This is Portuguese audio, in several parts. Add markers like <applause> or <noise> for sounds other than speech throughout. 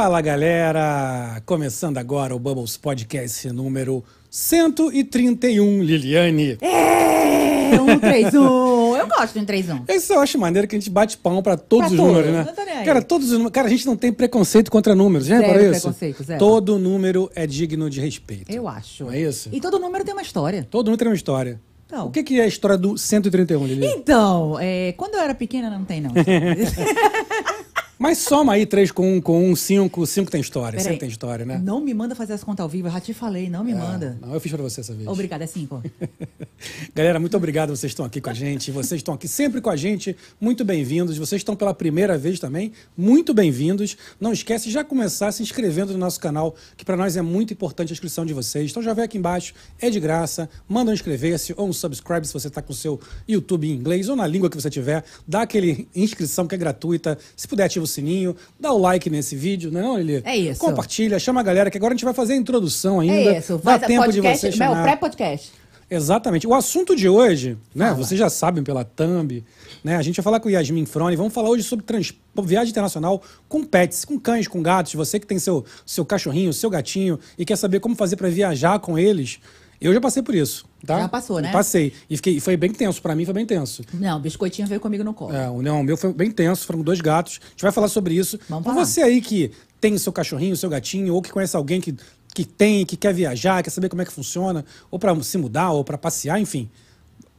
Fala galera! Começando agora o Bubbles Podcast número 131, Liliane. É, 131. Eu gosto de 131. Isso eu acho maneiro que a gente bate palma pra todos Pra os todos, números, né? Cara, todos os números. Cara, a gente não tem preconceito contra números, já reparou isso? preconceito, zero. Todo número é digno de respeito. Eu acho. Não é isso? E todo número tem uma história. Todo número tem uma história. Então. O que, que é a história do 131, Lili? Então, é, quando eu era pequena, não tem, não. <laughs> Mas soma aí 3 com 1 com 1, 5. 5 tem história, sempre tem história, né? Não me manda fazer as contas ao vivo, eu já te falei, não me manda. Não, eu fiz pra você essa vez. Obrigada, é cinco. <laughs> Galera, muito obrigado, vocês estão aqui com a gente. Vocês estão aqui sempre com a gente, muito bem-vindos. Vocês estão pela primeira vez também, muito bem-vindos. Não esquece de já começar se inscrevendo no nosso canal, que para nós é muito importante a inscrição de vocês. Então já vem aqui embaixo, é de graça. Manda um inscrever-se ou um subscribe se você está com o seu YouTube em inglês ou na língua que você tiver. Dá aquele inscrição que é gratuita. Se puder, ativa o sininho. Dá o like nesse vídeo, não é, não? É isso. Compartilha, chama a galera, que agora a gente vai fazer a introdução ainda. É isso. Dá Faz a tempo podcast, de você Mel, chamar. pré-podcast. Exatamente. O assunto de hoje, né? Fala. Vocês já sabem pela thumb, né? A gente vai falar com o Yasmin Frone. Vamos falar hoje sobre trans- viagem internacional com pets, com cães, com gatos. Você que tem seu, seu cachorrinho, seu gatinho e quer saber como fazer para viajar com eles. Eu já passei por isso, tá? Já passou, né? Passei. E fiquei, e foi bem tenso. Para mim foi bem tenso. Não, o biscoitinho veio comigo no colo. É, o não, o meu foi bem tenso, foram dois gatos. A gente vai falar sobre isso. Vamos Então falar. você aí que tem o seu cachorrinho, o seu gatinho, ou que conhece alguém que, que tem, que quer viajar, quer saber como é que funciona, ou para se mudar, ou para passear, enfim.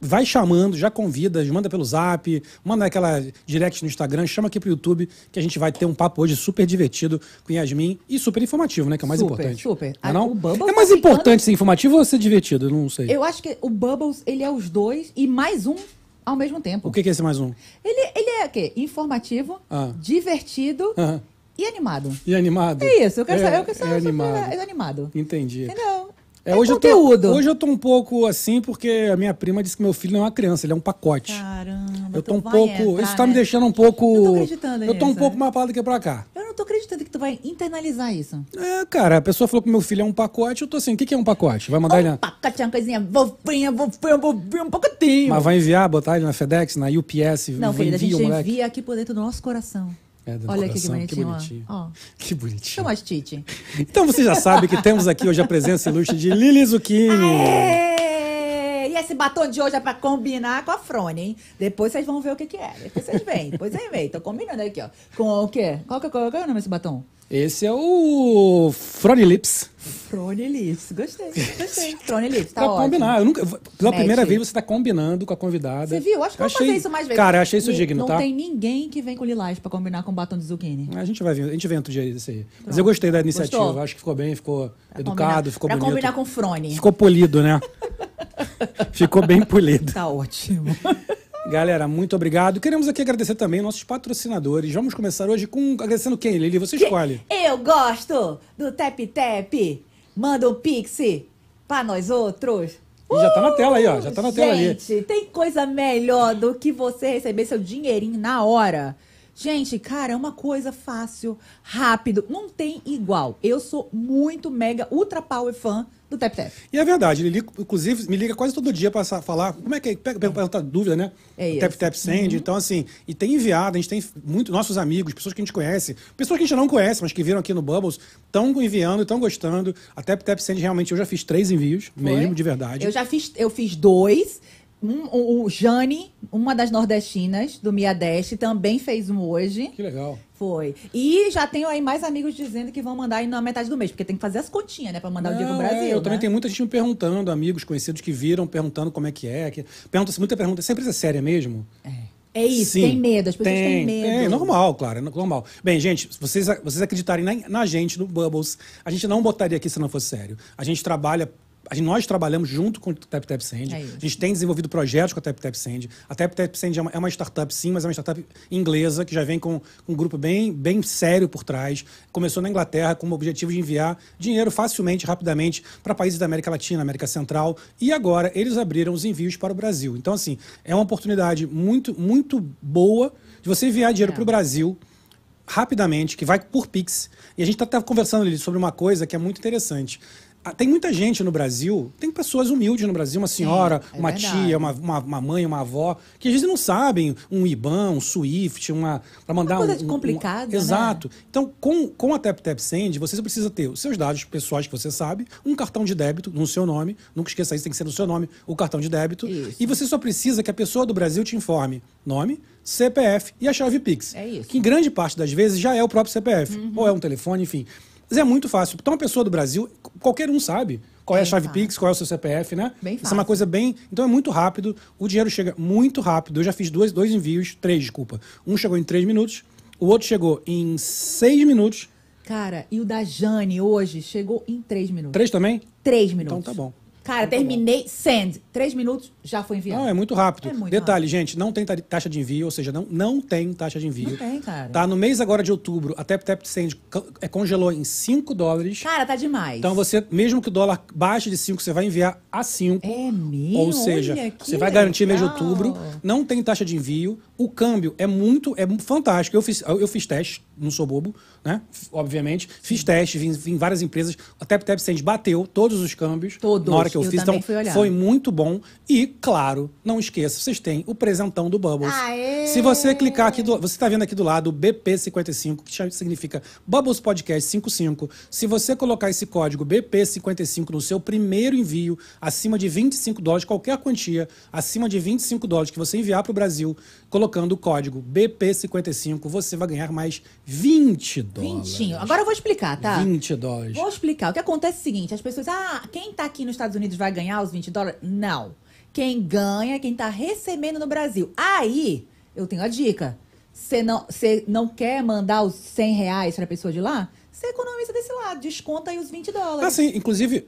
Vai chamando, já convida, manda pelo zap, manda aquela direct no Instagram, chama aqui pro YouTube, que a gente vai ter um papo hoje super divertido com Yasmin e super informativo, né? Que é o mais Super, importante. super. Não é, Ah, não? o Bubbles é mais tá ficando- importante ser informativo ou ser divertido? Eu não sei. Eu acho que o Bubbles, ele é os dois e mais um ao mesmo tempo. O que que é esse mais um? Ele, ele é o quê? Informativo, Ah. divertido Aham. e animado. E animado? É isso, eu quero é, saber. Eu quero saber é animado. é animado. Entendi. Entendeu? É, É hoje, eu conteúdo. tô, hoje eu tô um pouco assim, porque a minha prima disse que meu filho não é uma criança, ele é um pacote. Caramba, eu tô um pouco. entrar, isso tá me né? deixando um pouco. Não tô acreditando Eu tô um pouco mais pra lá do que pra cá. Eu não tô acreditando que tu vai internalizar isso. É, cara, a pessoa falou que meu filho é um pacote, eu tô assim, o que, que é um pacote? Vai mandar ele. Um pacote, uma coisinha fofinha, fofinha, fofinha, um pacotinho. Mas vai enviar, botar ele na FedEx, na UPS, Não, querida, a gente envia aqui por dentro do nosso coração. É, Olha aqui que bonitinho, ó. bonitinho. Ó. Que bonitinho. Chama as Tite. Então você já sabe que temos aqui hoje a presença ilustre de Lili Zucchini. Aê! E esse batom de hoje é pra combinar com a Frone, hein? Depois vocês vão ver o que que é. Depois vocês veem. Depois vocês veem. Tô combinando aqui, ó. Com o quê? Qual que, é- qual que é o nome desse batom? Esse é o Frony Lips. Frone Lips. Gostei. Gostei. <laughs> Frone Lips. Tá pra ótimo. combinar. Eu nunca, pela primeira vez você tá combinando com a convidada. Você viu? Acho que eu vou achei, fazer isso mais vezes. Cara, eu achei isso digno, não tá? tem ninguém que vem com lilás pra combinar com batom de zucchini. A gente vai ver, a gente vê outro dia isso aí. Mas eu gostei da iniciativa. Gostou? Acho que ficou bem, ficou Pra educado, combinar- ficou pra bonito. combinar com Frone. Ficou polido, né? <laughs> ficou bem polido. Tá ótimo. <laughs> Galera, muito obrigado. Queremos aqui agradecer também nossos patrocinadores. Vamos começar hoje com agradecendo quem, Lili? Você escolhe. Eu gosto do Tap Tap. Manda um pix pra nós outros. E já tá na tela aí, ó. Já tá na tela ali. Gente, tem coisa melhor do que você receber seu dinheirinho na hora. Gente, cara, é uma coisa fácil, rápido, não tem igual. Eu sou muito mega ultra power fã do Tap Tap. E é verdade, Lili, inclusive, me liga quase todo dia pra sa- falar como é que é, perguntar dúvida, né? É isso. Tap Tap Send. Então, assim, e tem enviado, a gente tem muito, nossos amigos, pessoas que a gente conhece, pessoas que a gente não conhece, mas que viram aqui no Bubbles, estão enviando, estão gostando. A Tap Tap Send, realmente, eu já fiz três envios, mesmo, Foi? de verdade. Eu já fiz, eu fiz dois. Um, o, o Jane, uma das nordestinas do Miadeste, também fez um hoje. Que legal. Foi. E já tenho aí mais amigos dizendo que vão mandar aí na metade do mês, porque tem que fazer as continhas, né? Pra mandar o dia pro Não, Brasil. é, eu também né? tenho muita gente me perguntando, amigos conhecidos que viram, perguntando como é que é. Que, pergunta, muita pergunta, essa empresa é séria mesmo? É isso, Sim. tem medo, as pessoas têm medo. É normal, claro, é normal. Bem, gente, se vocês, vocês acreditarem na, na gente, no Bubbles, a gente não botaria aqui se não fosse sério. A gente trabalha. A gente- Nós trabalhamos junto com o Tap Tap Send. É a gente tem desenvolvido projetos com a Tap Tap Send. A Tap Tap Send é uma, é uma startup, sim, mas é uma startup inglesa que já vem com, com um grupo bem, bem sério por trás. Começou na Inglaterra com o objetivo de enviar dinheiro facilmente, rapidamente para países da América Latina, América Central. E agora eles abriram os envios para o Brasil. Então, assim, é uma oportunidade muito, muito boa de você enviar dinheiro É. para o Brasil rapidamente, que vai por Pix. E a gente está conversando ali sobre uma coisa que é muito interessante. Ah, tem muita gente no Brasil, tem pessoas humildes no Brasil, uma senhora, é uma verdade. tia, uma, uma, uma mãe, uma avó, que às vezes não sabem um IBAN, um SWIFT, uma para mandar coisa um, de um- complicada, né? Exato. Então, com, com a Tap Tap Send, você precisa ter os seus dados pessoais que você sabe, um cartão de débito no seu nome, nunca esqueça isso, tem que ser no seu nome, o cartão de débito, Isso. e você só precisa que a pessoa do Brasil te informe nome, CPF e a chave Pix. É isso. Uhum. Que em grande parte das vezes já é o próprio CPF, ou é um telefone, enfim. Mas é muito fácil. Então, uma pessoa do Brasil, qualquer um sabe qual é a chave fácil. Pix, qual é o seu CPF, né? Bem Isso é fácil. uma coisa bem. Então é muito rápido. O dinheiro chega muito rápido. Eu já fiz dois, dois envios, três, desculpa. Um chegou em três minutos, o outro chegou em seis minutos. Cara, e o da Jane hoje chegou em três minutos. Três também? Três minutos. Então tá bom. Cara, terminei, send. Três minutos, já foi enviado. Não, é muito rápido. É muito Detalhe, gente, não tem taxa de envio, ou seja, não, não tem taxa de envio. Não tem, cara. Tá, no mês agora de outubro, a Tap Tap Send é, congelou em 5 dólares. Cara, tá demais. Então você, mesmo que o dólar baixe de 5, você vai enviar a 5. É mesmo? Ou seja, Olha, você vai garantir mês de legal. outubro, não tem taxa de envio, o câmbio é muito, é fantástico. Eu fiz, eu fiz teste, não sou bobo, né? Obviamente. Fiz teste, vim, vim em várias empresas. A Tap Tap Send bateu todos os câmbios Todos. na hora que eu, Eu fiz. Então foi muito bom. E, claro, não esqueça, vocês têm o presentão do Bubbles. Aê! Se você clicar aqui, do, você está vendo aqui do lado o BP55, que significa Bubbles Podcast 55. Se você colocar esse código BP55 no seu primeiro envio, acima de 25 dólares, qualquer quantia, acima de 25 dólares que você enviar para o Brasil, colocando o código BP55, você vai ganhar mais 20 dólares. Vintinho. Agora eu vou explicar, tá? 20 dólares. Vou explicar. O que acontece é o seguinte: as pessoas, ah, quem tá aqui nos Estados Unidos vai ganhar os 20 dólares? Não. Quem ganha é quem tá recebendo no Brasil. Aí, eu tenho a dica. Você não, não quer mandar os 100 reais pra pessoa de lá? Você economiza desse lado, desconta aí os 20 dólares. Ah, sim. Inclusive,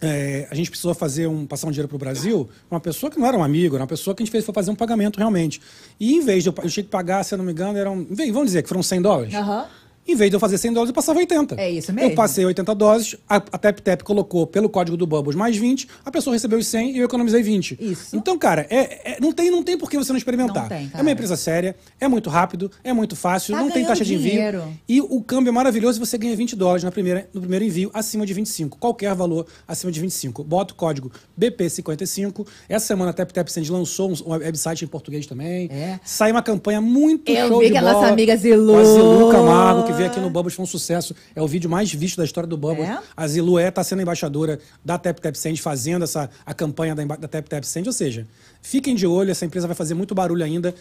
é, a gente precisou fazer um, passar um dinheiro para o Brasil, uma pessoa que não era um amigo, era uma pessoa que a gente fez foi fazer um pagamento realmente. E em vez de eu, eu tinha que pagar, se eu não me engano, eram. Vamos dizer que foram 100 dólares. Aham. Em vez de eu fazer 100 dólares, eu passava 80. É isso mesmo. Eu passei 80 dólares, a, a Tap Tap colocou pelo código do Bubbles mais 20, a pessoa recebeu os 100 e eu economizei 20. Isso. Então, cara, é, é- não, tem, não tem por que você não experimentar. Não tem, é uma empresa séria, é muito rápido, é muito fácil, Tá não tem taxa de envio. dinheiro. E o câmbio é maravilhoso e você ganha 20 dólares na primeira, no primeiro envio acima de 25. Qualquer valor acima de 25. Bota o código BP55. Essa semana a Tap Tap Send lançou um, website em português também. É. Sai uma campanha muito Eu show vi de que a bola. nossa amiga Zilu- Com a Zilu Camargo, que veio aqui no Bubbles, foi um sucesso. É o vídeo mais visto da história do Bubbles. É? A Zilu é, tá sendo embaixadora da Tap Tap Send, fazendo essa, a campanha da, da Tap Tap Send. Ou seja, fiquem de olho, essa empresa vai fazer muito barulho ainda.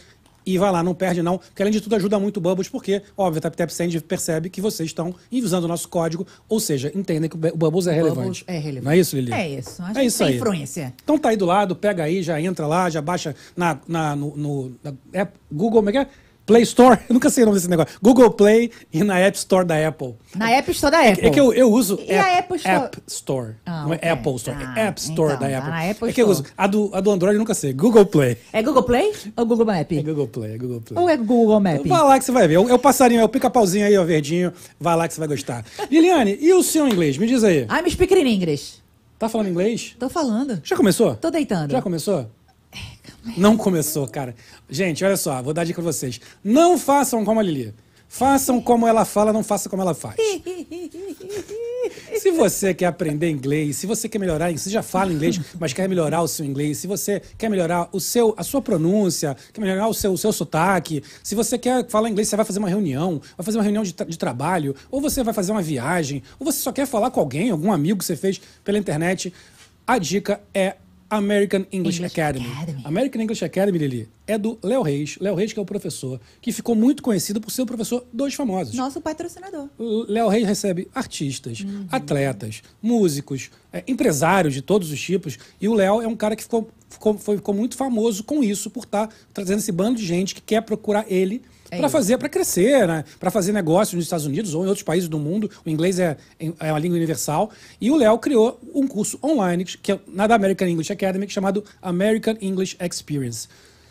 E vai lá, não perde não, porque além de tudo ajuda muito o Bubbles, porque, óbvio, a Tap Tap Send percebe que vocês estão usando o nosso código, ou seja, entendem que o Bu- o Bubbles é relevante. é relevante. Não é isso, Lili? É isso. É isso aí. influência. Então tá aí do lado, pega aí, já entra lá, já baixa na, na, no, no- na App- Google, como é que é? Play Store, <laughs> eu nunca sei o nome desse negócio. Google Play e na App Store da Apple. Na App Store da Apple. É que eu, eu uso E a Apple Store? App Store. Ah, não é ok. Apple Store, Ah, é App Store então, da tá Apple. na Apple é que eu uso. Store. A do, a do Android eu nunca sei. Google Play. É Google Play ou Google Map? É Google Play, é Google Play. Ou é Google Map? Vai lá que você vai ver. É é o passarinho, é o pica-pauzinho aí, ó, verdinho. Vai lá que você vai gostar. Liliane, e o seu inglês? Me diz aí. I'm speaking in English. Tá falando inglês? Tô falando. Já começou? Tô deitando. Já começou? Não começou, cara. Gente, olha só, vou dar dica pra vocês. Não façam como a Lili. Façam como ela fala, não façam como ela faz. Se você quer aprender inglês, se você quer melhorar, você já fala inglês, mas quer melhorar o seu inglês, se você quer melhorar o seu, a sua pronúncia, quer melhorar o seu, o seu sotaque, se você quer falar inglês, você vai fazer uma reunião, vai fazer uma reunião de, de trabalho, ou você vai fazer uma viagem, ou você só quer falar com alguém, algum amigo que você fez pela internet, a dica é American English, English Academy. Academy. American English Academy, Lili, é do Léo Reis. Léo Reis, que é o professor, que ficou muito conhecido por ser o professor dos famosos. Nosso patrocinador. Léo Reis recebe artistas, Uhum. atletas, músicos, é, empresários de todos os tipos. E o Léo é um cara que ficou, ficou, foi- ficou muito famoso com isso, por estar trazendo esse bando de gente que quer procurar ele É para fazer, para crescer, né? para fazer negócios nos Estados Unidos ou em outros países do mundo. O inglês é, é uma língua universal. E o Léo criou um curso online, que é na da American English Academy, chamado American English Experience.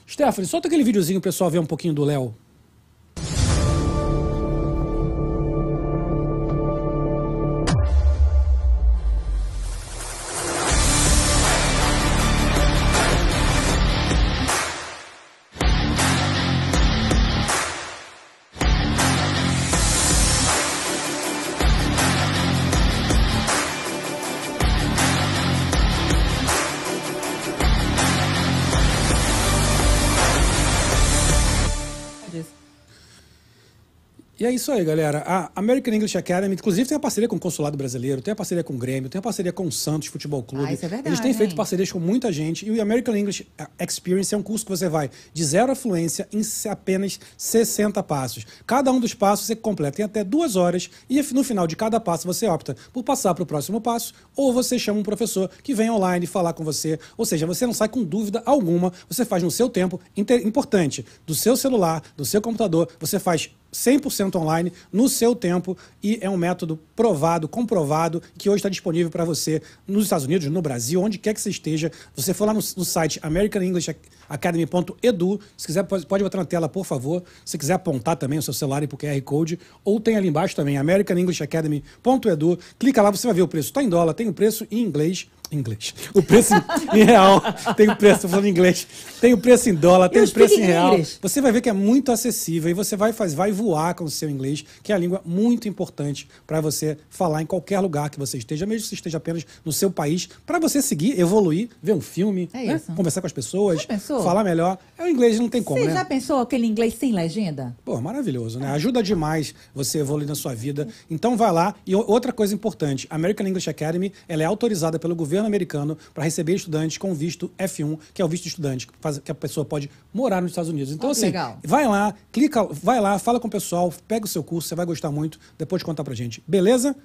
Stephanie, solta aquele videozinho pro pessoal ver um pouquinho do Léo. E é isso aí, galera. A American English Academy, inclusive, tem a parceria com o Consulado Brasileiro, tem a parceria com o Grêmio, tem a parceria com o Santos Futebol Clube. Ah, isso é verdade, Eles têm feito hein? parcerias com muita gente. E o American English Experience é um curso que você vai de zero à fluência em apenas 60 passos. Cada um dos passos você completa em até duas horas e no final de cada passo você opta por passar para o próximo passo ou você chama um professor que vem online falar com você. Ou seja, você não sai com dúvida alguma, você faz no seu tempo. Importante, do seu celular, do seu computador, você faz 100% online no seu tempo e é um método provado, comprovado, que hoje está disponível para você nos Estados Unidos, no Brasil, onde quer que você esteja. Você for lá no, no site americanenglishacademy.edu, se quiser pode, pode botar na tela, por favor. Se quiser apontar também o seu celular e pro QR Code, ou tem ali embaixo também, americanenglishacademy.edu. Clica lá, você vai ver o preço. Está em dólar, tem o preço em inglês. Inglês. O preço em real. Tem o preço, falando inglês. Tem o preço em dólar, tem o preço em real. English? Você vai ver que é muito acessível e você vai, faz, vai voar com o seu inglês, que é a língua muito importante para você falar em qualquer lugar que você esteja, mesmo que você esteja apenas no seu país, para você seguir, evoluir, ver um filme, É né? conversar com as pessoas, falar melhor. É o inglês, não tem como, Você né? já pensou aquele inglês sem legenda? Pô, maravilhoso, né? Ajuda demais você evoluir na sua vida. Então vai lá. E outra coisa importante, a American English Academy, ela é autorizada pelo governo americano para receber estudantes com visto F1, que é o visto de estudante, que, faz, que a pessoa pode morar nos Estados Unidos. Então, Ah, assim, legal. vai lá, clica, vai lá, fala com o pessoal, pega o seu curso, você vai gostar muito, depois conta pra gente. Beleza?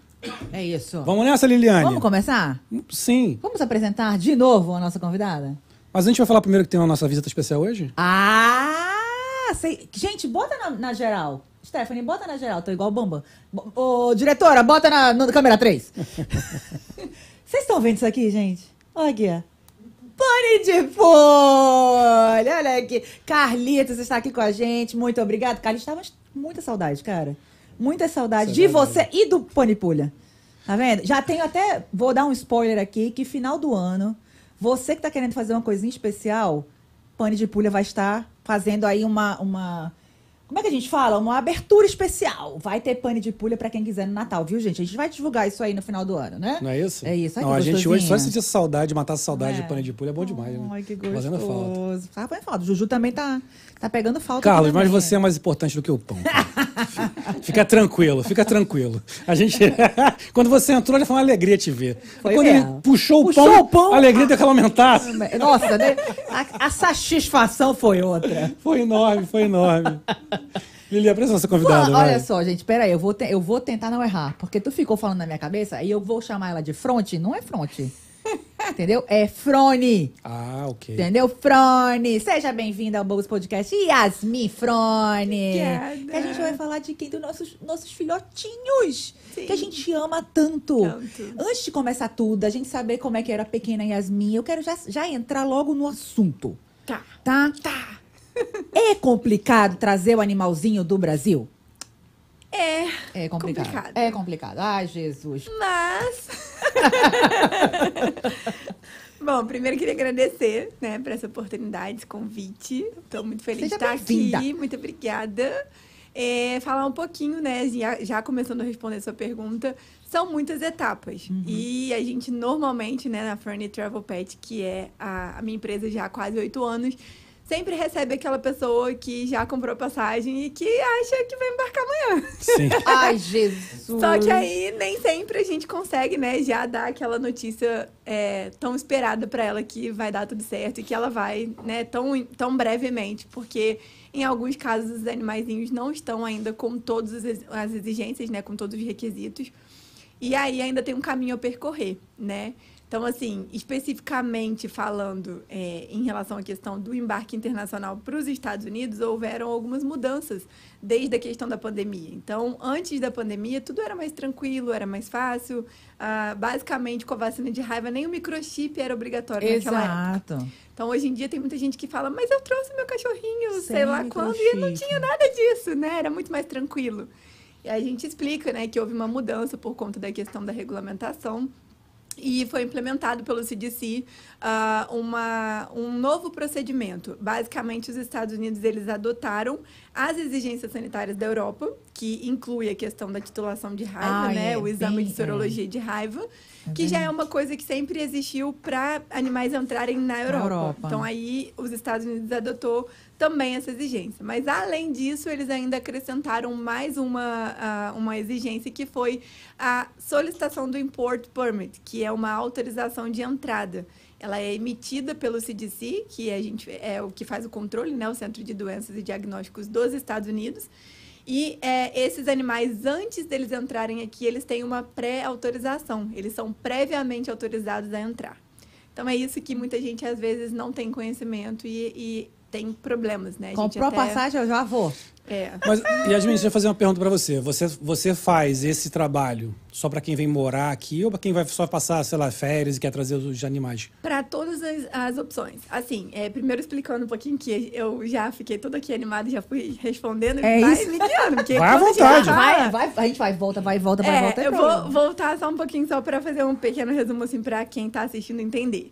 É isso. Vamos nessa, Liliane? Vamos começar? Sim. Vamos apresentar de novo a nossa convidada? Mas a gente vai falar primeiro que tem a nossa visita especial hoje? Ah! sei- Gente, bota na, na geral. Stephanie, bota na geral. Tô igual o Bambam. Bo- Ô, diretora, bota na, no- câmera 3. <laughs> Vocês estão vendo isso aqui, gente? Olha aqui, ó. Pane de folha! Olha aqui. Carlitos está aqui com a gente. Muito obrigado. Carlitos, estava muita saudade, cara. Muita saudade de você e do Pane Pulha. Tá vendo? Já tenho até. Vou dar um spoiler aqui: que final do ano, você que tá querendo fazer uma coisinha especial, Pane de Pulha vai estar fazendo aí uma. uma como é que a gente fala? Uma abertura especial. Vai ter pane de pulha pra quem quiser no Natal, viu, gente? A gente vai divulgar isso aí no final do ano, né? Não é isso? É isso. Ai, Não, a gente hoje só sentir saudade, matar saudade É. de pano de pulha é bom demais, né? Ai, que gostoso. Fazendo falta. Tá fazendo falta. Juju também tá, tá pegando falta. Carlos, mas você é mais importante do que o pão. fica tranquilo, fica tranquilo. A gente. <laughs> Quando você entrou, já foi uma alegria te ver. Foi Quando mesmo. ele puxou, Puxou o, pão, o pão, a alegria deu aquela aumentada. Nossa, né? A, a satisfação foi outra. Foi enorme, foi enorme. Lili, apresenta essa convidada. Pô, vai. olha só, gente, peraí, eu vou, te- eu vou tentar não errar. Porque tu ficou falando na minha cabeça e eu vou chamar ela de fronte. Não é fronte. Entendeu? É Frone. Ah, ok. Entendeu? Frone. Seja bem-vinda ao Bogos Podcast. Yasmin Frone. Obrigada. Que a gente vai falar de quem? Dos nossos, nossos filhotinhos. Sim. Que a gente ama tanto. Tanto. Antes de começar tudo, a gente saber como é que era a pequena Yasmin, eu quero já, já entrar logo no assunto. Tá. Tá? Tá. É complicado trazer o animalzinho do Brasil? É. É complicado. Complicado. É complicado. Ai, Jesus. Mas. <laughs> Bom, primeiro queria agradecer, né, por essa oportunidade, esse convite. Estou muito feliz Seja de estar aqui. Muito obrigada. É, falar um pouquinho, né, já, já começando a responder sua pergunta, são muitas etapas. Uhum. E a gente normalmente, né, na Fernie Travel Pet, que é a, a minha empresa já há quase oito anos, sempre recebe aquela pessoa que já comprou passagem e que acha que vai embarcar amanhã. Sim. <laughs> Ai, Jesus. Só que aí nem sempre a gente consegue, né, já dar aquela notícia é, tão esperada pra ela que vai dar tudo certo e que ela vai, né, tão, tão brevemente, porque em alguns casos os animaizinhos não estão ainda com todas as exigências, né, com todos os requisitos. E aí ainda tem um caminho a percorrer, né? Então, assim, especificamente falando é, em relação à questão do embarque internacional para os Estados Unidos, houveram algumas mudanças desde a questão da pandemia. Então, antes da pandemia, tudo era mais tranquilo, era mais fácil. Ah, basicamente, com a vacina de raiva, nem o microchip era obrigatório naquela época. Exato. Então, hoje em dia, tem muita gente que fala, mas eu trouxe meu cachorrinho, Sem sei lá quando, e não tinha nada disso, né? Era muito mais tranquilo. E a gente explica, né, que houve uma mudança por conta da questão da regulamentação. E foi implementado pelo CDC ah, uma, um novo procedimento. Basicamente, os Estados Unidos eles adotaram as exigências sanitárias da Europa que inclui a questão da titulação de raiva, Ah, né? é, o exame bem- de sorologia de raiva, que já é uma coisa que sempre existiu para animais entrarem na Europa. Europa. Então aí os Estados Unidos adotou também essa exigência. Mas além disso, eles ainda acrescentaram mais uma, ah, uma exigência que foi a solicitação do Import Permit, que é uma autorização de entrada. Ela é emitida pelo CDC, que a gente, é o que faz o controle, né, o Centro de Doenças e Diagnósticos dos Estados Unidos. E é, esses animais, antes deles entrarem aqui, eles têm uma pré-autorização. Eles são previamente autorizados a entrar. Então é isso que muita gente às vezes não tem conhecimento e, e tem problemas, né? A gente Comprou a até- passagem, eu já vou. É. Mas, Yasmin, deixa eu fazer uma pergunta pra você. Você, você faz esse trabalho só pra quem vem morar aqui ou pra quem vai só passar, sei lá, férias e quer trazer os animais? Para todas as, as opções. Assim, é, primeiro explicando um pouquinho que eu já fiquei toda aqui animada, já fui respondendo. É vai isso. me guiando, porque Vai à a vontade. fala- Vai, vai, a gente vai, volta, vai, volta, vai, É, volta. tem eu problema. vou voltar só um pouquinho só para fazer um pequeno resumo assim para quem está assistindo entender.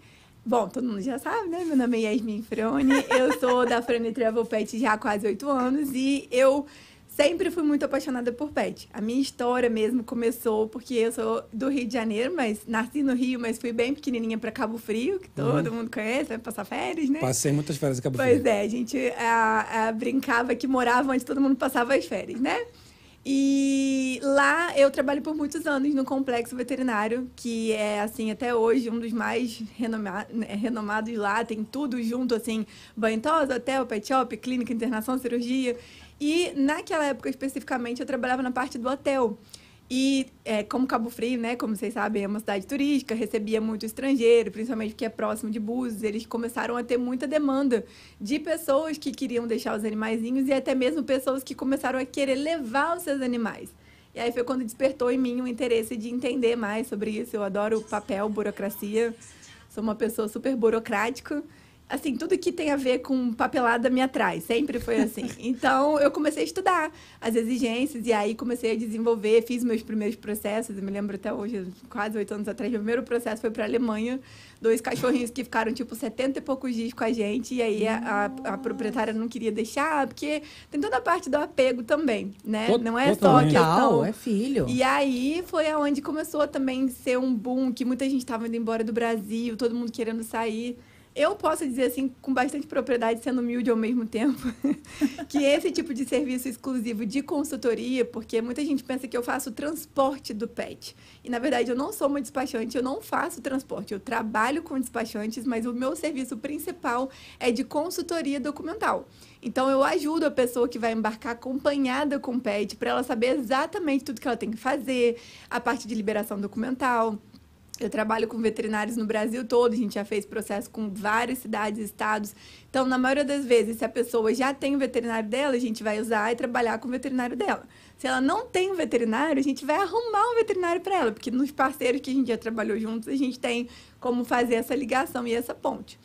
Bom, todo mundo já sabe, né? Meu nome é Yasmin Frone, eu sou da Frone Travel Pet já há quase oito anos e eu sempre fui muito apaixonada por pet. A minha história mesmo começou porque eu sou do Rio de Janeiro, mas nasci no Rio, mas fui bem pequenininha para Cabo Frio, que todo mundo conhece, vai passar férias, né? Passei muitas férias em Cabo Pois Frio. é, a gente a, a, brincava que morava onde todo mundo passava as férias, né? E lá eu trabalho por muitos anos no complexo veterinário, que é, assim, até hoje um dos mais renoma né, renomados lá. Tem tudo junto, assim, banho hotel, pet shop, clínica, internação, cirurgia. E naquela época especificamente eu trabalhava na parte do hotel. E é, como Cabo Frio, né, como vocês sabem, é uma cidade turística, recebia muito estrangeiro, principalmente porque é próximo de Búzios, eles começaram a ter muita demanda de pessoas que queriam deixar os animaizinhos e até mesmo pessoas que começaram a querer levar os seus animais. E aí foi quando despertou em mim o interesse de entender mais sobre isso. Eu adoro papel, burocracia, sou uma pessoa super burocrática assim, tudo que tem a ver com papelada me atrai, sempre foi assim. <laughs> Então, eu comecei a estudar as exigências e aí comecei a desenvolver, fiz meus primeiros processos, eu me lembro até hoje, quase oito anos atrás, meu primeiro processo foi para a Alemanha, dois cachorrinhos que ficaram, tipo, 70 e poucos dias com a gente, e aí a, a, a proprietária não queria deixar, porque tem toda a parte do apego também, né? Tot- não é só questão... É filho. E aí foi aonde começou a também ser um boom, que muita gente estava indo embora do Brasil, todo mundo querendo sair. Eu posso dizer assim, com bastante propriedade, sendo humilde ao mesmo tempo, <laughs> que esse tipo de serviço exclusivo de consultoria, porque muita gente pensa que eu faço transporte do pet. E na verdade eu não sou uma despachante, eu não faço transporte. Eu trabalho com despachantes, mas o meu serviço principal é de consultoria documental. Então eu ajudo a pessoa que vai embarcar acompanhada com o pet para ela saber exatamente tudo que ela tem que fazer, a parte de liberação documental. Eu trabalho com veterinários no Brasil todo, a gente já fez processo com várias cidades estados. Então, na maioria das vezes, se a pessoa já tem o veterinário dela, a gente vai usar e trabalhar com o veterinário dela. Se ela não tem um veterinário, a gente vai arrumar um veterinário para ela, porque nos parceiros que a gente já trabalhou juntos, a gente tem como fazer essa ligação e essa ponte.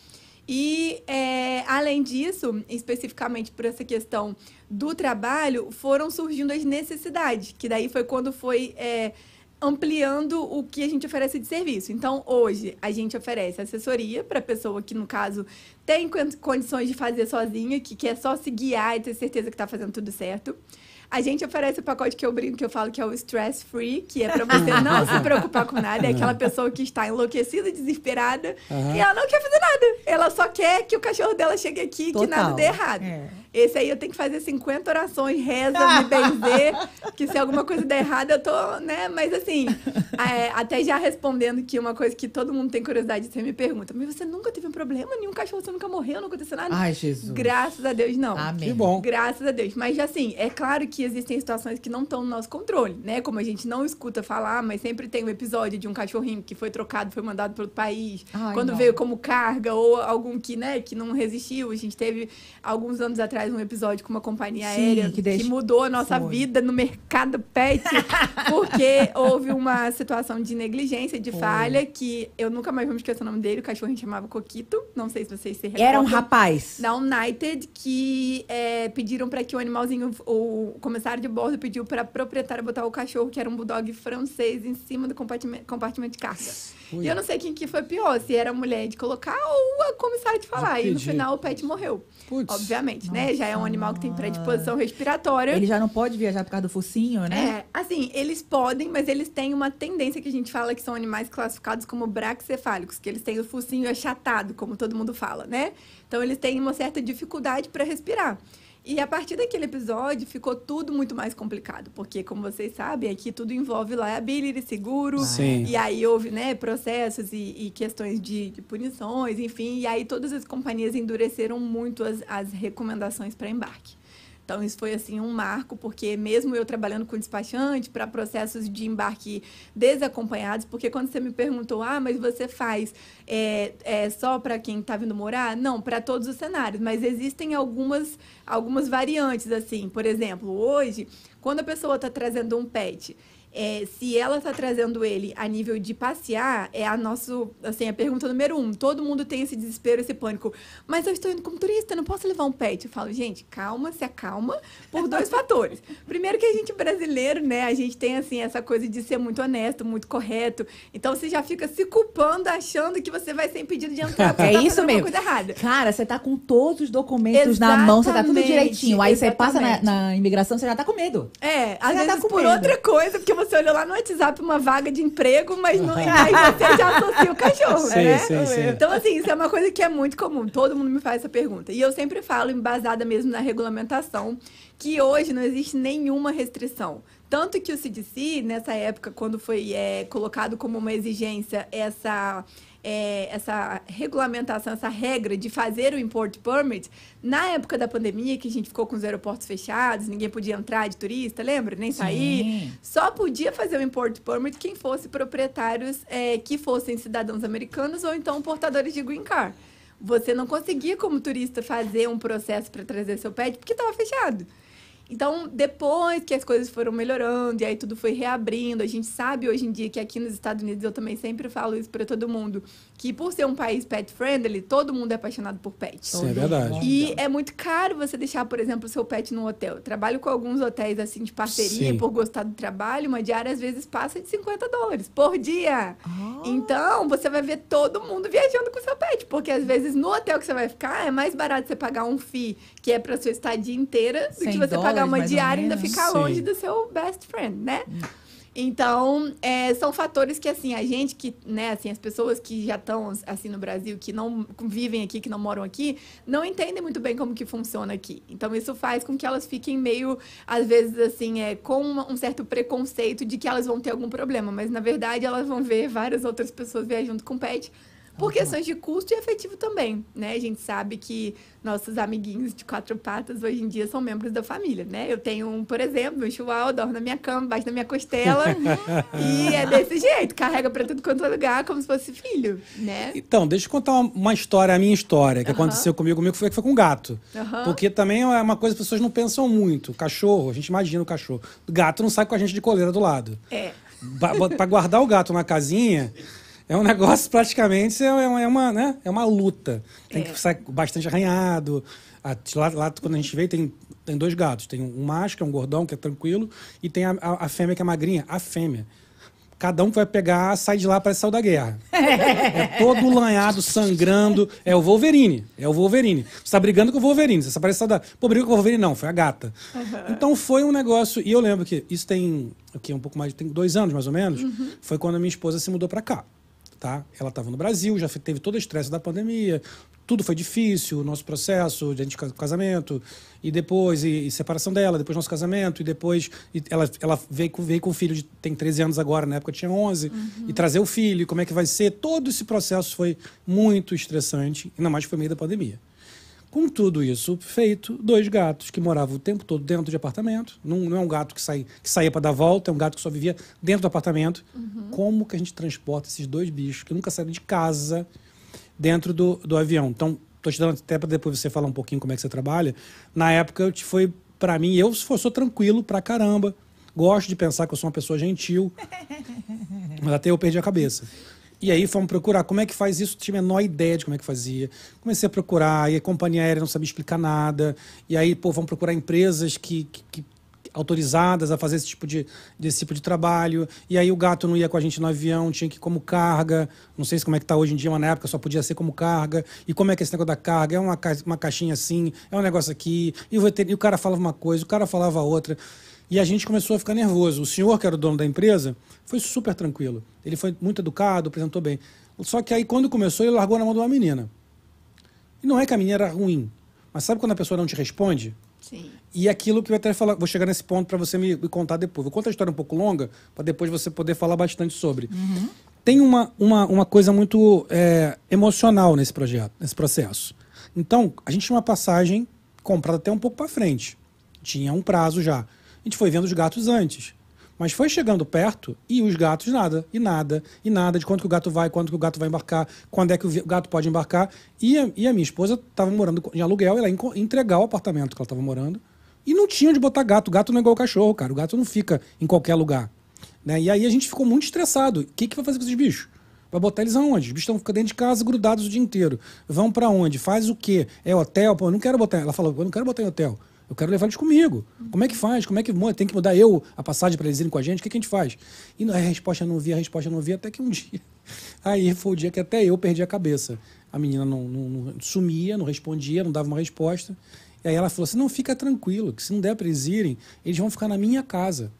E, é, além disso, especificamente por essa questão do trabalho, foram surgindo as necessidades, que daí foi quando foi é, ampliando o que a gente oferece de serviço. Então, hoje, a gente oferece assessoria para a pessoa que, no caso, tem condições de fazer sozinha, que quer só se guiar e ter certeza que está fazendo tudo certo. A gente oferece o pacote que eu brinco, que eu falo que é o stress free, que é para você não se preocupar com nada. É aquela pessoa que está enlouquecida, desesperada, Uhum. e ela não quer fazer nada. Ela só quer que o cachorro dela chegue aqui e que nada dê errado. É. Esse aí eu tenho que fazer 50 orações, reza, me benzer, <laughs> que se alguma coisa der errado, eu tô, né? Mas assim, é, até já respondendo que uma coisa que todo mundo tem curiosidade, você me pergunta, mas você nunca teve um problema? Nenhum cachorro você nunca morreu, não aconteceu nada? Ai, Jesus. Graças a Deus, não. Amém. Que bom. Graças a Deus. Mas, assim, é claro que existem situações que não estão no nosso controle, né? Como a gente não escuta falar, mas sempre tem um episódio de um cachorrinho que foi trocado, foi mandado para outro país, Ai, quando não. veio como carga, ou algum que, né, que não resistiu. A gente teve, alguns anos atrás, um episódio com uma companhia Sim, aérea que deixa- mudou a nossa Foi. vida no mercado pet, <laughs> porque houve uma situação de negligência, de Foi. falha, que eu nunca mais vou me esquecer o nome dele, o cachorrinho chamava Coquito, não sei se vocês se recordam Era um rapaz. da United que é, pediram para que o animalzinho, o comissário de bordo pediu para a proprietária botar o cachorro, que era um bulldog francês, em cima do compartimento, compartimento de carga. Ui. E eu não sei quem que foi pior, se era a mulher de colocar ou a comissária de falar. E no final o pet morreu. Putz. Obviamente, né? né? Já é um animal que tem predisposição respiratória. Ele já não pode viajar por causa do focinho, né? É, assim, eles podem, mas eles têm uma tendência que a gente fala que são animais classificados como braxcefálicos, que eles têm o focinho achatado, como todo mundo fala, né? Então eles têm uma certa dificuldade para respirar. E a partir daquele episódio ficou tudo muito mais complicado, porque como vocês sabem, aqui tudo envolve liability, seguro, Sim. e aí houve, né, processos e, e questões de, de punições, enfim, e aí todas as companhias endureceram muito as, as recomendações para embarque. Então, isso foi, assim, um marco, porque mesmo eu trabalhando com despachante para processos de embarque desacompanhados, porque quando você me perguntou, ah, mas você faz é, é só para quem está vindo morar? Não, para todos os cenários, mas existem algumas, algumas variantes, assim. Por exemplo, hoje, quando a pessoa está trazendo um pet é, se ela está trazendo ele a nível de passear, é a nosso, assim, a pergunta número um. Todo mundo tem esse desespero, esse pânico. Mas eu estou indo como turista, não posso levar um pet. Eu falo, gente, calma, se acalma, por dois fatores. Primeiro que a gente brasileiro, né, a gente tem, assim, essa coisa de ser muito honesto, muito correto. Então, você já fica se culpando, achando que você vai ser impedido de entrar. É tá isso mesmo. Cara, você tá com todos os documentos na mão, você tá tudo Exatamente, direitinho. Aí você passa na, exatamente. na imigração, você já tá com medo. É, às já tá vezes com por medo. outra coisa, porque você olhou lá no WhatsApp uma vaga de emprego, mas não, aí você já associa o cachorro, <laughs> Sim, né? sim, sim. Então, assim, isso é uma coisa que é muito comum. Todo mundo me faz essa pergunta. E eu sempre falo, embasada mesmo na regulamentação, que hoje não existe nenhuma restrição. Tanto que o CDC, nessa época, quando foi é, colocado como uma exigência essa, é, essa regulamentação, essa regra de fazer o import permit, na época da pandemia, que a gente ficou com os aeroportos fechados, ninguém podia entrar de turista, lembra? Nem sair. Sim. Só podia fazer o import permit quem fosse proprietários é, que fossem cidadãos americanos ou então portadores de green card. Você não conseguia, como turista, fazer um processo para trazer seu pet porque estava fechado. Então, depois que as coisas foram melhorando e aí tudo foi reabrindo, a gente sabe hoje em dia que aqui nos Estados Unidos, eu também sempre falo isso para todo mundo, que por ser um país pet friendly, todo mundo é apaixonado por pet. Sim, é verdade. E é muito caro você deixar, por exemplo, o seu pet num hotel. Eu trabalho com alguns hotéis assim de parceria Sim. por gostar do trabalho, uma diária às vezes passa de 50 dólares por dia. Ah. Então, você vai ver todo mundo viajando com o seu pet, porque às vezes no hotel que você vai ficar é mais barato você pagar um FII, que é para sua estadia inteira, do 100 que você pagar uma diária e ainda ficar Sim. longe do seu best friend, né? Então, é, são fatores que, assim, a gente que, né, assim, as pessoas que já estão, assim, no Brasil, que não vivem aqui, que não moram aqui, não entendem muito bem como que funciona aqui. Então, isso faz com que elas fiquem meio, às vezes, assim, é, com um certo preconceito de que elas vão ter algum problema. Mas, na verdade, elas vão ver várias outras pessoas viajando com pet por questões de custo e efetivo também, né? A gente sabe que nossos amiguinhos de quatro patas hoje em dia são membros da família, né? Eu tenho um, por exemplo, um chihuahua, dorme na minha cama, bate na minha costela <laughs> e é desse jeito, carrega pra tudo quanto é lugar como se fosse filho, né? Então, deixa eu contar uma, uma história, a minha história, que aconteceu comigo, comigo foi que foi com gato. Aham. Porque também é uma coisa que as pessoas não pensam muito. O cachorro, a gente imagina o cachorro. O gato não sai com a gente de coleira do lado. É. Para guardar o gato na casinha, é um negócio praticamente, é uma, é uma, né? é uma luta. Tem É. que sair bastante arranhado. Lá, lá, quando a gente veio, tem, tem dois gatos. Tem um macho, que é um gordão, que é tranquilo, e tem a, a, a fêmea, que é magrinha. A fêmea. Cada um que vai pegar, sai de lá, parece saiu da guerra. É todo lanhado, sangrando. É o Wolverine. É o Wolverine. Você tá brigando com o Wolverine. Você parece da... Pô, briga com o Wolverine, não. Foi a gata. Então foi um negócio... E eu lembro que isso tem... Aqui, um pouco mais... Tem dois anos, mais ou menos. Foi quando a minha esposa se mudou pra cá. Tá? Ela estava no Brasil, já teve todo o estresse da pandemia, tudo foi difícil, o nosso processo de casamento, e depois, e, e separação dela, depois nosso casamento, e depois e ela, ela veio, com, veio com o filho, de, tem 13 anos agora, na época tinha 11, e trazer o filho, como é que vai ser, todo esse processo foi muito estressante, ainda mais que foi meio da pandemia. Com tudo isso feito, dois gatos que moravam o tempo todo dentro de apartamento. Não, não é um gato que, sai, que saía para dar volta, é um gato que só vivia dentro do apartamento. Como que a gente transporta esses dois bichos que nunca saíram de casa dentro do, do avião? Então, estou te dando até para depois você falar um pouquinho como é que você trabalha. Na época, foi para mim, eu sou sou tranquilo pra caramba. Gosto de pensar que eu sou uma pessoa gentil. <laughs> Mas até eu perdi a cabeça. E aí fomos procurar como é que faz isso, tinha a menor ideia de como é que fazia. Comecei a procurar, e a companhia aérea não sabia explicar nada. E aí, pô, vamos procurar empresas que, que, que autorizadas a fazer esse tipo de, desse tipo de trabalho. E aí o gato não ia com a gente no avião, tinha que ir como carga. Não sei se como é que tá hoje em dia, mas na época só podia ser como carga. E como é que é esse negócio da carga? É uma, ca- uma caixinha assim, é um negócio aqui. E o, e o cara falava uma coisa, o cara falava outra. E a gente começou a ficar nervoso. O senhor, que era o dono da empresa, foi super tranquilo. Ele foi muito educado, apresentou bem. Só que aí, quando começou, ele largou na mão de uma menina. E não é que a menina era ruim, mas sabe quando a pessoa não te responde? Sim. E aquilo que eu até falar, vou chegar nesse ponto para você me, me contar depois. Vou contar a história um pouco longa, para depois você poder falar bastante sobre. Tem uma, uma, uma coisa muito é, emocional nesse projeto, nesse processo. Então, a gente tinha uma passagem comprada até um pouco para frente. Tinha um prazo já. A gente foi vendo os gatos antes. Mas foi chegando perto e os gatos nada, e nada, e nada de quanto que o gato vai, quanto que o gato vai embarcar, quando é que o o gato pode embarcar. E a, e a minha esposa estava morando em aluguel, ela ia entregar o apartamento que ela estava morando. E não tinha onde botar gato. Gato não é igual o cachorro, cara. O gato não fica em qualquer lugar. Né? E aí a gente ficou muito estressado. O que, que vai fazer com esses bichos? Vai botar eles aonde? Os bichos estão dentro de casa grudados o dia inteiro. Vão para onde? Faz o quê? É hotel? Pô, eu não quero botar. Ela falou, eu não quero botar em hotel. Eu quero levar eles comigo. Como é que faz? Como é que? Tem que mudar eu a passagem para eles irem com a gente? O que, que a gente faz? E a resposta não via, a resposta não via, até que um <laughs> dia. Aí foi o dia que até eu perdi a cabeça. A menina não, não- não sumia, não respondia, não dava uma resposta. E aí ela falou assim: não, fica tranquilo, que se não der para eles irem, eles vão ficar na minha casa.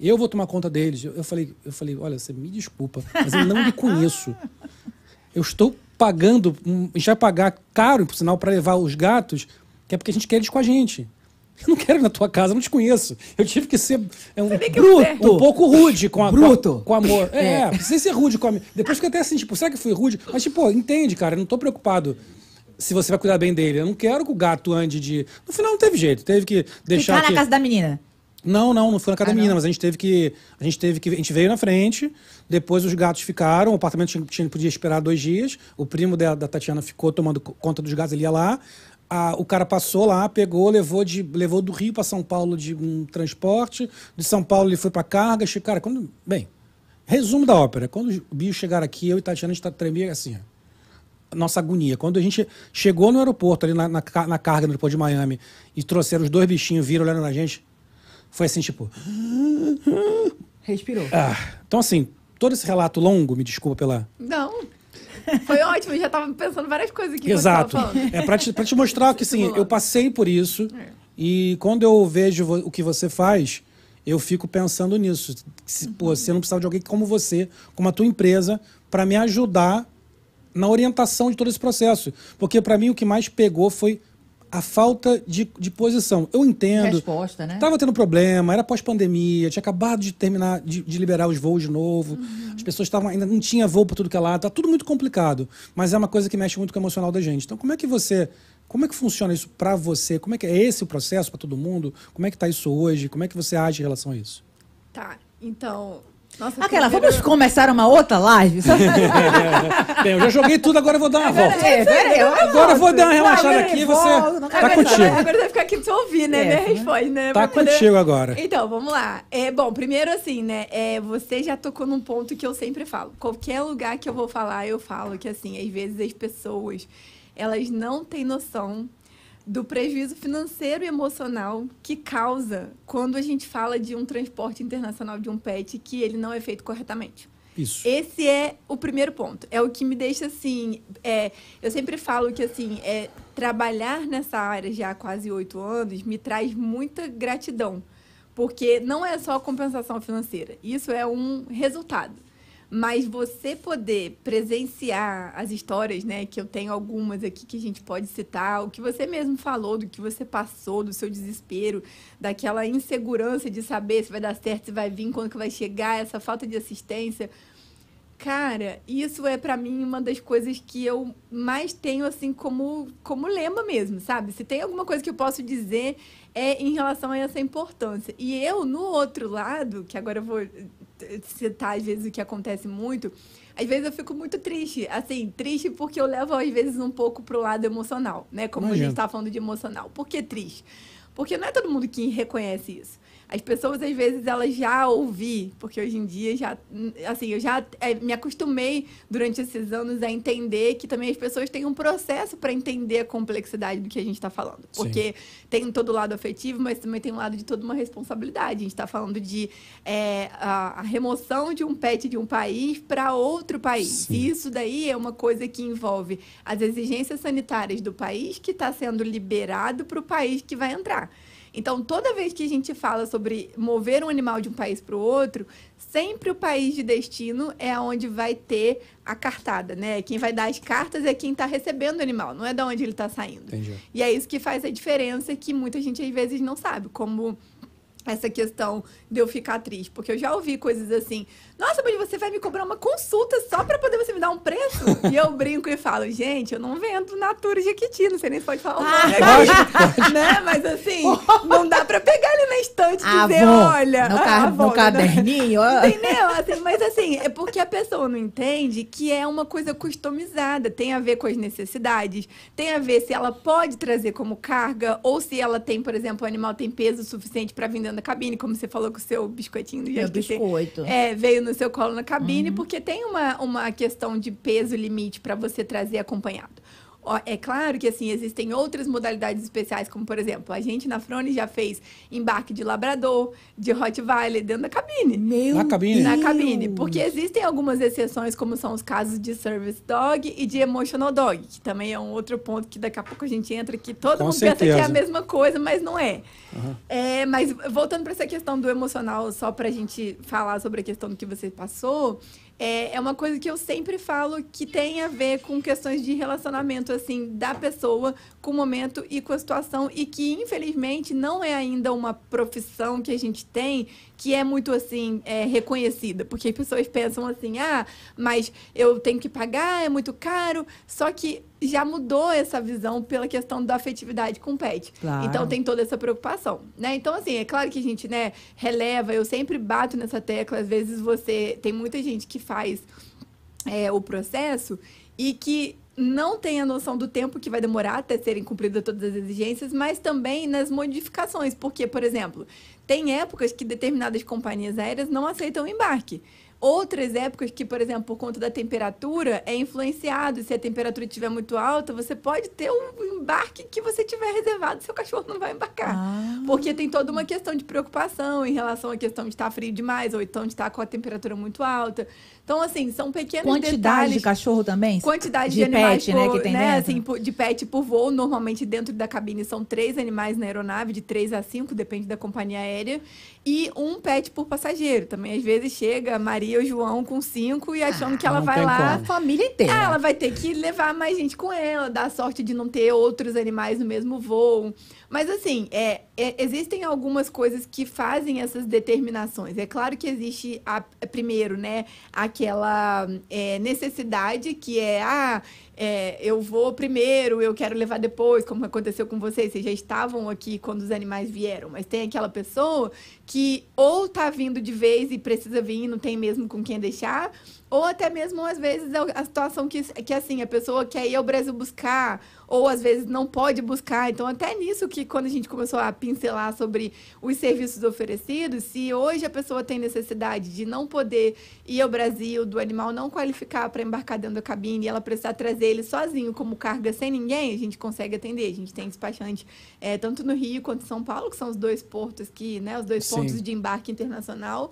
Eu vou tomar conta deles. Eu falei, eu falei, olha, você me desculpa, mas eu não lhe conheço. Eu estou pagando, um- gente vai pagar caro, por sinal, para levar os gatos, que é porque a gente quer eles com a gente. Eu não quero ir na tua casa, eu não te conheço. Eu tive que ser é um, que bruto, um pouco rude com a Bruto. Com, a- com amor. É, É. precisei ser rude com a Depois fiquei até assim, tipo, será que eu fui rude? Mas, tipo, entende, cara, eu não tô preocupado se você vai cuidar bem dele. Eu não quero que o gato ande de. No final não teve jeito, teve que deixar. Ficar na que... casa da menina. Não, não, não foi na casa Ah, da menina, não? mas a gente teve que. A gente teve que. A gente veio na frente, depois os gatos ficaram, o apartamento tinha, tinha- podia esperar dois dias. O primo da, da Tatiana ficou tomando co- conta dos gatos, ele ia lá. A- o cara passou lá, pegou, levou, de, levou do Rio para São Paulo de um transporte. De São Paulo ele foi para carga. che- Cara, quando. Bem, resumo da ópera. Quando os bichos chegaram aqui, eu e Tatiana, a gente tá tremia assim, ó nossa agonia. Quando a gente chegou no aeroporto, ali na, na, na carga no aeroporto de Miami, e trouxeram os dois bichinhos, viram olhando na gente, foi assim, tipo. Respirou. ah. Então, assim, todo esse relato longo, me desculpa pela. Não. Foi ótimo, eu já tava pensando várias coisas aqui que Exato. É pra te, pra te mostrar que, assim, eu passei por isso, e quando eu vejo o que você faz, eu fico pensando nisso. Se, pô, você não precisava de alguém como você, como a tua empresa, para me ajudar na orientação de todo esse processo. Porque para mim o que mais pegou foi a falta de, de posição. Eu entendo. Resposta, né? Tava tendo problema, era pós-pandemia, tinha acabado de terminar, de, de liberar os voos de novo. As pessoas estavam ainda não tinha voo para tudo que é lá, tá tudo muito complicado. Mas é uma coisa que mexe muito com o emocional da gente. Então, como é que você, como é que funciona isso para você? Como é que é esse o processo para todo mundo? Como é que tá isso hoje? Como é que você age em relação a isso? Tá, então. Nossa, Aquela, vamos começar uma outra live? <laughs> Bem, eu já joguei tudo, agora eu vou dar uma volta. É, peraí, eu Agora eu vou dar uma relaxada Não, aqui, você volto, não tá agora, contigo. Agora você vai ficar aqui pra você ouvir, né? É, minha né? resposta, né? Tá Pra poder- contigo agora. Então, vamos lá. É, bom, primeiro assim, né? É, você já tocou num ponto que eu sempre falo. Qualquer lugar que eu vou falar, eu falo que, assim, às vezes as pessoas, elas não têm noção do prejuízo financeiro e emocional que causa quando a gente fala de um transporte internacional de um pet que ele não é feito corretamente. Isso. Esse é o primeiro ponto. É o que me deixa assim. é, eu sempre falo que assim, é, trabalhar nessa área já há quase oito anos me traz muita gratidão. Porque não é só compensação financeira. Isso é um resultado. Mas você poder presenciar as histórias, né? Que eu tenho algumas aqui que a gente pode citar, o que você mesmo falou, do que você passou, do seu desespero, daquela insegurança de saber se vai dar certo, se vai vir, quando que vai chegar, essa falta de assistência. Cara, isso é pra mim uma das coisas que eu mais tenho assim como como lema mesmo, sabe? Se tem alguma coisa que eu posso dizer é em relação a essa importância. E eu no outro lado, que agora eu vou citar às vezes o que acontece muito, às vezes eu fico muito triste, assim, triste porque eu levo às vezes um pouco pro lado emocional, né? Como a Imagino. gente tá falando de emocional. Por que triste? Porque não é todo mundo que reconhece isso. As pessoas, às vezes, elas já ouvi, porque hoje em dia já, assim, eu já é, me acostumei durante esses anos a entender que também as pessoas têm um processo para entender a complexidade do que a gente está falando. Porque Sim. tem todo o lado afetivo, mas também tem um lado de toda uma responsabilidade. A gente está falando de é, a, a, remoção de um pet de um país para outro país. Sim. E isso daí é uma coisa que envolve as exigências sanitárias do país que está sendo liberado para o país que vai entrar. Então, toda vez que a gente fala sobre mover um animal de um país para o outro, sempre o país de destino é onde vai ter a cartada, né? Quem vai dar as cartas é quem está recebendo o animal, não é de onde ele está saindo. Entendi. E é isso que faz a diferença que muita gente às vezes não sabe, como essa questão de eu ficar triste, porque eu já ouvi coisas assim: "Nossa, mas você vai me cobrar uma consulta só para poder você me dar um preço?" e eu brinco e falo: "Gente, eu não vendo Natura Jequiti, não sei nem se pode falar o nome ah, né? Mas assim, <laughs> não dá para pegar ali na estante e dizer, olha, no, car no caderninho, entendeu? Assim, mas assim, é porque a pessoa não entende que é uma coisa customizada, tem a ver com as necessidades, tem a ver se ela pode trazer como carga ou se ela tem, por exemplo, o animal tem peso suficiente para vir dentro da cabine, como você falou com o seu biscoitinho do Meu biscoito. é, veio no seu colo na cabine, uhum. porque tem uma, uma questão de peso limite para você trazer acompanhado. É claro que assim existem outras modalidades especiais, como por exemplo, a gente na Frone já fez embarque de labrador, de Rottweiler dentro da cabine. Meu na cabine. Na cabine, porque existem algumas exceções, como são os casos de service dog e de emotional dog, que também é um outro ponto que daqui a pouco a gente entra que todo Com mundo certeza. pensa que é a mesma coisa, mas não é. Uhum. é mas voltando para essa questão do emocional, só para a gente falar sobre a questão do que você passou, é, é uma coisa que eu sempre falo que tem a ver com questões de relacionamento, assim, da pessoa com o momento e com a situação, e que, infelizmente, não é ainda uma profissão que a gente tem que é muito, assim, é, reconhecida. Porque as pessoas pensam assim, ah, mas eu tenho que pagar, é muito caro. Só que já mudou essa visão pela questão da afetividade com o pet. Claro. Então tem toda essa preocupação, né? Então assim, é claro que a gente, né, releva, eu sempre bato nessa tecla, às vezes você tem muita gente que faz é, o processo e que não tem a noção do tempo que vai demorar até serem cumpridas todas as exigências, mas também nas modificações, porque, por exemplo, tem épocas que determinadas companhias aéreas não aceitam embarque. Outras épocas que, por exemplo, por conta da temperatura, é influenciado. Se a temperatura estiver muito alta, você pode ter um embarque que você tiver reservado, seu cachorro não vai embarcar. Ah. Porque tem toda uma questão de preocupação em relação à questão de estar frio demais ou então de estar com a temperatura muito alta. Então, assim, são pequenos Quantidade detalhes. de cachorro também? Quantidade de, de animais pet, né, por, né, que tem né, assim, de pet por voo. Normalmente, dentro da cabine, são três animais na aeronave, de três a cinco, depende da companhia aérea. E um pet por passageiro. Também, às vezes, chega a Maria ou João com cinco e achando ah, que ela vai lá... A família inteira. Ah, ela vai ter que levar mais gente com ela, dar sorte de não ter outros animais no mesmo voo. Mas assim, é, é, existem algumas coisas que fazem essas determinações. É claro que existe, a, primeiro, né, aquela é, necessidade que é, ah, é, eu vou primeiro, eu quero levar depois, como aconteceu com vocês. Vocês já estavam aqui quando os animais vieram, mas tem aquela pessoa que ou tá vindo de vez e precisa vir, não tem mesmo com quem deixar, ou até mesmo, às vezes, é a situação que, que assim, a pessoa quer ir ao Brasil buscar, ou às vezes não pode buscar. Então, até nisso que quando a gente começou a pincelar sobre os serviços oferecidos, se hoje a pessoa tem necessidade de não poder ir ao Brasil, do animal não qualificar para embarcar dentro da cabine, e ela precisar trazer ele sozinho como carga sem ninguém, a gente consegue atender. A gente tem despachante é, tanto no Rio quanto em São Paulo, que são os dois portos que, né, os dois Sim. pontos de embarque internacional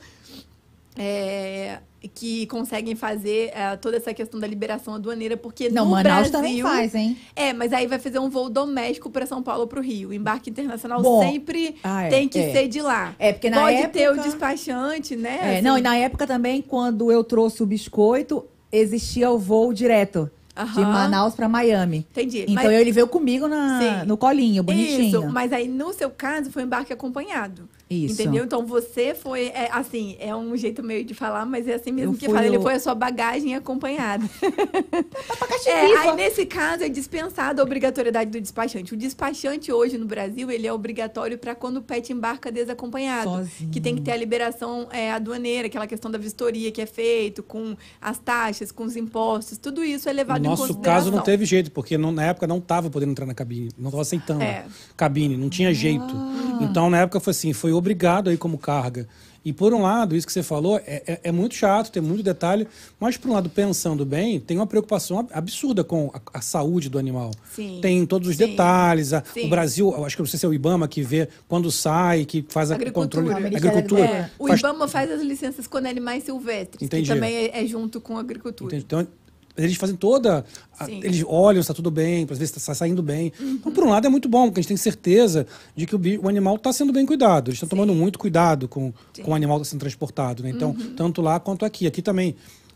é, que conseguem fazer é, toda essa questão da liberação aduaneira, porque Não, no Manaus Brasil, também faz, hein? É, mas aí vai fazer um voo doméstico para São Paulo para o Rio. O embarque internacional Bom, sempre ah, é, tem que é. ser de lá. É, porque na Pode época... ter o despachante, né? É, assim... Não, e na época também, quando eu trouxe o biscoito, existia o voo direto. Uhum. De Manaus para Miami. Entendi. Então mas... ele veio comigo na, no colinho, bonitinho. Isso, mas aí no seu caso foi embarque acompanhado. Isso. Entendeu? Então você foi, é, assim, é um jeito meio de falar, mas é assim mesmo eu que fala. Ele foi a sua bagagem acompanhada. <laughs> é, aí nesse caso é dispensada a obrigatoriedade do despachante. O despachante hoje no Brasil, ele é obrigatório para quando o pet embarca desacompanhado. Sozinho. Que tem que ter a liberação é, aduaneira, aquela questão da vistoria que é feito, com as taxas, com os impostos, tudo isso é levado no em nosso caso não teve jeito, porque não, na época não estava podendo entrar na cabine, não estava aceitando é. cabine, não tinha jeito. Ah. Então, na época, foi assim, foi obrigado aí como carga. E por um lado, isso que você falou é, é, é muito chato, tem muito detalhe, mas por um lado, pensando bem, tem uma preocupação ab- absurda com a, a saúde do animal. Sim. Tem todos os Sim. detalhes. a- o Brasil, acho que não sei se é o IBAMA que vê quando sai, que faz a controle. Ministério agricultura. É, o Faz- IBAMA faz as licenças quando é animais silvestres, Entendi. que também é, é junto com a agricultura. Entende? Então, eles fazem toda. a-. Uhum. eles olham se está tudo bem, para ver se está saindo bem. Então, por um lado, é muito bom, porque a gente tem certeza de que o, o animal está sendo bem cuidado. Eles estão tomando muito cuidado com, com o animal que está sendo transportado. Né? Então, Uhum. tanto lá quanto aqui. Aqui também.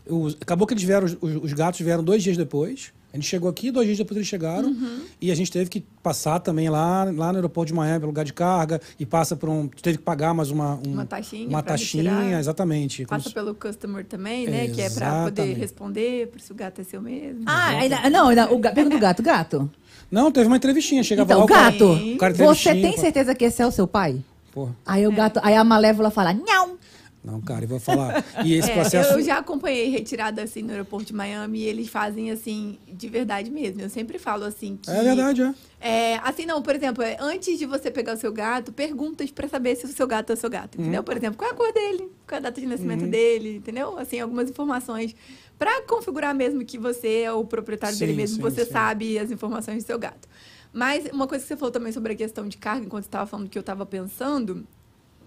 os- acabou que eles vieram, os, os gatos vieram dois dias depois. A gente chegou aqui, dois dias depois eles chegaram. Uhum. E a gente teve que passar também lá, lá no aeroporto de Miami, pelo lugar de carga, e passa por um. Teve que pagar mais uma. um- Uma taxinha Uma taxinha, retirar. exatamente. Passa se- pelo customer também, né? Que é pra poder Exatamente. responder pra se o gato é seu mesmo. Ah, ainda, não, ainda, o, pergunta do gato. Gato? Não, teve uma entrevistinha. Chegava Então, lá o cara- gato, o cara você tem pô. certeza que esse é o seu pai? Porra. Aí o gato, aí a Malévola fala, não. Não, cara, eu vou falar. E esse <laughs> É, processo. Eu já acompanhei retirada assim no aeroporto de Miami e eles fazem assim, de verdade mesmo. Eu sempre falo assim que. É verdade, é. É, assim, não, por exemplo, é, antes de você pegar o seu gato, perguntas pra saber se o seu gato é o seu gato, Uhum. entendeu? Por exemplo, qual é a cor dele? Qual é a data de nascimento dele, entendeu? Assim, algumas informações pra configurar mesmo que você é o proprietário dele Sim, mesmo, sim, você sim. sabe as informações do seu gato. Mas uma coisa que você falou também sobre a questão de carga, enquanto você estava falando que eu estava pensando,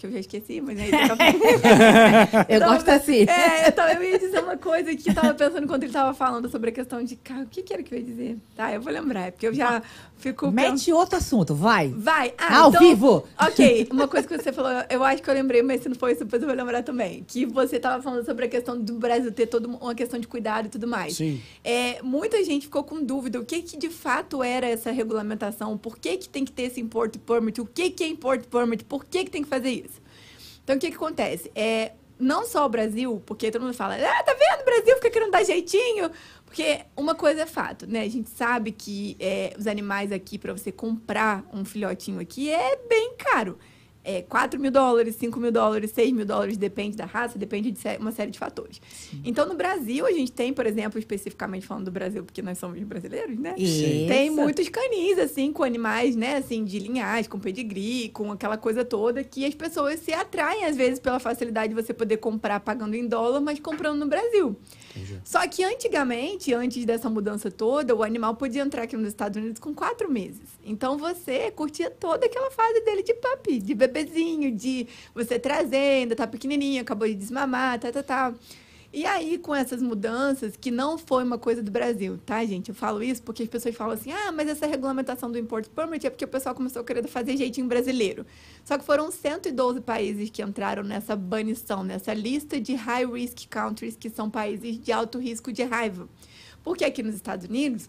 que eu já esqueci, mas aí. <laughs> Eu Tava- gosto assim. É, eu, tava, eu ia dizer uma coisa que eu tava pensando quando ele tava falando sobre a questão de carro. O que, que era que eu ia dizer? Tá, eu vou lembrar, é porque eu já fico. Mete outro assunto, vai. Vai! Ah, Ao então- vivo. Ok, uma coisa que você falou, eu acho que eu lembrei, mas se não foi isso, depois eu vou lembrar também. Que você tava falando sobre a questão do Brasil ter toda uma questão de cuidado e tudo mais. Sim. É, muita gente ficou com dúvida o que, que de fato era essa regulamentação, por que, que tem que ter esse import permit, o que, que é import permit, por que, que tem que fazer isso. Então, o que, que acontece? É, não só o Brasil, porque todo mundo fala, ah, tá vendo, o Brasil fica querendo dar jeitinho. Porque uma coisa é fato, né? A gente sabe que é, os animais aqui, para você comprar um filhotinho aqui, é bem caro. É 4 mil dólares, 5 mil dólares, 6 mil dólares, depende da raça, depende de uma série de fatores. Então, no Brasil, a gente tem, por exemplo, especificamente falando do Brasil, porque nós somos brasileiros, né? Isso. Tem muitos canis, assim, com animais, né, assim, de linhagem, com pedigree, com aquela coisa toda, que as pessoas se atraem, às vezes, pela facilidade de você poder comprar pagando em dólar, mas comprando no Brasil. Só que antigamente, antes dessa mudança toda, o animal podia entrar aqui nos Estados Unidos com quatro meses. Então você curtia toda aquela fase dele de puppy, de bebezinho, de você trazer, ainda tá pequenininho, acabou de desmamar, tá, tá, tá. E aí, com essas mudanças, que não foi uma coisa do Brasil, tá, gente? Eu falo isso porque as pessoas falam assim, ah, mas essa regulamentação do import permit é porque o pessoal começou a querer fazer jeitinho brasileiro. Só que foram 112 países que entraram nessa banição, nessa lista de high risk countries, que são países de alto risco de raiva. Porque aqui nos Estados Unidos,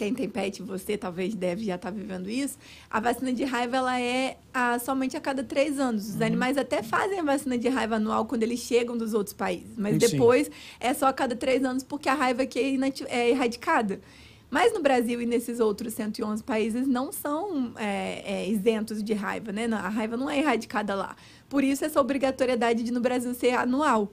quem tem pet, você talvez deve já estar vivendo isso, a vacina de raiva ela é a- somente a cada três anos. Os animais até fazem a vacina de raiva anual quando eles chegam dos outros países, mas Sim. depois é só a cada três anos porque a raiva aqui é, é erradicada. Mas no Brasil e nesses outros 111 países não são é, é, isentos de raiva, né? Não, A raiva não é erradicada lá. Por isso essa obrigatoriedade de no Brasil ser anual.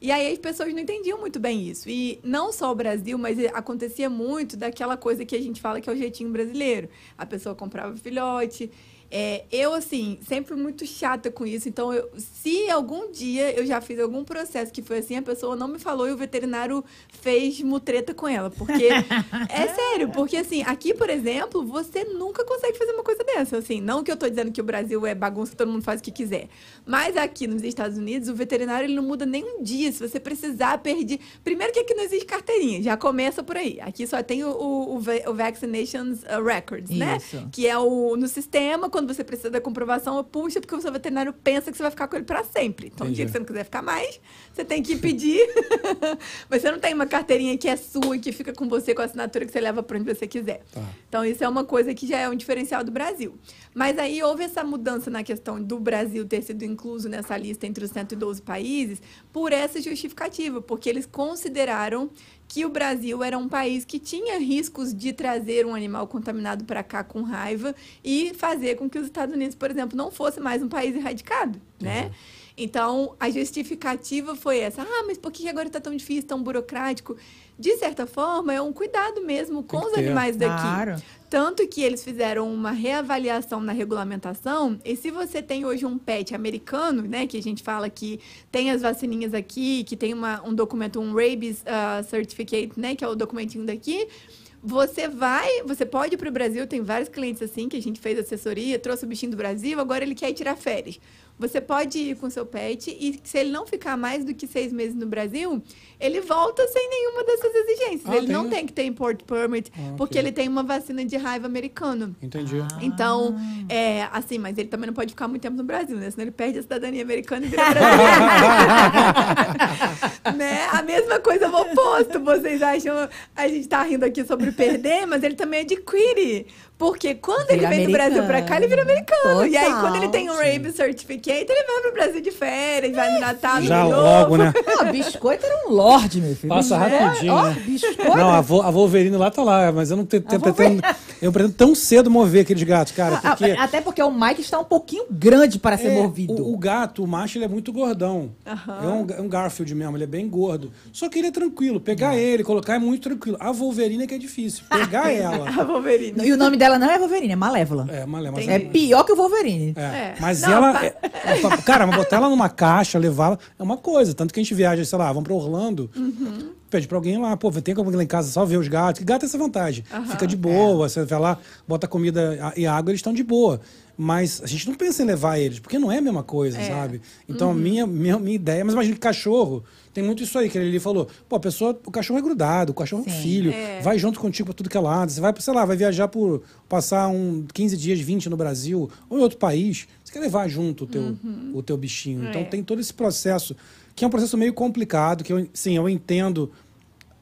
E aí as pessoas não entendiam muito bem isso. E não só o Brasil, mas acontecia muito daquela coisa que a gente fala que é o jeitinho brasileiro. A pessoa comprava filhote. É, eu, assim, sempre muito chata com isso. Então, eu- se algum dia eu já fiz algum processo que foi assim, a pessoa não me falou e o veterinário fez mutreta com ela. Porque, <laughs> é sério, porque assim, aqui, por exemplo, você nunca consegue fazer uma coisa dessa. Assim, não que eu tô dizendo que o Brasil é bagunça, todo mundo faz o que quiser. Mas aqui nos Estados Unidos, o veterinário ele não muda nem um dia. Se você precisar, perder. Primeiro que aqui não existe carteirinha, já começa por aí. Aqui só tem o, o, o va- o Vaccinations Records, né? Isso. Que é o no sistema, quando você precisa da comprovação, puxa, porque o seu veterinário pensa que você vai ficar com ele para sempre. Então, no dia Entendi. que você não quiser ficar mais, você tem que pedir. <laughs> Mas você não tem uma carteirinha que é sua e que fica com você com a assinatura que você leva para onde você quiser. Tá. Então, isso é uma coisa que já é um diferencial do Brasil. Mas aí houve essa mudança na questão do Brasil ter sido incluso nessa lista entre os 112 países por essa justificativa, porque eles consideraram que o Brasil era um país que tinha riscos de trazer um animal contaminado para cá com raiva e fazer com que os Estados Unidos, por exemplo, não fosse mais um país erradicado, né? Então, a justificativa foi essa. Ah, mas por que agora está tão difícil, tão burocrático? De certa forma, é um cuidado mesmo com os animais daqui. Claro. Tanto que eles fizeram uma reavaliação na regulamentação. E se você tem hoje um pet americano, né, que a gente fala que tem as vacininhas aqui, que tem uma, um documento, um Rabies ah, Certificate, né, que é o documentinho daqui. Você vai, você pode ir para o Brasil, tem vários clientes assim que a gente fez assessoria, trouxe o bichinho do Brasil, agora ele quer ir tirar férias. Você pode ir com seu pet e se ele não ficar mais do que seis meses no Brasil, ele volta sem nenhuma dessas exigências. Ah, ele tem- não tem que ter import permit, Ah, porque ok. ele tem uma vacina de raiva americano. Entendi. Então, é assim, mas ele também não pode ficar muito tempo no Brasil, né? Senão ele perde a cidadania americana e vira brasileiro. <laughs> né? A mesma coisa o oposto. Vocês acham. A gente tá rindo aqui sobre perder, mas ele também adquire. Porque quando ele Vira vem do Brasil pra cá, ele vira americano. E aí, Total. quando ele tem um Rabies Certificate, ele vai pro Brasil de férias, vai no Natal, Já no logo, Novo. né? Ó, <laughs> biscoito era um lorde, meu filho. Passa rapidinho, Ó, né? biscoito. Não, a, Vo- a Wolverine lá tá lá, mas eu não te- te- pretendo. Eu pretendo tão cedo mover aqueles gatos, cara, Ah, porque. Até porque o Mike está um pouquinho grande para ser É, movido. O, o gato, o macho, ele é muito gordão. É, um, é um Garfield mesmo, ele é bem gordo. Só que ele é tranquilo. Pegar ele, colocar é muito tranquilo. A Wolverine é que é difícil. Pegar <laughs> ela. A Wolverine. E o nome dela não é Wolverine, é Malévola. É, mas, mas, É pior que o Wolverine. é. É. mas Não, ela. pa- é- é- cara, mas botar ela numa caixa, levá-la, é uma coisa. Tanto que a gente viaja, sei lá, vamos pra Orlando, Uhum. pede pra alguém lá, pô, tem como ir lá em casa só ver os gatos. Que gato tem essa vantagem. Fica de boa, você vai lá, bota comida e água, eles estão de boa. Mas a gente não pensa em levar eles, porque não é a mesma coisa, É. sabe? Então, a minha, minha, minha ideia, mas imagina que cachorro, tem muito isso aí, que ele falou, pô, a pessoa, o cachorro é grudado, o cachorro é um Sim. filho, É. vai junto contigo pra tudo que é lado, você vai, sei lá, vai viajar por, passar um 15 dias, 20 no Brasil, ou em outro país, você quer levar junto o teu, o teu bichinho. Então É. tem todo esse processo, que é um processo meio complicado, que eu, sim, eu entendo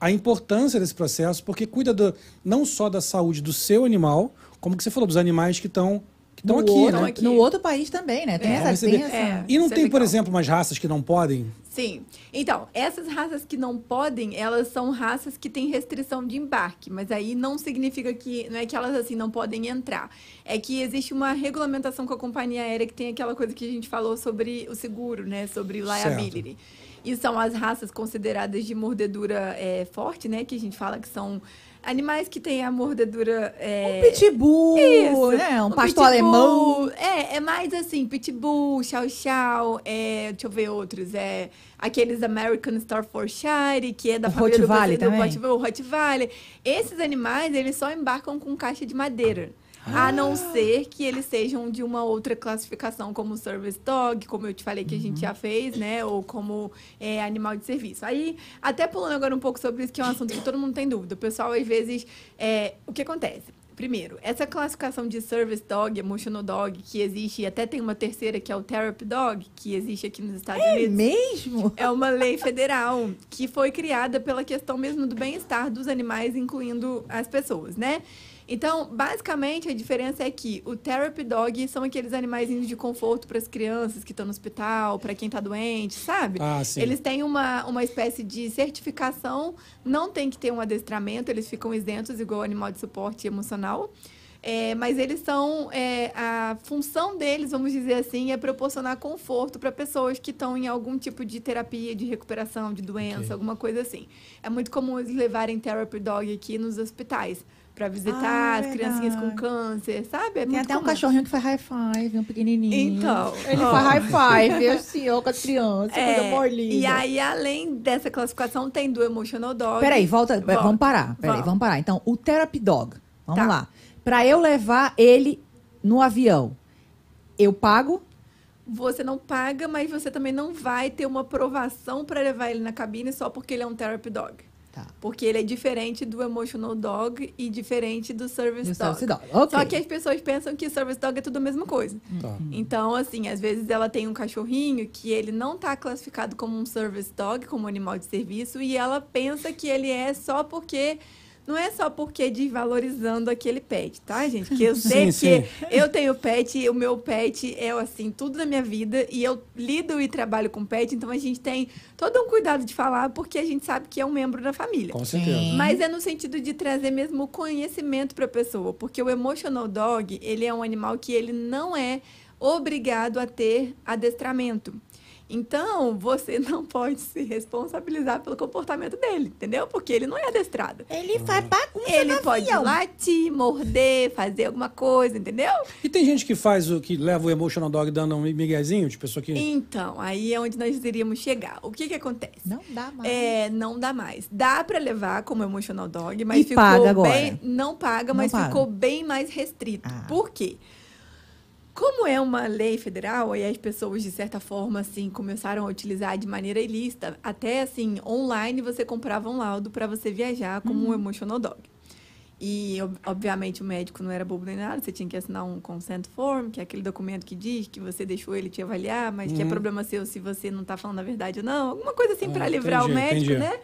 a importância desse processo, porque cuida do, não só da saúde do seu animal, como que você falou, dos animais que estão que estão no, aqui, outro, né? aqui. no outro país também, né? Tem É. essa, tem essa... É. E não Isso é tem, por legal. exemplo, umas raças que não podem? Sim. Então, essas raças que não podem, elas são raças que têm restrição de embarque, mas aí não significa que não é que elas assim não podem entrar. É que existe uma regulamentação com a companhia aérea que tem aquela coisa que a gente falou sobre o seguro, né, sobre o liability. E são as raças consideradas de mordedura é, forte, né, que a gente fala que são animais que têm a mordedura é, Um pitbull, isso, né? Um um pastor pitbull. alemão. É, é mais assim, pitbull, chow chow, é, deixa eu ver outros, é aqueles American Staffordshire, que é da O família do, Rottweiler do, também? Rottweiler, o Rottweiler. Esses animais, eles só embarcam com caixa de madeira. Ah. A não ser que eles sejam de uma outra classificação, como service dog, como eu te falei que a Uhum. gente já fez, né? Ou como é, animal de serviço. Aí, até pulando agora um pouco sobre isso, que é um assunto que todo mundo tem dúvida. O pessoal, às vezes, é, o que acontece? Primeiro, essa classificação de service dog, emotional dog, que existe, e até tem uma terceira que é o therapy dog, que existe aqui nos Estados É Unidos. mesmo? É uma lei federal que foi criada pela questão mesmo do bem-estar dos animais, incluindo as pessoas, né? Então, basicamente, a diferença é que o therapy dog são aqueles animaizinhos de conforto para as crianças que estão no hospital, para quem está doente, sabe? Ah, sim. Eles têm uma, uma espécie de certificação, não tem que ter um adestramento, eles ficam isentos, igual animal de suporte emocional. É, mas eles são. é, a função deles, vamos dizer assim, é proporcionar conforto para pessoas que estão em algum tipo de terapia, de recuperação, de doença, Ok. alguma coisa assim. É muito comum eles levarem therapy dog aqui nos hospitais para visitar Ah, as criancinhas com câncer, sabe? É Tem muito até um comum. cachorrinho que faz high five, um pequenininho. Então, Ele ó. faz high five, <laughs> assim, ó, com as crianças, coisa É, linda. e aí, além dessa classificação, tem do emotional dog. Peraí, volta, Volta. vamos parar. Peraí, Vamos. vamos parar. Então, o therapy dog, vamos Tá. lá. Pra eu levar ele no avião, eu pago? Você não paga, mas você também não vai ter uma aprovação para levar ele na cabine só porque ele é um therapy dog. Tá. Porque ele é diferente do emotional dog e diferente do service Do dog. service dog, ok. Só que as pessoas pensam que service dog é tudo a mesma coisa. Tá. Então, assim, às vezes ela tem um cachorrinho que ele não está classificado como um service dog, como um animal de serviço, e ela pensa que ele é só porque. Não é só porque desvalorizando aquele pet, tá, gente? Que eu sei Sim, que eu tenho pet, o meu pet é assim, tudo na minha vida, e eu lido e trabalho com pet, então a gente tem todo um cuidado de falar, porque a gente sabe que é um membro da família. Com certeza. Sim. Mas é no sentido de trazer mesmo o conhecimento para a pessoa, porque o emotional dog, ele é um animal que ele não é obrigado a ter adestramento. Então, você <laughs> não pode se responsabilizar pelo comportamento dele, entendeu? Porque ele não é adestrado. Ele faz bagunça Ele no pode avião. latir, morder, fazer alguma coisa, entendeu? E tem gente que faz o que leva o emotional dog dando um miguezinho, de pessoa que. Então, aí é onde nós iríamos chegar. O que que acontece? Não dá mais. É, não dá mais. Dá pra levar como emotional dog, mas E ficou paga agora? bem. Não paga, Não mas paga. ficou bem mais restrito. Ah. Por quê? Como é uma lei federal, e as pessoas, de certa forma, assim, começaram a utilizar de maneira ilícita, até assim, online você comprava um laudo para você viajar como Uhum. um emotional dog. E, ob- obviamente, o médico não era bobo nem nada, você tinha que assinar um consent form, que é aquele documento que diz que você deixou ele te avaliar, mas que é Uhum. problema seu se você não tá falando a verdade ou não. Alguma coisa assim Ah, para livrar o entendi, médico, entendi. né?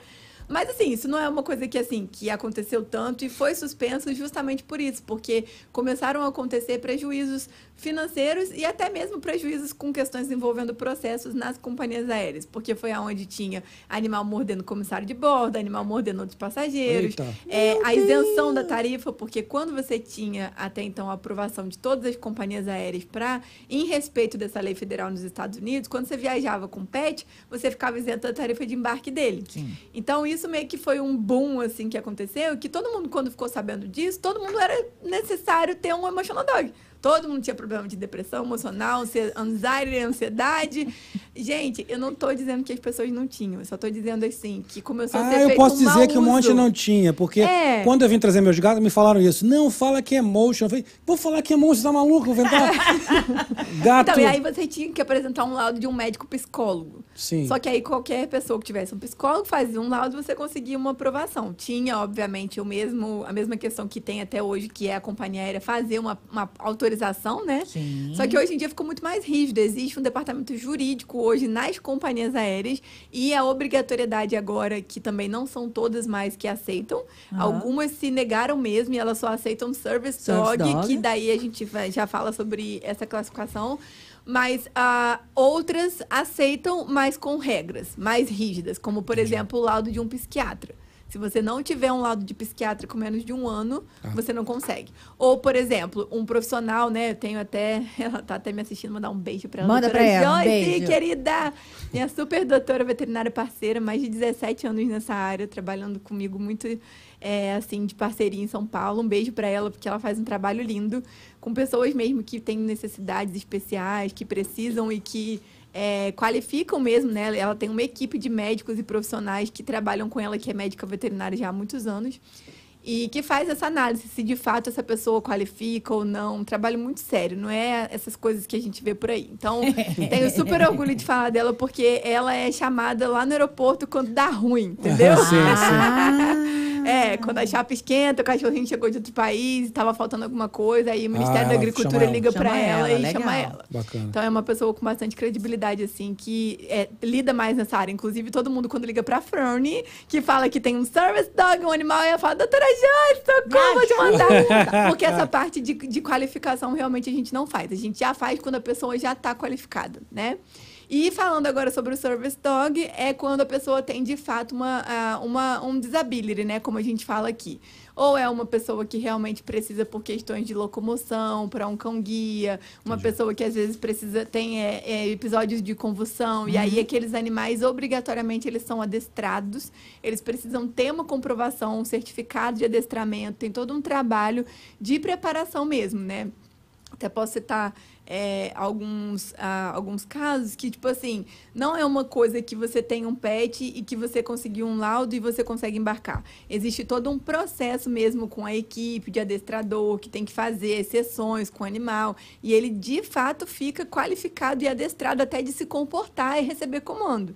Mas assim, isso não é uma coisa que assim que aconteceu tanto e foi suspenso justamente por isso, porque começaram a acontecer prejuízos financeiros e até mesmo prejuízos com questões envolvendo processos nas companhias aéreas, porque foi aonde tinha animal mordendo o comissário de bordo, animal mordendo outros passageiros, é, a isenção da tarifa, porque quando você tinha até então a aprovação de todas as companhias aéreas para em respeito dessa lei federal nos Estados Unidos, quando você viajava com pet, você ficava isento da tarifa de embarque dele. Sim. Então isso meio que foi um boom assim que aconteceu, que todo mundo quando ficou sabendo disso, todo mundo era necessário ter um emotional dog. Todo mundo tinha problema de depressão emocional, anxiety, ansiedade. Gente, eu não tô dizendo que as pessoas não tinham, eu só tô dizendo assim, que começou a ser Ah, eu feito posso dizer que um monte não tinha, porque É. quando eu vim trazer meus gatos, me falaram isso. Não, fala que é emotion. Eu falei, vou falar que é emotion, você tá maluco? Vou inventar. <laughs> Gato. Então, e aí você tinha que apresentar um laudo de um médico psicólogo. Sim. Só que aí qualquer pessoa que tivesse um psicólogo fazia um laudo e você conseguia uma aprovação. Tinha, obviamente, o mesmo, a mesma questão que tem até hoje, que é a companhia aérea fazer uma, uma autorização, né? Sim. Só que hoje em dia ficou muito mais rígido. Existe um departamento jurídico hoje nas companhias aéreas e a obrigatoriedade agora, que também não são todas mais que aceitam. Aham. Algumas se negaram mesmo e elas só aceitam service, Service dog, dog. que daí a gente já fala sobre essa classificação. Mas ah, outras aceitam, mas com regras mais rígidas, como, por exemplo, o laudo de um psiquiatra. Se você não tiver um laudo de psiquiatra com menos de um ano, Ah. você não consegue. Ou, por exemplo, um profissional, né? Eu tenho até. <laughs> Ela tá até me assistindo, mandar um beijo pra ela. Manda doutora pra ela, um Joyce, beijo. querida! Minha super doutora veterinária parceira, mais de 17 anos nessa área, trabalhando comigo muito, é, assim, de parceria em São Paulo. Um beijo pra ela, porque ela faz um trabalho lindo com pessoas mesmo que têm necessidades especiais, que precisam e que é, qualificam mesmo, né? Ela tem uma equipe de médicos e profissionais que trabalham com ela, que é médica veterinária já há muitos anos. E que faz essa análise, se de fato essa pessoa qualifica ou não. Um trabalho muito sério, não é essas coisas que a gente vê por aí. Então, <laughs> tenho super orgulho de falar dela, porque ela é chamada lá no aeroporto quando dá ruim, entendeu? <laughs> Sim, sim. É, quando a chapa esquenta, o cachorrinho chegou de outro país, estava faltando alguma coisa, aí o Ministério Ah, da Agricultura chama liga Chama para ela, ela, e chama legal. ela. Bacana. Então é uma pessoa com bastante credibilidade, assim, que é, lida mais nessa área. Inclusive, todo mundo, quando liga pra Fernie, que fala que tem um service dog, um animal, ela fala, doutora Joyce, socorro, vou te mandar. <laughs> Porque essa parte de, de qualificação realmente a gente não faz. A gente já faz quando a pessoa já está qualificada, né? E falando agora sobre o service dog, é quando a pessoa tem de fato uma, ah, uma, um disability, né? Como a gente fala aqui. Ou é uma pessoa que realmente precisa por questões de locomoção, para um cão-guia, uma pessoa que às vezes precisa, tem é, é, episódios de convulsão, e aí aqueles animais, obrigatoriamente, eles são adestrados, eles precisam ter uma comprovação, um certificado de adestramento, tem todo um trabalho de preparação mesmo, né? Até posso citar é, alguns, ah, alguns casos que, tipo assim, não é uma coisa que você tem um pet e que você conseguiu um laudo e você consegue embarcar. Existe todo um processo mesmo com a equipe de adestrador que tem que fazer sessões com o animal e ele, de fato, fica qualificado e adestrado até de se comportar e receber comando.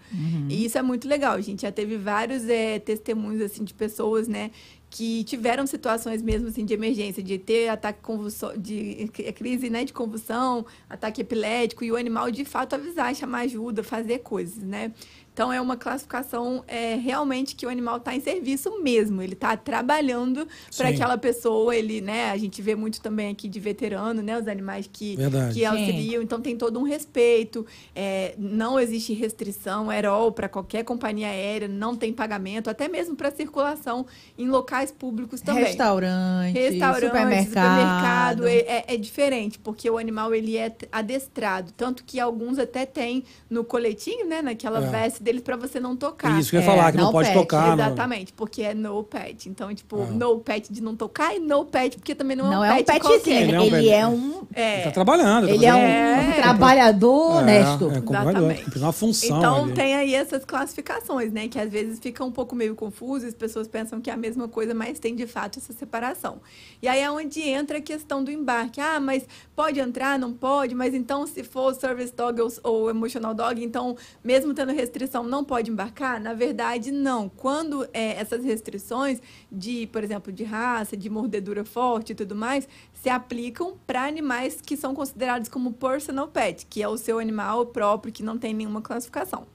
E isso é muito legal. Gente já teve vários é, testemunhos, assim, de pessoas, né, que tiveram situações mesmo assim de emergência, de ter ataque convulsão, de eh, crise né, de convulsão, ataque epilético, e o animal de fato avisar, chamar ajuda, fazer coisas, né? Então é uma classificação é, realmente que o animal está em serviço mesmo. Ele está trabalhando para aquela pessoa. Ele, né? A gente vê muito também aqui de veterano, né? Os animais que, Verdade. que auxiliam. Então tem todo um respeito. É, não existe restrição aerol para qualquer companhia aérea. Não tem pagamento, até mesmo para circulação em locais públicos também. Restaurante, Restaurante, supermercado. supermercado, é, é- é diferente, porque o animal ele é adestrado, tanto que alguns até tem no coletinho, né, naquela É. veste deles pra você não tocar. Isso que eu ia É, falar, que não, não pode pet. tocar. Exatamente, porque é no pet. Então, tipo, Ah. no pet de não tocar e no pet porque também não, Não é um é um pet petzinho, qualquer. Ele é um ele é um, É. Tá trabalhando. tá ele é um É. trabalhador É, honesto. É, Exatamente. uma função. Então ali. tem aí essas classificações, né? Que às vezes fica um pouco meio confuso, as pessoas pensam que é a mesma coisa, mas tem de fato essa separação. E aí é onde entra a questão do embarque. Ah, mas pode entrar, não pode, mas então se for service dog ou, ou emotional dog, então mesmo tendo restrição, não pode embarcar? Na verdade, não. Quando é, essas restrições de, por exemplo, de raça, de mordedura forte e tudo mais, se aplicam para animais que são considerados como personal pet, que é o seu animal próprio, que não tem nenhuma classificação.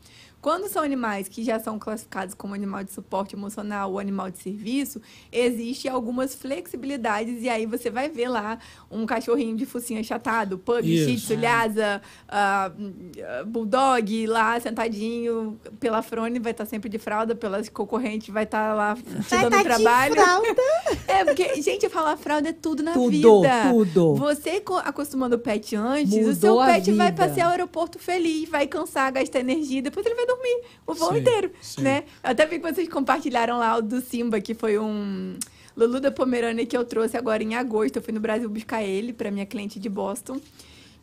Quando são animais que já são classificados como animal de suporte emocional ou animal de serviço, existe algumas flexibilidades e aí você vai ver lá um cachorrinho de focinho achatado, pug, Isso. shih tzu, lhasa, ah, bulldog lá sentadinho pela frone, vai estar sempre de fralda, pelas concorrentes vai estar lá te Vai dando tá de trabalho. fralda. <laughs> É, porque, gente, falar fralda é tudo na Tudo, vida. tudo. Você co- acostumando o pet antes, o Mudou seu a pet vai passear o aeroporto feliz, vai cansar, gastar energia, depois ele vai dormir o voo Sim, inteiro, sim. né? Eu até vi que vocês compartilharam lá o do Simba, que foi um Lulu da Pomerânia que eu trouxe agora em agosto. Eu fui no Brasil buscar ele para minha cliente de Boston.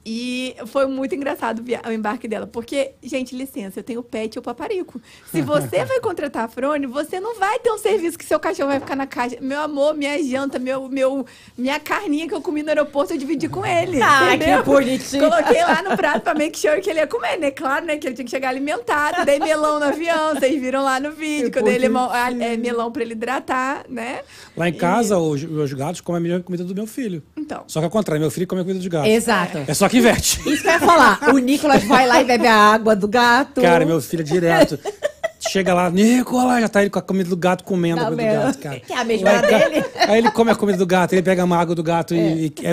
E foi muito engraçado o embarque dela. Porque, gente, licença, eu tenho pet ou paparico. Se você <laughs> vai contratar a Frone, você não vai ter um serviço que seu cachorro vai ficar na caixa. Meu amor, minha janta, meu, meu, minha carninha que eu comi no aeroporto, eu dividi com ele. Ah, entendeu? que bonitinho. Coloquei lá no prato pra make sure que ele ia comer, né? Claro, né? Que ele tinha que chegar alimentado. Dei melão no avião, vocês viram lá no vídeo. Que eu dei limão, ah, é, melão pra ele hidratar, né? Lá em casa, os, os gatos comem a mesma comida do meu filho. Então. Só que ao contrário, meu filho come a comida de gato. Exato. É só que inverte. Isso que eu ia falar. O Nicolas vai lá e bebe a água do gato. Cara, meu filho é direto. Chega lá, Nicolas, já tá ele com a comida do gato comendo a Tá comida do vendo? gato, cara. Que é a mesma ca- dele. <laughs> Aí ele come a comida do gato, ele pega a água do gato e. e- é,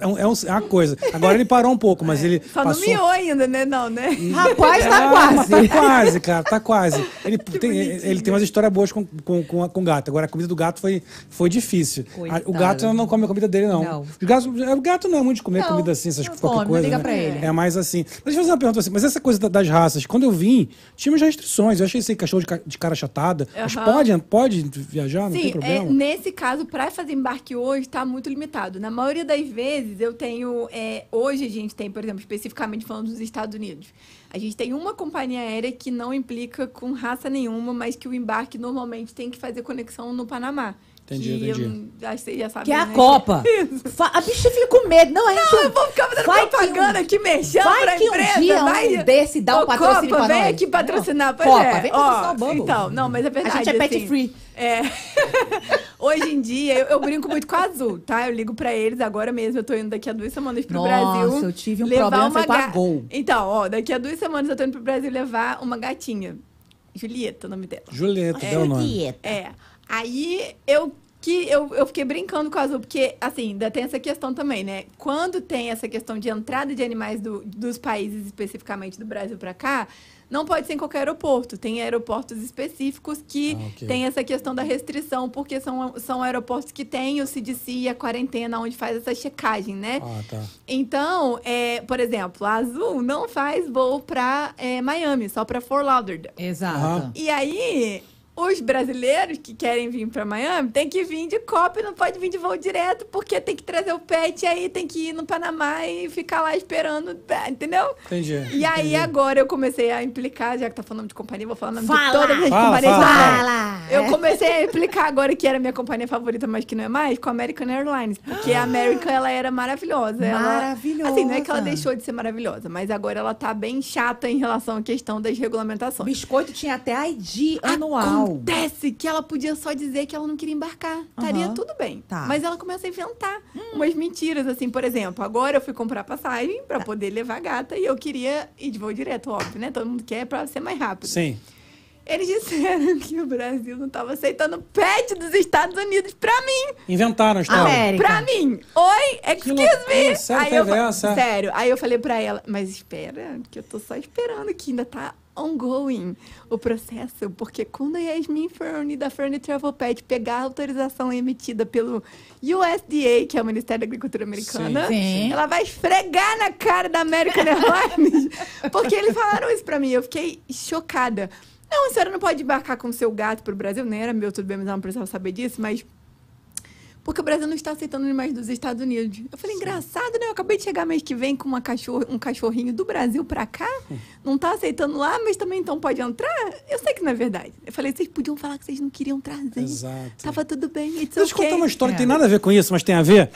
é, um- é um- é uma coisa. Agora ele parou um pouco, mas ele. Só passou... não miou ainda, né? Não, né? Rapaz, tá Ah, quase. mas Tá quase, cara, tá quase. Ele tem, bonitinho. ele tem umas histórias boas com, com, com, a- com gato. Agora a comida do gato foi, foi difícil. Coitado. A- o gato não come a comida dele, não. Não. Os gatos, o gato não é muito de comer Não, comida assim, essas qualquer come, coisa. né? pra ele. É mais assim. Mas deixa eu fazer uma pergunta assim. Mas essa coisa da- das raças, quando eu vim, tinha umas restrições. Eu achei esse cachorro de, de cara achatada. Mas Aham. pode, pode viajar, não tem Sim, é, problema? nesse caso, para fazer embarque hoje, está muito limitado. Na maioria das vezes, eu tenho. é, hoje a gente tem, por exemplo, especificamente falando dos Estados Unidos. A gente tem uma companhia aérea que não implica com raça nenhuma, mas que o embarque normalmente tem que fazer conexão no Panamá. Entendi, que entendi. Eu, acho que é a né? Copa. <laughs> A bicha fica com medo. Não, a gente... Não, eu vou ficar fazendo propaganda um- aqui, mexendo vai pra que um empresa. dia vai. um desse dá um Ô, patrocínio Copa, pra vem nós. aqui patrocinar. Pois Copa, é. vem patrocinar o. Então, não, mas é verdade. A gente é pet assim, free. É. <laughs> Hoje em dia, eu, eu brinco muito com a Azul, tá? Eu ligo pra eles agora mesmo. Eu tô indo daqui a duas semanas pro Nossa, Brasil. eu tive um levar problema, uma foi com a ga- Gol. Então, ó, daqui a duas semanas eu tô indo pro Brasil levar uma gatinha. Julieta, o nome dela. Julieta, É, deu o nome. Dieta. É. Aí eu que eu, eu fiquei brincando com a Azul, porque, assim, ainda tem essa questão também, né? Quando tem essa questão de entrada de animais do- dos países, especificamente do Brasil pra cá, não pode ser em qualquer aeroporto. Tem aeroportos específicos que Ah, ok. tem essa questão da restrição, porque são, são aeroportos que têm o CDC e a quarentena, onde faz essa checagem, né? Ah, tá. Então, é, por exemplo, a Azul não faz voo pra é, Miami, só pra Fort Lauderdale. Exato. Aham. E aí, os brasileiros que querem vir para Miami tem que vir de COP, não pode vir de voo direto, porque tem que trazer o pet, aí tem que ir no Panamá e ficar lá esperando, tá, entendeu? Entendi. E aí, entendi. agora eu comecei a implicar, já que tá falando de companhia, vou falar o nome Fala! de todas as Fala, companhias. fala, fala. Eu comecei a explicar agora que era minha companhia favorita, mas que não é mais, com a American Airlines. Porque a American, ela era maravilhosa. Ela- Maravilhosa. assim, não é que ela deixou de ser maravilhosa, mas agora ela tá bem chata em relação à questão das regulamentações. Biscoito tinha até ID anual. Acontece que ela podia só dizer que ela não queria embarcar. Estaria Aham. tudo bem. Tá. Mas ela começa a inventar umas mentiras, assim, por exemplo, agora eu fui comprar passagem pra poder levar a gata e eu queria ir de voo direto, óbvio, né? Todo mundo quer pra ser mais rápido. Sim. Eles disseram <laughs> que o Brasil não tava aceitando pet dos Estados Unidos pra mim. Inventaram a história. América. Pra mim. Oi, excuse loucura, me. sério, Aí eu, essa? sério. Aí eu falei pra ela, mas espera, que eu tô só esperando que ainda tá ongoing o processo, porque quando a Yasmin Fernie da Fernie Travel Pet pegar a autorização emitida pelo USDA, que é o Ministério da Agricultura Americana, Sim. Ela vai esfregar na cara da American <laughs> Airlines, porque eles falaram isso pra mim, eu fiquei chocada. Não, a senhora não pode embarcar com o seu gato pro Brasil, nem era meu, tudo bem, mas ela não precisava saber disso, mas porque o Brasil não está aceitando animais dos Estados Unidos. Eu falei, engraçado, né? Eu acabei de chegar mês que vem com uma cachorro, um cachorrinho do Brasil pra cá. <laughs> Não tá aceitando lá, mas também então pode entrar. Eu sei que não é verdade. Eu falei, vocês podiam falar que vocês não queriam trazer. Exato. Tava tudo bem, it's Deixa eu te okay. contar uma história, É. que tem nada a ver com isso, mas tem a ver,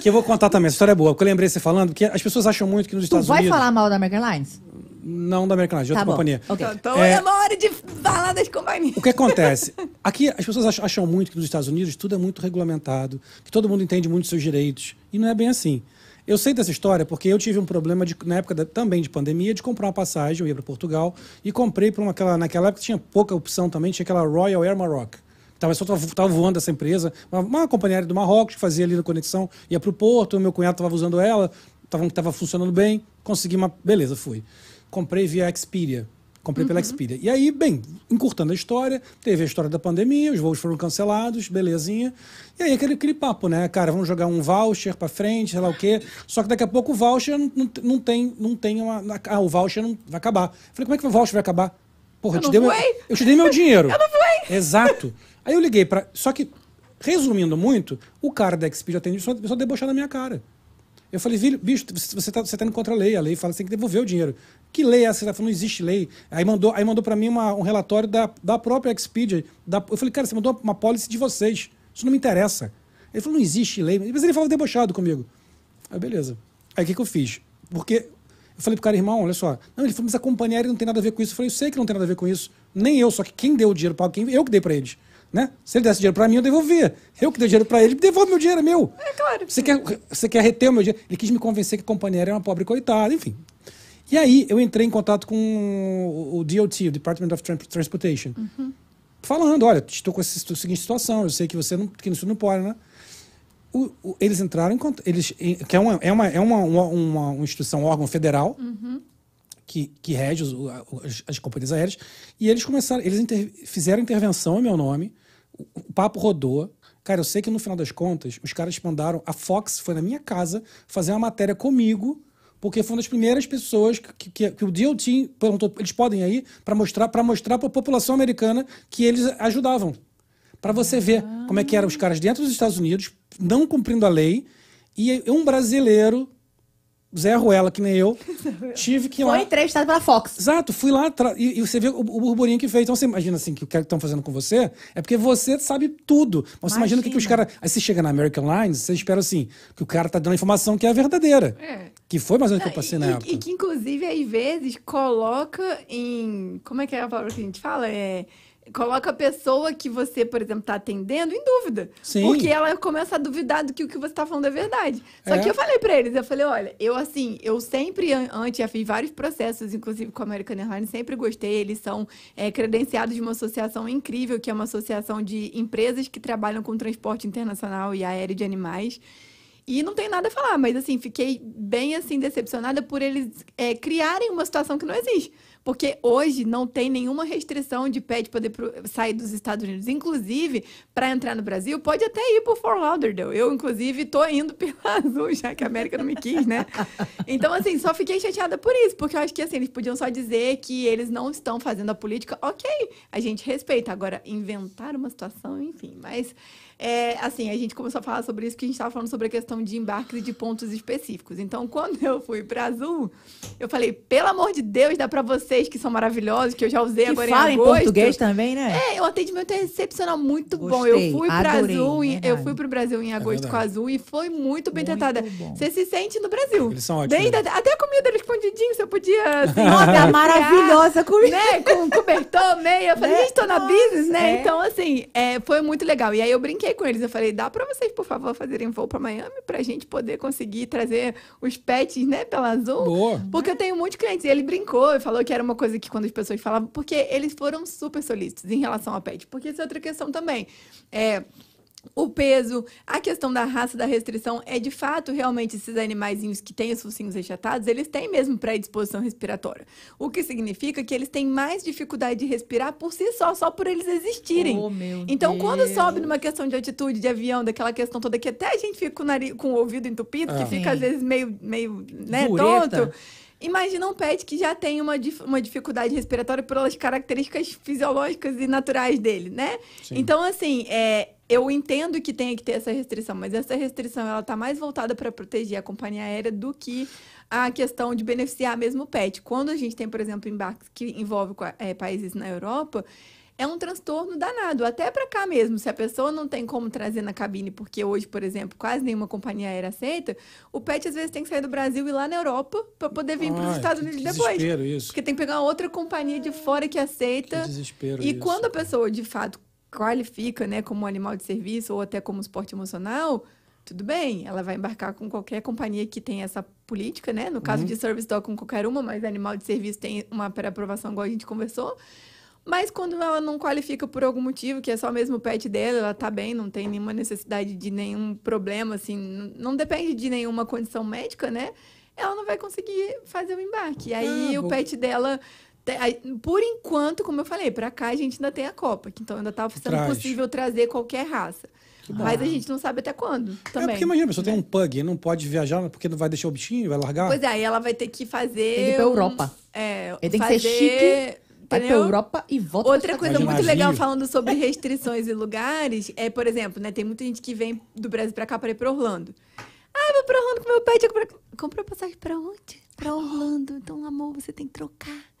que eu vou contar também. Essa história é boa, porque eu lembrei você falando, porque as pessoas acham muito que nos Tu Estados vai Unidos... falar mal da American Airlines? Não da American Airlines, de outra Tá bom. companhia. Ok. Então, É. é uma hora de falar das companhias. O que acontece? Aqui as pessoas ach- acham muito que nos Estados Unidos tudo é muito regulamentado, que todo mundo entende muito seus direitos. E não é bem assim. Eu sei dessa história porque eu tive um problema de- na época da- também de pandemia de comprar uma passagem, eu ia para Portugal e comprei para uma aquela naquela época tinha pouca opção também, tinha aquela Royal Air Maroc. Tava, só tava, voando essa empresa, uma, uma companhia aérea do Marrocos que fazia ali a conexão, ia para o Porto, meu cunhado estava usando ela, tava, tava funcionando bem, consegui uma. Beleza, fui. Comprei via Expedia. Comprei pela Expedia. E aí, bem, encurtando a história, teve a história da pandemia, os voos foram cancelados, belezinha. E aí aquele, aquele papo, né? Cara, vamos jogar um voucher pra frente, sei lá o quê. Só que daqui a pouco o voucher não, não, não tem, não tem uma. Ah, o voucher não vai acabar. Falei, como é que o voucher vai acabar? Porra, eu, Eu te dei meu, eu te dei meu dinheiro. <laughs> Eu não fui. Exato. Aí eu liguei pra. Só que, resumindo muito, o cara da Expedia atende só, só debochar na minha cara. Eu falei, "Filho, bicho, você você tá, você tá indo contra a lei. A lei fala que você tem que devolver o dinheiro. Que lei é essa? Tá falando, não existe lei. Aí mandou, aí mandou para mim uma- um relatório da, da própria Expedia. Da, eu falei, cara, você mandou uma policy de vocês. Isso não me interessa. Ele falou, não existe lei. Mas ele falou debochado comigo. Aí, beleza. Aí o que, que eu fiz? Porque eu falei pro cara, irmão, olha só. Não, ele falou, mas a companhia aérea não tem nada a ver com isso. Eu falei, eu sei que não tem nada a ver com isso. Nem eu, só que quem deu o dinheiro para quem eu que dei para eles. Né? Se ele desse dinheiro para mim, eu devolvia. Eu que dei dinheiro para ele, devolve meu dinheiro, é meu. É claro. Você quer, você quer reter o meu dinheiro? Ele quis me convencer que a companhia aérea é uma pobre coitada, enfim. E aí eu entrei em contato com o DOT, o Department of Tran- Transportation, falando, olha, estou com essa seguinte situação, eu sei que você não, que isso não pode, né? O- o- eles entraram em contato, eles, que é uma, é uma, é uma, uma, uma- instituição, um órgão federal, que, que rege os- as, as companhias aéreas, e eles começaram, eles inter- fizeram intervenção em meu nome, o, o papo rodou. Cara, eu sei que no final das contas, os caras mandaram, a Fox foi na minha casa fazer uma matéria comigo, porque foi uma das primeiras pessoas que, que, que o DOT perguntou, eles podem ir aí para mostrar para mostrar para a população americana que eles ajudavam. Para você ver como é que eram os caras dentro dos Estados Unidos, não cumprindo a lei, e um brasileiro, Zé Ruela, que nem eu, <laughs> tive que ir lá. Foi entrevistado pela Fox. Exato, fui lá e, e você vê o, o burburinho que fez. Então você imagina assim, que o que estão fazendo com você é porque você sabe tudo. Mas você imagina o que, que os Imagina. caras. Aí você chega na American Lines, você espera assim, que o cara tá dando a informação que é a verdadeira. É. Que foi mais ou menos o que eu passei na e, época. e que, inclusive, às vezes, coloca em. Como é que é a palavra que a gente fala? É. Coloca a pessoa que você, por exemplo, está atendendo em dúvida. Sim. Porque ela começa a duvidar do que o que você está falando é verdade. Só É. que eu falei para eles, eu falei, olha, eu assim, eu sempre, an- antes, já fiz vários processos, inclusive com a American Airlines, sempre gostei. Eles são é, credenciados de uma associação incrível, que é uma associação de empresas que trabalham com transporte internacional e aéreo de animais. E não tem nada a falar, mas assim, fiquei bem assim decepcionada por eles é, criarem uma situação que não existe. Porque hoje não tem nenhuma restrição de pé de poder pro- sair dos Estados Unidos. Inclusive, para entrar no Brasil, pode até ir por Fort Lauderdale. Eu, inclusive, tô indo <laughs> pela Azul, já que a América não me quis, né? Então, assim, só fiquei chateada por isso, porque eu acho que assim, eles podiam só dizer que eles não estão fazendo a política. Ok, a gente respeita. Agora, inventar uma situação, enfim, mas. É, assim, a gente começou a falar sobre isso porque a gente estava falando sobre a questão de embarques de pontos específicos. Então, quando eu fui para Azul, eu falei, pelo amor de Deus, dá para você vocês que são maravilhosos, que eu já usei Que agora fala em em agosto. português também, né? É, o atendimento é excepcional, muito bom. Gostei, Eu fui para Azul, em- eu fui pro Brasil em agosto com a. Azul e foi muito bem Muito tratada. bom. Você se sente no Brasil. Eles são ótimos. Desde até a comida deles escondidinho, você podia assim, Nossa, <laughs> é maravilhosa comigo. né, com cobertor, meia. Eu falei, Né? gente, tô na business, né? é. Então, assim, é, foi muito legal. E aí eu brinquei com eles. Eu falei, dá pra vocês, por favor, fazerem voo pra Miami pra gente poder conseguir trazer os pets, né, pela Azul. Boa. Porque eu tenho muitos clientes. E ele brincou e falou que era uma coisa que quando as pessoas falavam, porque eles foram super solícitos em relação ao pet. Porque isso é outra questão também. É. O peso, a questão da raça, da restrição, é de fato realmente esses animaizinhos que têm os focinhos achatados, eles têm mesmo predisposição respiratória. O que significa que eles têm mais dificuldade de respirar por si só, só por eles existirem. Oh, então, quando Deus. sobe numa questão de altitude, de avião, daquela questão toda que até a gente fica com o, nariz, com o ouvido entupido, É. que fica às Sim. vezes meio, meio né, tonto. Imagina um pet que já tem uma, dif- uma dificuldade respiratória pelas características fisiológicas e naturais dele, né? Sim. Então, assim, é, eu entendo que tenha que ter essa restrição, mas essa restrição ela tá mais voltada para proteger a companhia aérea do que a questão de beneficiar mesmo o pet. Quando a gente tem, por exemplo, embarques que envolvem eh, países na Europa, é um transtorno danado, até para cá mesmo. Se a pessoa não tem como trazer na cabine, porque hoje, por exemplo, quase nenhuma companhia aérea aceita, o pet às vezes tem que sair do Brasil e ir lá na Europa para poder vir para os Estados Unidos depois. desespero isso. Porque tem que pegar outra companhia de fora que aceita. Que desespero E isso. quando a pessoa, de fato, qualifica, né, como um animal de serviço ou até como esporte emocional, tudo bem, ela vai embarcar com qualquer companhia que tem essa política, né? No caso de service dog, com qualquer uma, mas animal de serviço tem uma pré-aprovação, igual a gente conversou. Mas quando ela não qualifica por algum motivo, que é só mesmo o pet dela, ela tá bem, não tem nenhuma necessidade de nenhum problema, assim, não depende de nenhuma condição médica, né? Ela não vai conseguir fazer o embarque. E aí Ah, o pet dela. Por enquanto, como eu falei, pra cá a gente ainda tem a Copa, que então ainda tá sendo Traz. possível trazer qualquer raça. Mas a gente não sabe até quando É também. porque imagina, a pessoa tem um pug, não pode viajar porque não vai deixar o bichinho, vai largar. Pois é, aí ela vai ter que fazer. Tem que ir pra um- Europa. É, Ele tem que fazer, ser chique, Vai pra? Europa e volta Outra coisa muito navio. legal falando sobre restrições e lugares é, por exemplo, né, tem muita gente que vem do Brasil pra cá pra ir pra Orlando. Ah, eu vou pra Orlando com meu pet. Comprou passagem pra onde? Pra Orlando. Então, amor, você tem que trocar.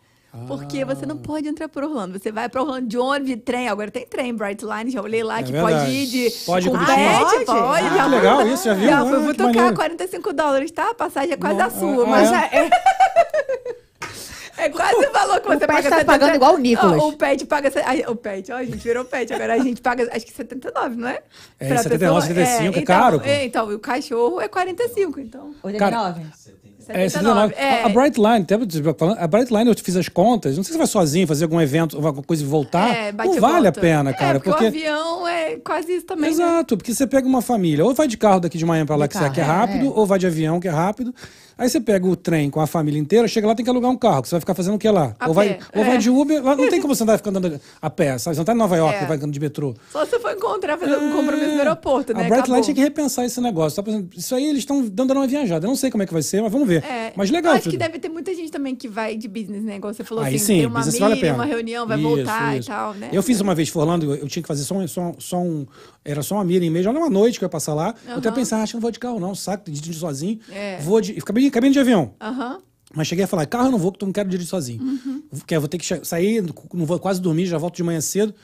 Porque você Ah. não pode entrar por Orlando. Você vai pra Orlando de ônibus, de trem. Agora tem trem, Brightline. Já olhei lá É que verdade. pode ir de Pode ir com pet. bichinho? Pode, Pode? já Ah, fui- legal, isso, já viu? Já Ah, vou tocar maneiro. 45 dólares, tá? A passagem é quase Bom, a sua. ah, mas é? É, é quase o valor que O você pet paga. tá 70 pagando igual o Nicolas. O pet paga. O pet, ó, a gente virou pet. Agora a gente paga, acho que 79, não é? É, Pra 79, 75, é caro, pô. É, então, e o cachorro é 45, então. 89. É, 79. É. A, a Brightline, até falando, a Brightline eu fiz as contas, não sei se vai sozinho fazer algum evento, alguma coisa e voltar. É, não vale a pena, cara. É, porque, porque o avião é quase isso também. né? Exato, porque você pega uma família, ou vai de carro daqui de manhã pra lá, De que, você- que é carro, rápido, é. ou vai de avião, que é rápido. Aí você pega o trem com a família inteira, chega lá, tem que alugar um carro, que você vai ficar fazendo o que lá? A ou vai, pé, ou é. vai de Uber, lá não tem <laughs> como você andar ficando andando a pé, sabe? Você não tá em Nova York, É. vai andando de metrô. Só se for encontrar, fazer um compromisso no aeroporto, né? A Brightline Acabou. tinha que repensar esse negócio. Tá? Por exemplo, Isso aí eles estão dando uma viajada. Eu não sei como é que vai ser, mas vamos ver. É, mas legal. eu Acho que tudo. deve ter muita gente também que vai de business, né? Igual você falou Aí assim, sim, tem uma vale meeting, pena. uma reunião, vai Isso, voltar isso. e tal, né? Eu fiz uma vez Orlando, eu tinha que fazer só um. Só, só um era só uma meeting mesmo, era uma noite que eu ia passar lá. Eu até pensei, ah, acho que não vou de carro, não, saco, dirigindo sozinho. É. Vou de. Acabei, acabei de avião. Aham. Mas cheguei a falar, carro eu não vou, porque eu não quero dirigir sozinho. Uhum. Porque eu vou ter que sair, não vou quase dormir, já volto de manhã cedo.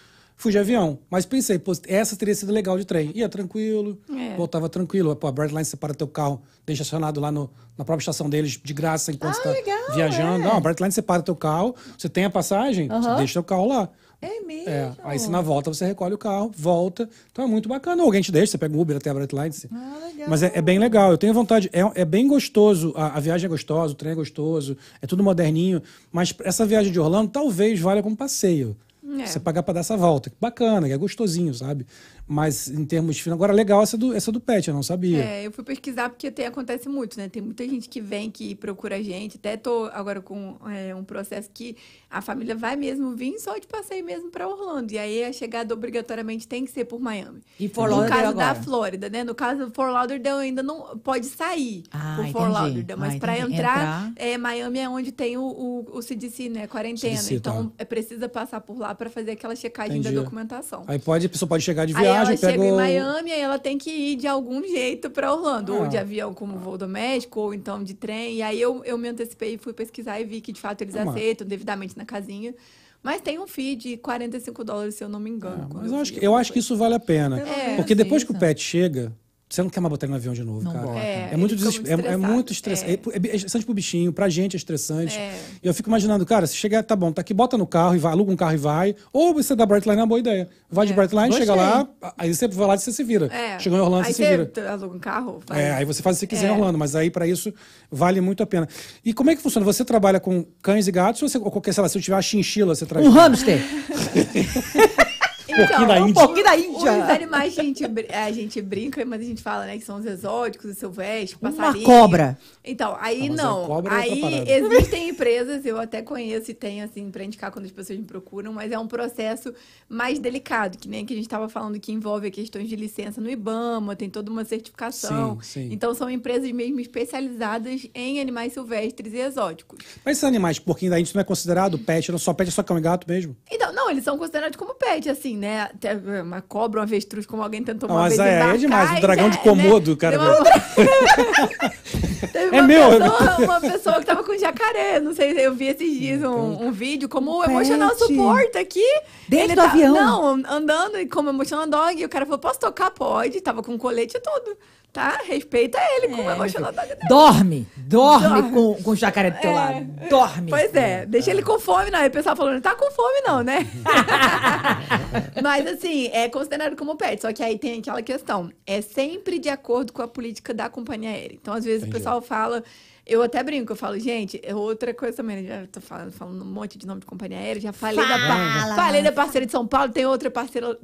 Fui de avião. Mas pensei, pô, essa teria sido legal de trem. Ia tranquilo, É. voltava tranquilo. Pô, a Brightline separa teu carro, deixa estacionado lá no, na própria estação deles, de graça, enquanto Ah, você tá legal, viajando. é. Não, a Brightline separa teu carro, você tem a passagem, você Aham. deixa teu carro lá. É mesmo? É, aí se na volta você recolhe o carro, volta. Então é muito bacana. Ou alguém te deixa, você pega um Uber até a Brightline. você- Ah, legal. Mas é, é bem legal. Eu tenho vontade. É, é bem gostoso. A, a viagem é gostosa, o trem é gostoso, é tudo moderninho. Mas essa viagem de Orlando talvez valha como passeio. É. Você pagar pra dar essa volta. Bacana, é gostosinho, sabe? Mas em termos de. Agora, legal essa do, essa do pet, eu não sabia. É, eu fui pesquisar porque tem, acontece muito, né? Tem muita gente que vem, que procura a gente. Até tô agora com é, um processo que a família vai mesmo vir só de passeio mesmo para Orlando. E aí a chegada obrigatoriamente tem que ser por Miami. E Fort no Lauderdale caso da agora? Flórida, né? No caso do Fort Lauderdale ainda não pode sair Ah, por Fort. Lauderdale. Mas Ah, para entrar, Entrar. É, Miami é onde tem o, o, o CDC, né? Quarentena. CDC, tá. então é precisa passar por lá para fazer aquela checagem Entendi. da documentação. Aí pode, a pessoa pode chegar de Aí ela pega chega em. Miami, aí ela tem que ir de algum jeito para Orlando, Ah. ou de avião como voo doméstico, ou então de trem. E aí eu, eu me antecipei e fui pesquisar e vi que de fato eles Ah, mas- aceitam devidamente na casinha. Mas tem um fee de 45 dólares, se eu não me engano. Ah, mas eu acho, vi que, eu acho que isso vale a pena. É, Porque depois que o pet chega, você não quer mais botar ele no avião de novo, Não cara. bota. É, É, muito é, é muito estressante. É. é estressante pro bichinho, pra gente é estressante. É. E eu fico imaginando, cara, se chegar, tá bom, tá aqui, bota no carro e vai, aluga um carro e vai. Ou você dá Brightline é uma boa ideia. Vai de É. Brightline, chega lá, aí você vai lá e você se vira. É. Chegou em Orlando, aí você se vira. Você aluga um carro? faz- É, aí você faz o que você quiser É. em Orlando, mas aí pra isso vale muito a pena. E como é que funciona? Você trabalha com cães e gatos ou, você, ou qualquer, sei lá, se eu tiver uma chinchila, você traz. Um hamster. <laughs> Porquinho da Então, Índia. Um pouquinho da Os Índia. animais que a gente, a gente brinca, mas a gente fala, né, que são os exóticos, os silvestres, Uma passarinho. cobra. Então, aí Ah, não. cobra é aí parada. existem empresas, eu até conheço e tenho, assim, pra indicar quando as pessoas me procuram, mas é um processo mais delicado, que nem que a gente estava falando, que envolve questões de licença no IBAMA, tem toda uma certificação. Sim, sim. Então, são empresas mesmo especializadas em animais silvestres e exóticos. Mas esses animais, porquinho da Índia, isso não é considerado pet, não só pet, é só cão e gato mesmo? Então, não, eles são considerados como pet, assim, né? Até uma cobra, um avestruz, como alguém tentou Não, uma mas é- é demais, e dragão já- de Komodo, né? cara. Uma- <laughs> Teve É uma meu. Pessoa, uma pessoa que tava com jacaré, não sei, eu vi esses dias um, um vídeo como o Pet. Emotional Support aqui. Dentro ele do tá- avião? Não, andando e como Emotional Dog, e o cara falou, posso tocar? Pode, tava com colete e tudo, tá? Respeita ele como É, dele. Dorme. Dorme, Dorme. Com, com o jacaré do teu É. lado. Dorme. Pois é, deixa ele com fome, não. Aí o pessoal falando, não tá com fome, não, né? <laughs> Mas assim, é considerado como pet. Só que aí tem aquela questão. É sempre de acordo com a política da companhia aérea. Então, às vezes, Entendi. o pessoal fala. Eu até brinco, eu falo, gente, é outra coisa também, né? já tô falando, falando um monte de nome de companhia aérea, já falei da, Fala. pa- falei da parceira de São Paulo, tem outra parceira,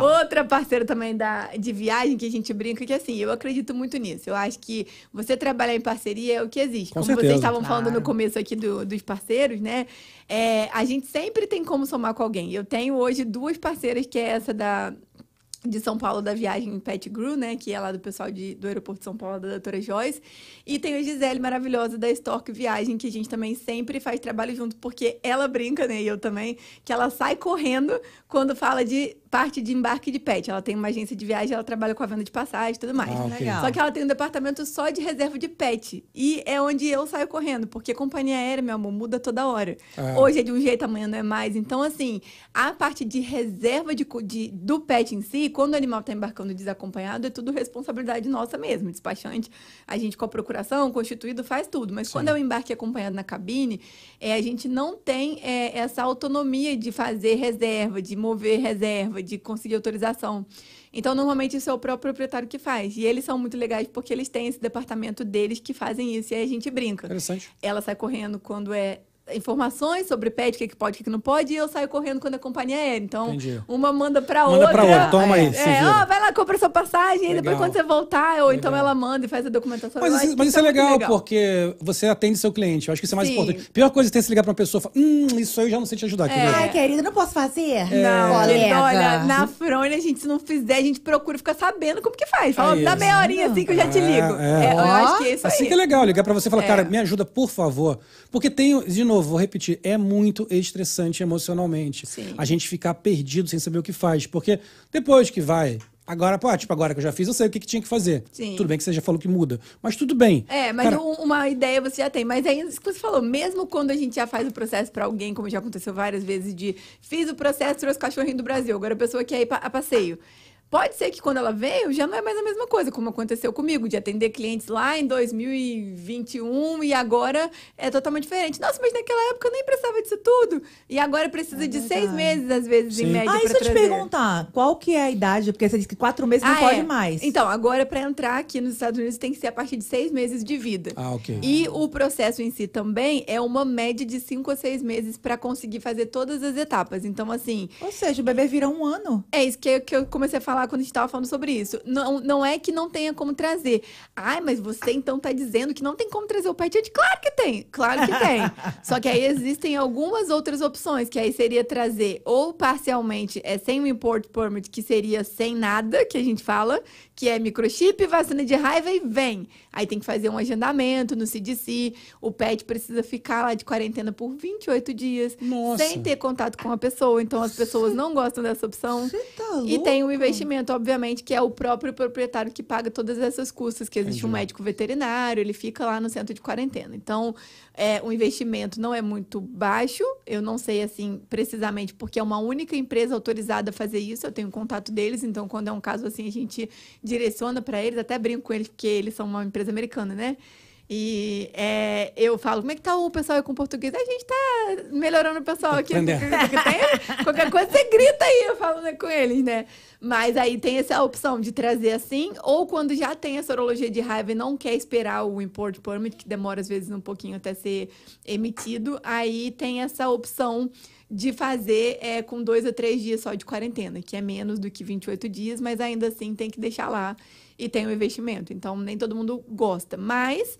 outra parceira também da, de viagem que a gente brinca, que assim, eu acredito muito nisso. Eu acho que você trabalhar em parceria é o que existe. Com Como certeza. vocês estavam falando no Claro. começo aqui do- dos parceiros, né? É, a gente sempre tem como somar com alguém. Eu tenho hoje duas parceiras, que é essa da de São Paulo da viagem Pet Gru, né? Que é lá do pessoal de, do aeroporto de São Paulo, da doutora Joyce. E tem a Gisele maravilhosa da Stork Viagem, que a gente também sempre faz trabalho junto, porque ela brinca, né? E eu também, que ela sai correndo quando fala de parte de embarque de pet. Ela tem uma agência de viagem, ela trabalha com a venda de passagem e tudo mais. Ah, ok. Legal. Só que ela tem um departamento só de reserva de pet. E é onde eu saio correndo, porque companhia aérea, meu amor, muda toda hora. É. Hoje é de um jeito, amanhã não é mais. Então, assim, a parte de reserva de, de- do pet em si, quando o animal está embarcando desacompanhado, é tudo responsabilidade nossa mesmo. Despachante, a gente com a procuração, constituído, faz tudo. Mas quando é o embarque acompanhado na cabine, é, a gente não tem é, essa autonomia de fazer reserva, de mover reserva, de conseguir autorização. Então, normalmente, isso é o próprio proprietário que faz. E eles são muito legais porque eles têm esse departamento deles que fazem isso. E aí a gente brinca. Interessante. Ela sai correndo quando é informações sobre pet, o que, que pode, o que, que não pode, e eu saio correndo quando é companhia aérea. Então, Entendi. uma manda pra Manda outra. pra outra, toma aí, É, se vira. ó, vai lá, compra sua passagem, e depois Legal. quando você voltar, ou então Legal. ela manda e faz a documentação. Mas, isso, mas isso é muito legal, porque você atende seu cliente. Eu acho que isso é mais Sim. importante. Pior coisa é ter se ligar pra uma pessoa e falar, hum, isso aí eu já não sei te ajudar, querido. É. Ai, querida, não posso fazer? Não, colega. então, olha, na Frônia, a gente, se não fizer, a gente procura ficar sabendo como que faz. Fala, É dá meia horinha assim que eu já te É, ligo. é. É, eu acho que é isso Assim aí. que é legal, ligar pra você e falar, É. cara, me ajuda, por favor. Porque tem, de novo, vou repetir, é muito estressante emocionalmente. Sim. A gente ficar perdido sem saber o que faz. Porque depois que vai, agora, pô, tipo, agora que eu já fiz, eu sei o que, que tinha que fazer. Sim. Tudo bem que você já falou que muda, mas tudo bem. É, mas Cara, um- uma ideia você já tem. Mas é isso que você falou. Mesmo quando a gente já faz o processo pra alguém, como já aconteceu várias vezes, de fiz o processo, trouxe cachorrinho do Brasil, agora a pessoa quer ir pa- a passeio. Pode ser que quando ela veio, já não é mais a mesma coisa, como aconteceu comigo, de atender clientes lá em 2021 e agora é totalmente diferente. Nossa, mas naquela época eu nem precisava disso tudo. E agora precisa É de seis meses, às vezes, em Sim. média, Ah, e se eu te perguntar, qual que é a idade? Porque você disse que quatro meses não Ah, pode é. mais. Então, agora para entrar aqui nos Estados Unidos tem que ser a partir de seis meses de vida. Ah, ok. E o processo em si também é uma média de cinco a seis meses para conseguir fazer todas as etapas. Então, assim, Ou seja, o bebê vira um ano. é isso que eu comecei a falar falar quando a gente estava falando sobre isso. Não, não é que não tenha como trazer. Ai, mas você então está dizendo que não tem como trazer o pet ed? Claro que tem, claro que tem. <laughs> Só que aí existem algumas outras opções, que aí seria trazer ou parcialmente é sem o import permit, que seria sem nada, que a gente fala, que é microchip, vacina de raiva e vem. Aí tem que fazer um agendamento no CDC, o pet precisa ficar lá de quarentena por 28 dias, Nossa. sem ter contato com a pessoa. Então as pessoas não gostam dessa opção. Tá E tem o louco? investimento, obviamente, que é o próprio proprietário que paga todas essas custas, que existe um Entendi. médico veterinário, ele fica lá no centro de quarentena. Então, é, o investimento não é muito baixo, eu não sei, assim, precisamente, porque é uma única empresa autorizada a fazer isso, eu tenho contato deles, então, quando é um caso assim, a gente direciona para eles, até brinco com eles, porque eles são uma empresa americana, né? E é, eu falo, como é que tá o pessoal aí com português? A gente tá melhorando o pessoal aqui. Qualquer coisa você grita aí, eu falo né, com eles, né? Mas aí tem essa opção de trazer assim, ou quando já tem a sorologia de raiva e não quer esperar o import permit, que demora às vezes um pouquinho até ser emitido, aí tem essa opção de fazer é, com dois a três dias só de quarentena, que é menos do que 28 dias, mas ainda assim tem que deixar lá e tem o investimento. Então nem todo mundo gosta. Mas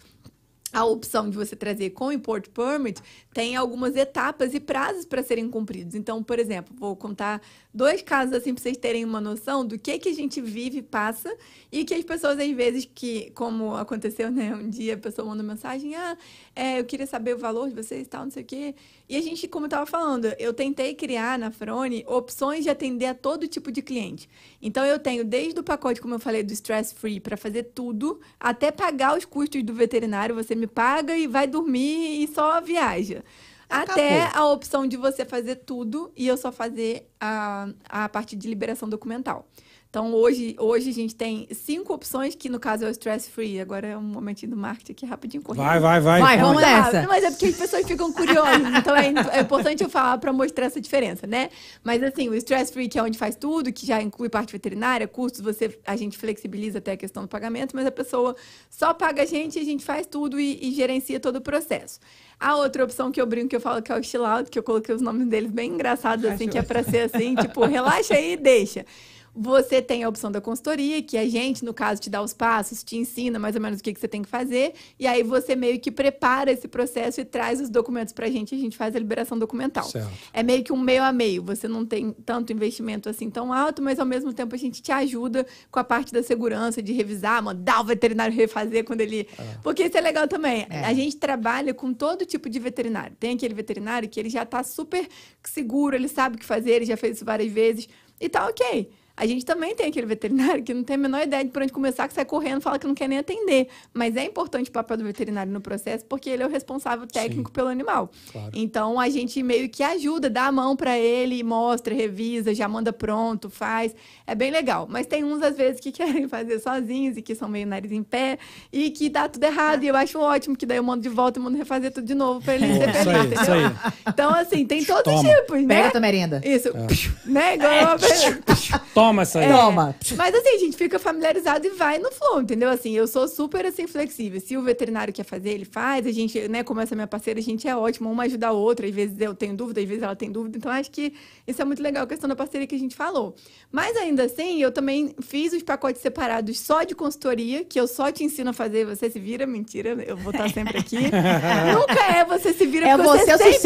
a opção de você trazer com import permit tem algumas etapas e prazos para serem cumpridos. Então, por exemplo, vou contar dois casos assim para vocês terem uma noção do que que a gente vive e passa e que as pessoas às vezes que, como aconteceu, né, um dia a pessoa manda mensagem, ah, é, eu queria saber o valor de vocês, tal, não sei o quê. E a gente, como eu estava falando, eu tentei criar na Frone opções de atender a todo tipo de cliente. Então eu tenho desde o pacote, como eu falei, do stress free para fazer tudo, até pagar os custos do veterinário, você me paga e vai dormir e só viaja. Até a opção de você fazer tudo e eu só fazer a, a parte de liberação documental. Então, hoje, hoje a gente tem cinco opções, que no caso é o stress free. Agora é um momentinho do marketing aqui, rapidinho, correndo. Vai, vai, vai. Vai, vamos nessa. Mas é porque as pessoas ficam curiosas. Então é, é importante eu falar para mostrar essa diferença, né? Mas assim, o Stress Free, que é onde faz tudo, que já inclui parte veterinária, custos, você, a gente flexibiliza até a questão do pagamento, mas a pessoa só paga a gente, a gente faz tudo e, e gerencia todo o processo. A outra opção que eu brinco, que eu falo que é o chill out, que eu coloquei os nomes deles bem engraçados, assim, que é para ser assim, tipo, relaxa aí e deixa. Você tem a opção da consultoria, que a gente, no caso, te dá os passos, te ensina mais ou menos o que, que você tem que fazer, e aí você meio que prepara esse processo e traz os documentos pra gente, e a gente faz a liberação documental. Certo. É meio que um meio a meio. Você não tem tanto investimento assim tão alto, mas ao mesmo tempo a gente te ajuda com a parte da segurança, de revisar, mandar o veterinário refazer quando ele. Porque isso é legal também. É. A gente trabalha com todo tipo de veterinário. Tem aquele veterinário que ele já tá super seguro, ele sabe o que fazer, ele já fez isso várias vezes. E tá ok. A gente também tem aquele veterinário que não tem a menor ideia de por onde começar, que sai correndo, fala que não quer nem atender. Mas é importante o papel do veterinário no processo, porque ele é o responsável técnico pelo animal. Claro. Então a gente meio que ajuda, dá a mão para ele, mostra, revisa, já manda pronto, faz. É bem legal. Mas tem uns, às vezes, que <laughs> querem fazer sozinhos e que são meio nariz em pé e que dá tudo errado. E eu acho ótimo, que daí eu mando de volta e mando refazer tudo de novo para ele Boa, ser isso aí, isso aí. Então, assim, tem todos os Toma. tipos, né? Pega tua merenda. Isso, <laughs> né? Igual uma <laughs> vez. Toma essa aí. É. Toma. Mas assim, a gente fica familiarizado e vai no flow, entendeu? Assim, eu sou super assim flexível. Se o veterinário quer fazer, ele faz. A gente, né, como essa é minha parceira, a gente é ótimo, uma ajuda a outra. Às vezes eu tenho dúvida, às vezes ela tem dúvida. Então acho que isso é muito legal, a questão da parceria que a gente falou. Mas ainda assim, eu também fiz os pacotes separados só de consultoria, que eu só te ensino a fazer, você se vira, mentira, eu vou estar sempre aqui. <laughs> Nunca é você se vira É você, o seu sempre-.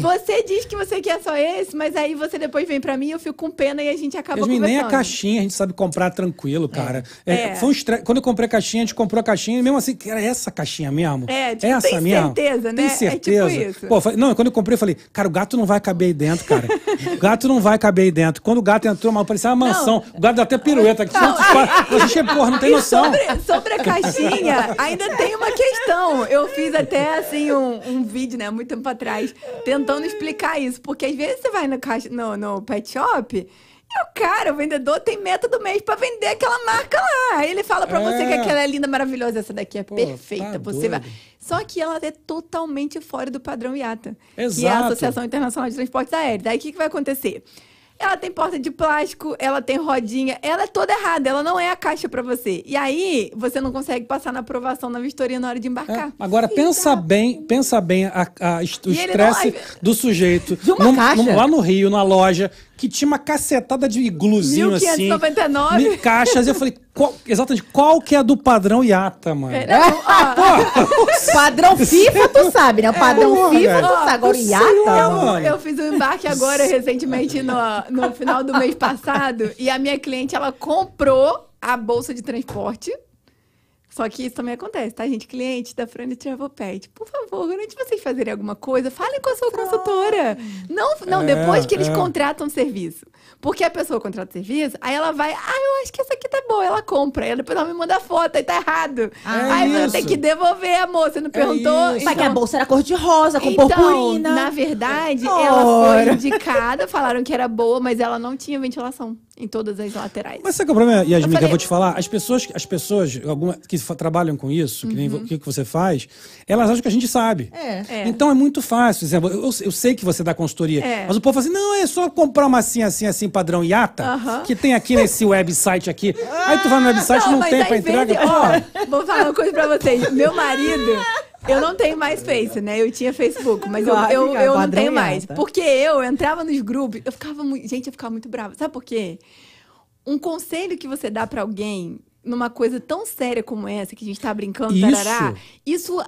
Você diz que você quer só esse, mas aí você depois vem pra mim, eu fico com pena e a gente acaba nem a caixinha a gente sabe comprar tranquilo, cara. É, É. Foi um estre... Quando eu comprei a caixinha, a gente comprou a caixinha e mesmo assim, era essa caixinha mesmo? É, tipo, essa tem mesmo? certeza, né? Tem É tipo certeza. Pô, não, quando eu comprei, eu falei, cara, o gato não vai caber aí dentro, cara. o gato não vai caber aí dentro. Quando o gato entrou, mal parecia uma mansão. O gato deu até pirueta aqui. Não, Você, porra, não tem noção. sobre, sobre a caixinha, ainda tem uma questão. Eu fiz até assim um, um vídeo, né, muito tempo atrás, tentando explicar isso. Porque às vezes você vai no, caixa, no, no pet shop. O cara, o vendedor, tem meta do mês pra vender aquela marca lá. Aí ele fala pra você É. que aquela é linda, maravilhosa, essa daqui é Pô, perfeita. tá você vai. Só que ela é totalmente fora do padrão IATA, que é a Exato. Associação Internacional de Transportes Aéreos. Daí o que, que vai acontecer? Ela tem porta de plástico, ela tem rodinha, ela é toda errada, ela não é a caixa pra você. E aí, você não consegue passar na aprovação na vistoria na hora de embarcar. É. Agora, pensa bem, pensa bem a, a, o estresse não- do sujeito <laughs> De uma caixa? lá no Rio, na loja, que tinha uma cacetada de igluzinho assim. 1599. mil caixas. Eu falei, qual- exatamente, qual que é a do padrão Iata, mano? É, não, ó, Padrão FIFA, tu sabe, né? O padrão porra, FIFA, tu sabe. Agora Iata. mano. Eu fiz um embarque agora recentemente no, no final do mês passado e a minha cliente ela comprou a bolsa de transporte. Só que isso também acontece, tá, gente? Cliente da Frane Travel Pet, por favor, antes de vocês fazerem alguma coisa, falem com a sua consultora. Não, não É, depois que eles é. contratam o serviço. Porque a pessoa contrata o serviço, aí ela vai, ah, eu acho que essa aqui tá boa, ela compra. Aí depois ela me manda foto, aí tá errado. Ah, aí você isso. tem que devolver, amor, você não perguntou. isso. Só que a bolsa era cor de rosa, com Então, purpurina. na verdade, Ora. ela foi indicada, falaram que era boa, mas ela não tinha ventilação em todas as laterais. Mas sabe qual é o problema, Yasmin, Eu que eu falei- vou te falar? As pessoas, as pessoas alguma, que trabalham com isso, que nem Uhum. vo- que, que você faz, elas acham que a gente sabe. É. É. Então é muito fácil. Por exemplo, eu, eu sei que você dá consultoria, É. mas o povo fala assim: não, é só comprar uma assim, assim, assim, padrão IATA, Aham. que tem aqui nesse website aqui. Aí tu vai no website, não, mas tem pra entrega. ó, vou falar uma coisa pra vocês. Meu marido, eu não tenho mais Face, né? Eu tinha Facebook, mas eu, eu, eu não tenho mais. Porque eu entrava nos grupos, eu ficava muito. Gente, eu ficava muito brava. Sabe por quê? Um conselho que você dá pra alguém numa coisa tão séria como essa, que a gente tá brincando, Isso. tarará, isso.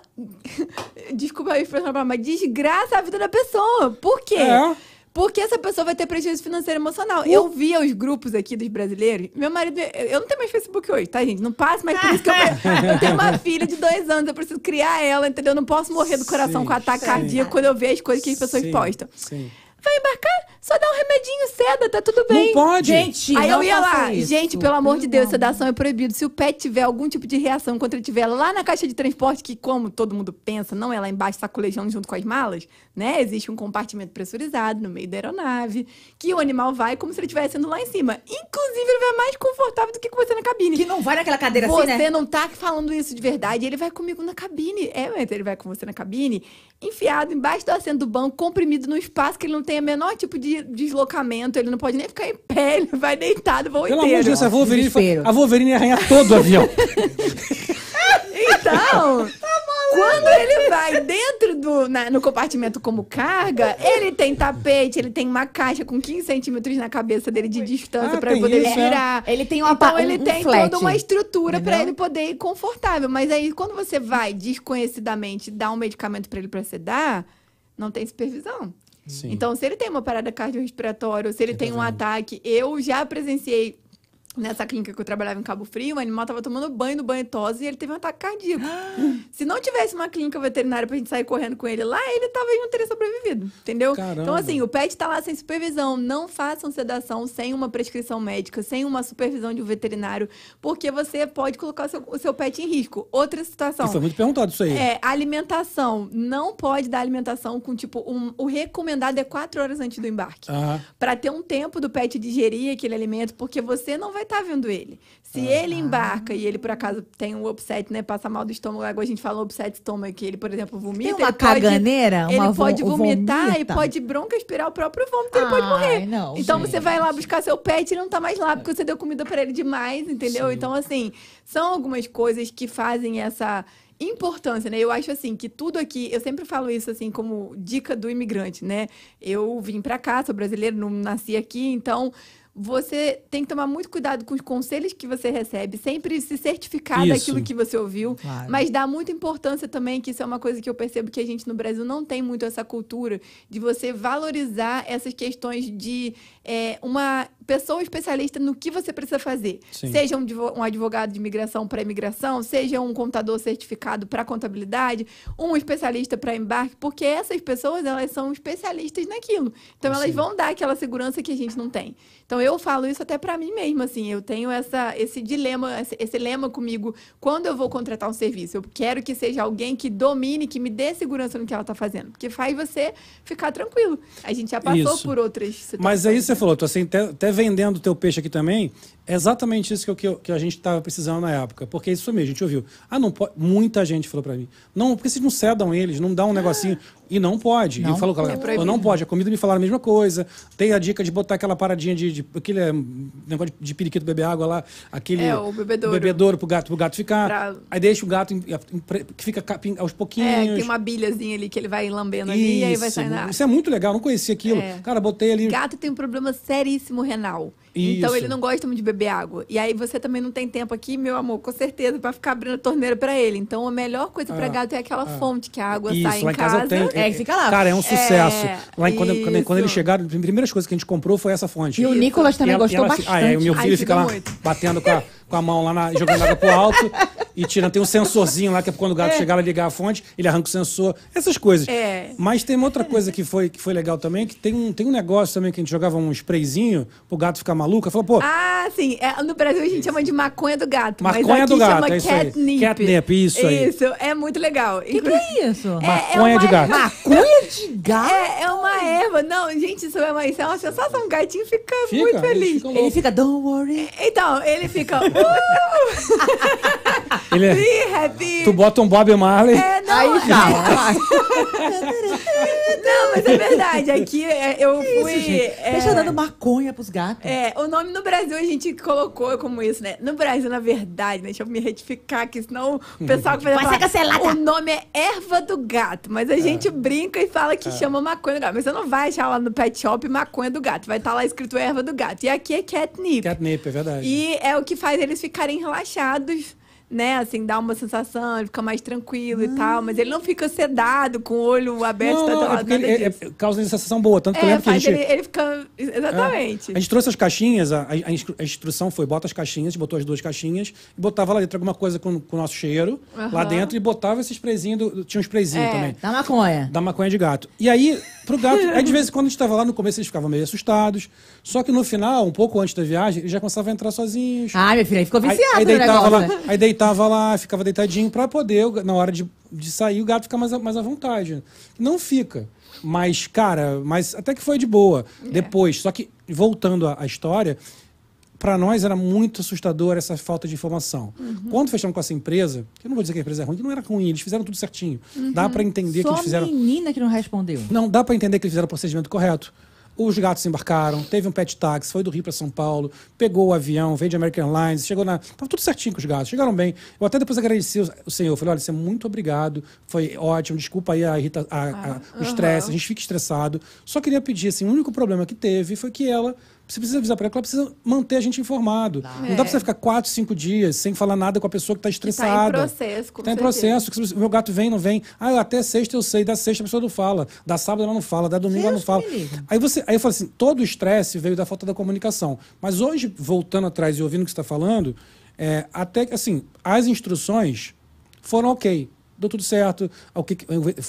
<laughs> Desculpa a expressão, mas desgraça a vida da pessoa. Por quê? É. Porque essa pessoa vai ter prejuízo financeiro e emocional. Eu via os grupos aqui dos brasileiros. Meu marido. Eu não tenho mais Facebook hoje, tá, gente? Não passo mais por isso que eu. <laughs> Eu tenho uma filha de dois anos, eu preciso criar ela, entendeu? Eu não posso morrer do coração Sim, com ataque sim. cardíaco quando eu ver as coisas que as pessoas sim, postam. Sim. Vai embarcar? Só dá um remedinho, seda, tá tudo bem. Não pode. Gente, Aí não eu ia faça lá, isso. gente, pelo amor de Deus, Não. sedação é proibido. Se o pet tiver algum tipo de reação quando ele estiver lá na caixa de transporte, que como todo mundo pensa, não é lá embaixo sacolejando junto com as malas, né? Existe um compartimento pressurizado no meio da aeronave, que o animal vai como se ele estivesse indo lá em cima. Inclusive, ele vai mais confortável do que com você na cabine. Que não vai naquela cadeira Você assim, né? não tá falando isso de verdade. Ele vai comigo na cabine. É, mas ele vai com você na cabine, enfiado embaixo do assento do banco, comprimido num espaço que ele não tem o menor tipo de deslocamento. Ele não pode nem ficar em pé, <laughs> ele vai deitado o voo Pelo amor de Deus, a Wolverine, Desespero. a Wolverine ia arranhar todo o avião. <laughs> Então, quando ele vai dentro do na- no compartimento como carga, ele tem tapete, ele tem uma caixa com 15 centímetros na cabeça dele de distância Ah, pra tem poder isso, é. girar. Ele tem uma Então pa- ele um tem flat, toda uma estrutura pra entendeu? ele poder ir confortável. Mas aí, quando você vai desconhecidamente dar um medicamento pra ele pra sedar, não tem supervisão. Sim. Então, se ele tem uma parada cardiorrespiratória, ou se ele tem um ataque, eu já presenciei nessa clínica que eu trabalhava em Cabo Frio, o animal tava tomando banho no banho tosse e ele teve um ataque cardíaco. <gasps> se não tivesse uma clínica veterinária pra gente sair correndo com ele lá, ele talvez não teria sobrevivido, entendeu? Caramba. Então, assim, o pet tá lá sem supervisão. Não façam sedação sem uma prescrição médica, sem uma supervisão de um veterinário, porque você pode colocar o seu, o seu pet em risco. Outra situação. Foi muito perguntado isso aí. É, alimentação. Não pode dar alimentação com, tipo, um- o recomendado é quatro horas antes do embarque. Aham. Pra ter um tempo do pet digerir aquele alimento, porque você não vai estar vendo ele. Se ele embarca e ele, por acaso, tem um upset, né? Passa mal do estômago, agora a gente fala upset estômago, que ele, por exemplo, vomita. Tem uma ele pode- caganeira? Ele uma vo- pode vomitar e vomita? pode broncoaspirar o próprio vômito, ele pode Ai, morrer. não, então gente. você vai lá buscar seu pet e ele não tá mais lá, porque você deu comida pra ele demais, entendeu? Sim. Então, assim, são algumas coisas que fazem essa importância, né? Eu acho assim que tudo aqui, eu sempre falo isso assim como dica do imigrante, né? Eu vim pra cá, sou brasileiro, não nasci aqui, então você tem que tomar muito cuidado com os conselhos que você recebe, sempre se certificar Isso. daquilo que você ouviu, Claro. mas dá muita importância também, que isso é uma coisa que eu percebo que a gente no Brasil não tem muito essa cultura de você valorizar essas questões de é, uma pessoa especialista no que você precisa fazer. Sim. Seja um advo- advogado de imigração para imigração, seja um contador certificado para contabilidade, um especialista para embarque, porque essas pessoas elas são especialistas naquilo. Então elas vão dar aquela segurança que a gente não tem. Então eu falo isso até para mim mesma, assim, eu tenho essa esse dilema, esse, esse lema comigo quando eu vou contratar um serviço. Eu quero que seja alguém que domine, que me dê segurança no que ela está fazendo, porque faz você ficar tranquilo. A gente já passou Isso. por outras situações. Mas aí você falou, tu assim, até, vendendo o teu peixe aqui também, é exatamente isso que, eu- que, a gente estava precisando na época. Porque isso mesmo, a gente ouviu. Ah, não pode. Muita gente falou pra mim. Não, porque vocês não cedam eles, não dão um negocinho. E não pode. Não e falou, É proibido. não pode. A comida me falaram a mesma coisa. Tem a dica de botar aquela paradinha de. de aquele é, negócio de, de periquito beber água lá. Aquele. É, o bebedouro. bebedouro pro gato, pro gato ficar. Pra- Aí deixa o gato em- em- que fica aos pouquinhos. É, tem uma bilhazinha ali que ele vai lambendo ali e aí vai saindo. Isso é muito legal, não conhecia aquilo. É. Cara, botei ali. Gato tem um problema seríssimo renal. Então Isso. ele não gosta muito de beber água. E aí você também não tem tempo aqui, meu amor, com certeza, pra ficar abrindo a torneira pra ele. Então a melhor coisa pra Ah, gato é aquela fonte que a água Isso, sai em lá em casa, eu tenho. É, que fica lá. Cara, é um sucesso. É, lá em, quando, quando, quando eles chegaram, a primeiras coisas que a gente comprou foi essa fonte. E o Nicolas também E ela- gostou e ela bastante. Ah, é, o meu Ai, filho fica ajuda lá muito. batendo com a, com a mão lá, na, jogando água pro alto <laughs> e tirando. Tem um sensorzinho lá que é quando o gato chegar lá ligar a fonte, ele arranca o sensor, essas coisas. É. Mas tem uma outra coisa que foi, que foi legal também, que tem um, tem um negócio também que a gente jogava um sprayzinho pro gato ficar maluco. Falou, pô, Ah, sim. É, no Brasil a gente chama de maconha do gato. Maconha mas aqui do gato, chama é isso aí. catnip. Catnip, isso aí. Isso, é muito legal. O que, que é isso? maconha de uma- gato. Maconha de gato? É, é uma erva. Não, gente, isso é uma, isso é uma sensação. O gatinho fica, Fica, muito feliz. ficam Ele fica, don't worry. Então, ele fica. <laughs> Uh, <laughs> Ele é- be happy. tu bota um Bob Marley. É, não, Aí já. não, mas é verdade. Aqui é, eu fui. é, Deixa dando maconha pros gatos. É, o nome no Brasil a gente colocou como isso, né? No Brasil, na verdade, né? deixa eu me retificar aqui, senão o pessoal que vai Vai ser falar, cancelada. O nome é erva do gato, mas a gente brinca e fala que chama maconha do gato. Mas você não vai achar lá no pet shop maconha do gato. Vai estar lá escrito erva do gato. E aqui é catnip. Catnip, é verdade. E é o que faz eles ficarem relaxados, né? Assim, dá uma sensação, ele fica mais tranquilo e tal. Mas ele não fica sedado, com o olho aberto, Não, tá, não, é ele, é- é- causa uma sensação boa. Tanto que eu É, lembro que a gente. ele, ele fica... Exatamente. A gente trouxe as caixinhas, a, a instru- a instrução foi bota as caixinhas, a gente botou as duas caixinhas e botava lá dentro alguma coisa com, com o nosso cheiro lá dentro e botava esse sprayzinho, do- tinha um sprayzinho É. também. Da maconha. Da maconha de gato. E aí, pro gato, aí de vez em quando a gente tava lá, no começo eles ficavam meio assustados. Só que no final, um pouco antes da viagem, eles já começavam a entrar sozinhos. Ah, minha filha, aí ficou Aí, viciado aí no deitava negócio. lá, aí deitava lá, ficava deitadinho pra poder, na hora de, de sair, o gato ficar mais, a- mais à vontade. Não fica. Mas, cara, mas até que foi de boa. É. Depois, só que, voltando à, à história, pra nós era muito assustador essa falta de informação. Uhum. Quando fechamos com essa empresa, que eu não vou dizer que a empresa é ruim, que não era ruim, eles fizeram tudo certinho. Dá pra entender que Só eles fizeram. menina que não respondeu. Não, dá pra entender que eles fizeram o procedimento correto. Os gatos embarcaram, teve um pet táxi, foi do Rio para São Paulo, pegou o avião, veio de American Airlines, chegou na. Tava tudo certinho com os gatos, chegaram bem. Eu até depois agradeci o- senhor, falei: olha, você é muito obrigado, foi ótimo, desculpa aí a irrita, a- a- o estresse, a gente fica estressado. Só queria pedir, assim, o único problema que teve foi que ela. Você precisa avisar para ela ela precisa manter a gente informado. Não dá pra você ficar quatro, cinco dias sem falar nada com a pessoa que tá tá em estressada. processo, com Tá em certeza. processo. que meu gato vem, não vem. Ah, até sexta eu sei. Da sexta a pessoa não fala. Da sábado ela não fala. Da domingo ela não Deus fala. Aí, você, aí eu falo assim: todo o estresse veio da falta da comunicação. Mas hoje, voltando atrás e ouvindo o que você está falando, é, até assim, as instruções foram ok. Deu tudo certo. O que-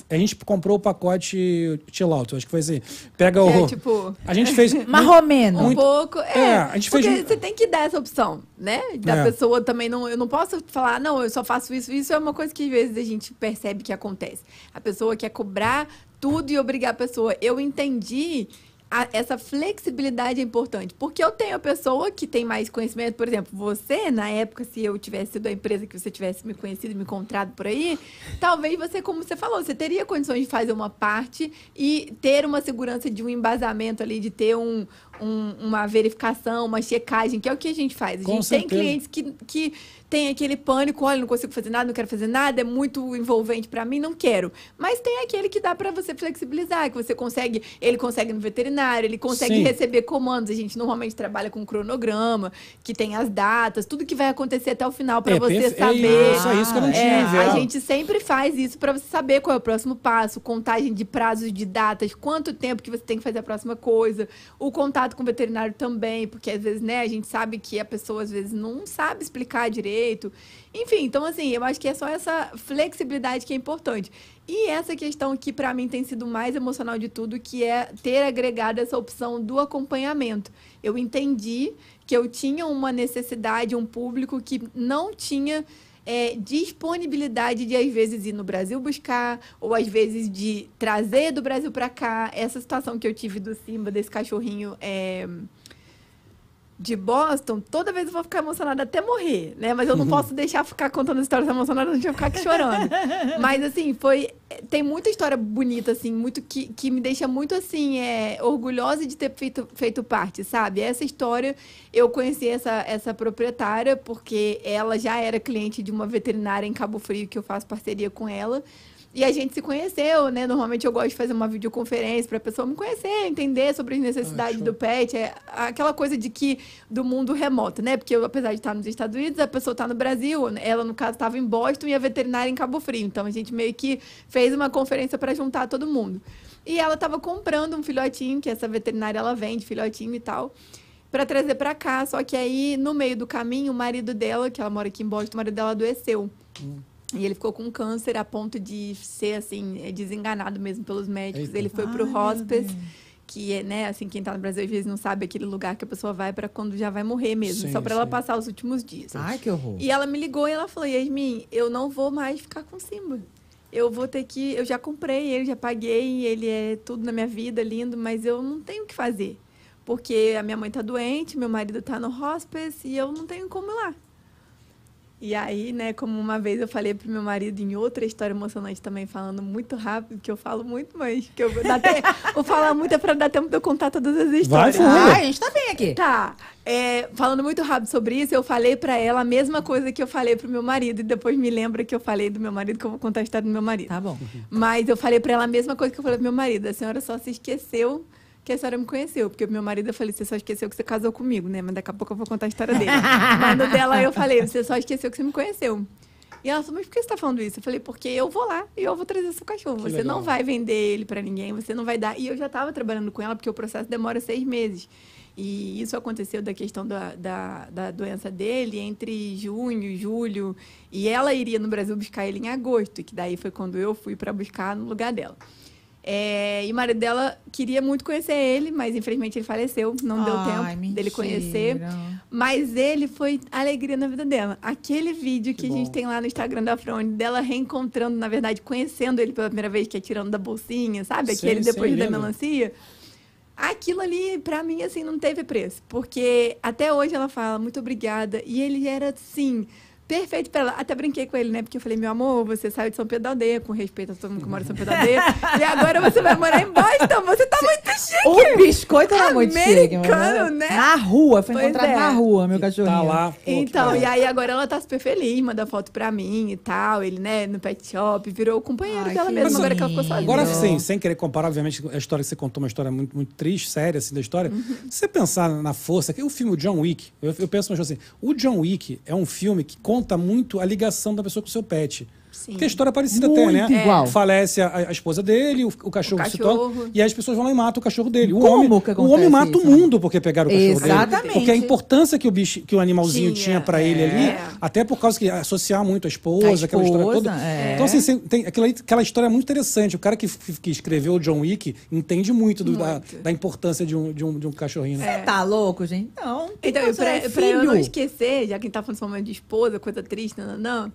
A gente comprou o pacote chill out, acho que foi assim. Pega o. É, tipo- A gente fez. <laughs> Marromeno. Um Muito- pouco, é. É, a gente porque fez- você tem que dar essa opção, né? Da É. pessoa também não. Eu não posso falar, não, eu só faço isso. Isso é uma coisa que às vezes a gente percebe que acontece. A pessoa quer cobrar tudo e obrigar a pessoa. Eu entendi. A- essa flexibilidade é importante. Porque eu tenho a pessoa que tem mais conhecimento, por exemplo, você, na época, se eu tivesse sido a empresa que você tivesse me conhecido me encontrado por aí, talvez você, como você falou, você teria condições de fazer uma parte e ter uma segurança de um embasamento ali, de ter um, um- uma verificação, uma checagem, que é o que a gente faz. A Com gente tem clientes que, que tem aquele pânico, olha, não consigo fazer nada, não quero fazer nada, é muito envolvente para mim, não quero. Mas tem aquele que dá para você flexibilizar, que você consegue, ele consegue no veterinário, ele consegue Sim. receber comandos. A gente normalmente trabalha com cronograma, que tem as datas, tudo que vai acontecer até o final para É, você é saber. isso, é isso que eu não É, tinha, a Vel. gente sempre faz isso para você saber qual é o próximo passo, contagem de prazos, de datas, quanto tempo que você tem que fazer a próxima coisa, o contato com o veterinário também, porque às vezes, né, a gente sabe que a pessoa às vezes não sabe explicar direito. Enfim, então assim, eu acho que é só essa flexibilidade que é importante. E essa questão que para mim tem sido mais emocional de tudo, que é ter agregado essa opção do acompanhamento. Eu entendi que eu tinha uma necessidade, um público que não tinha é, disponibilidade de, às vezes, ir no Brasil buscar, ou às vezes de trazer do Brasil para cá. Essa situação que eu tive do Simba, desse cachorrinho. É... de Boston, toda vez eu vou ficar emocionada até morrer, né? Mas eu não <laughs> posso deixar ficar contando histórias emocionadas, a gente vai ficar aqui chorando. <laughs> Mas, assim, foi... Tem muita história bonita, assim, muito que, que me deixa muito, assim, é, orgulhosa de ter feito, feito parte, sabe? Essa história, eu conheci essa, essa proprietária porque ela já era cliente de uma veterinária em Cabo Frio, que eu faço parceria com ela. E a gente se conheceu, né? Normalmente eu gosto de fazer uma videoconferência para a pessoa me conhecer, entender sobre as necessidades Ah, do pet. É aquela coisa de que do mundo remoto, né? Porque eu, apesar de estar nos Estados Unidos, a pessoa está no Brasil. Ela, no caso, estava em Boston e a veterinária em Cabo Frio. Então a gente meio que fez uma conferência para juntar todo mundo. E ela estava comprando um filhotinho, que essa veterinária ela vende filhotinho e tal para trazer para cá. Só que aí, no meio do caminho, o marido dela, que ela mora aqui em Boston, o marido dela adoeceu. E ele ficou com câncer a ponto de ser, assim, é, desenganado mesmo pelos médicos. Eita. Ele foi pro hospice, que é, né, assim, quem tá no Brasil às vezes não sabe aquele lugar que a pessoa vai para quando já vai morrer mesmo, Sim, só para ela passar os últimos dias. Ai, que horror. E ela me ligou e ela falou: Yasmin, eu não vou mais ficar com Simba. Eu vou ter que. Eu já comprei ele, já paguei, ele é tudo na minha vida, lindo, mas eu não tenho o que fazer. Porque a minha mãe tá doente, meu marido tá no hospice e eu não tenho como ir lá. E aí, né, como uma vez eu falei pro meu marido em outra história emocionante também, falando muito rápido, que eu falo muito, mas que eu vou, dar te- <laughs> vou falar muito é pra dar tempo de eu contar todas as histórias. fundo. Ai, a gente tá bem aqui. Tá. É, falando muito rápido sobre isso, eu falei pra ela a mesma coisa que eu falei pro meu marido. E depois me lembra que eu falei do meu marido, que eu vou contar a história do meu marido. Tá bom. Mas eu falei pra ela a mesma coisa que eu falei pro meu marido. A senhora só se esqueceu que a senhora me conheceu. Porque meu marido, eu falei, você só esqueceu que você casou comigo, né? Mas daqui a pouco eu vou contar a história dele. <laughs> Mas no dela eu falei, você só esqueceu que você me conheceu. E ela falou, mas por que você tá falando isso? Eu falei, porque eu vou lá e eu vou trazer seu cachorro. Que você legal. não vai vender ele pra ninguém, você não vai dar. E eu já tava trabalhando com ela, porque o processo demora seis meses. E isso aconteceu da questão da, da, da doença dele entre junho julho. E ela iria no Brasil buscar ele em agosto, que daí foi quando eu fui para buscar no lugar dela. É, e o marido dela queria muito conhecer ele, mas infelizmente ele faleceu, não deu Ai, tempo dele mentira. conhecer. Mas ele foi alegria na vida dela. Aquele vídeo que, Que a gente tem lá no Instagram da Frone, dela reencontrando, na verdade, conhecendo ele pela primeira vez, que é tirando da bolsinha, sabe? Sim, Aquele sim, depois da lindo. melancia. Aquilo ali, pra mim, assim, não teve preço. Porque até hoje ela fala, muito obrigada. E ele era, assim, perfeito pra ela. Até brinquei com ele, né? Porque eu falei, meu amor, você saiu de São Pedro da Aldeia, com respeito a todo mundo que mora em São Pedro da Aldeia. <laughs> e agora você vai morar em Boston. Você tá muito chique. O biscoito era muito chique. Americano, né? Na rua, foi Pois encontrado é. na rua, meu cachorrinho. Tá lá. pô, Então, e aí agora ela tá super feliz, manda foto pra mim e tal. Ele, né, no pet shop, virou o companheiro Ai, dela mesmo, lindo. agora que ela ficou sozinha. Agora sim, sem querer comparar, obviamente, a história que você contou, uma história muito, muito triste, séria, assim, da história. Uhum. Se você pensar na força, que o filme John Wick, eu, eu penso assim, o John Wick é um filme que conta muito a ligação da pessoa com o seu pet. Sim. Porque a história é parecida Muito até, né? igual. Falece a, a esposa dele, o, o cachorro O se cachorro. toca, e aí as pessoas vão lá e matam o cachorro dele. O Como homem, que o homem mata isso, o mundo porque pegaram o cachorro dele. Exatamente. Porque a importância que o bicho, que o animalzinho tinha, Tinha, pra ele é. ali, até por causa que associar muito a esposa, A aquela história esposa, toda. é. Então, assim, tem aquela, aquela história muito interessante. O cara que, que, escreveu o John Wick entende muito, do- Da, Muito. da importância de um, de um, de um cachorrinho, né? Você tá louco, gente? Não. Então, Não, e pra, é pra eu não esquecer, já que a gente tá falando momento de esposa, coisa triste, não, não,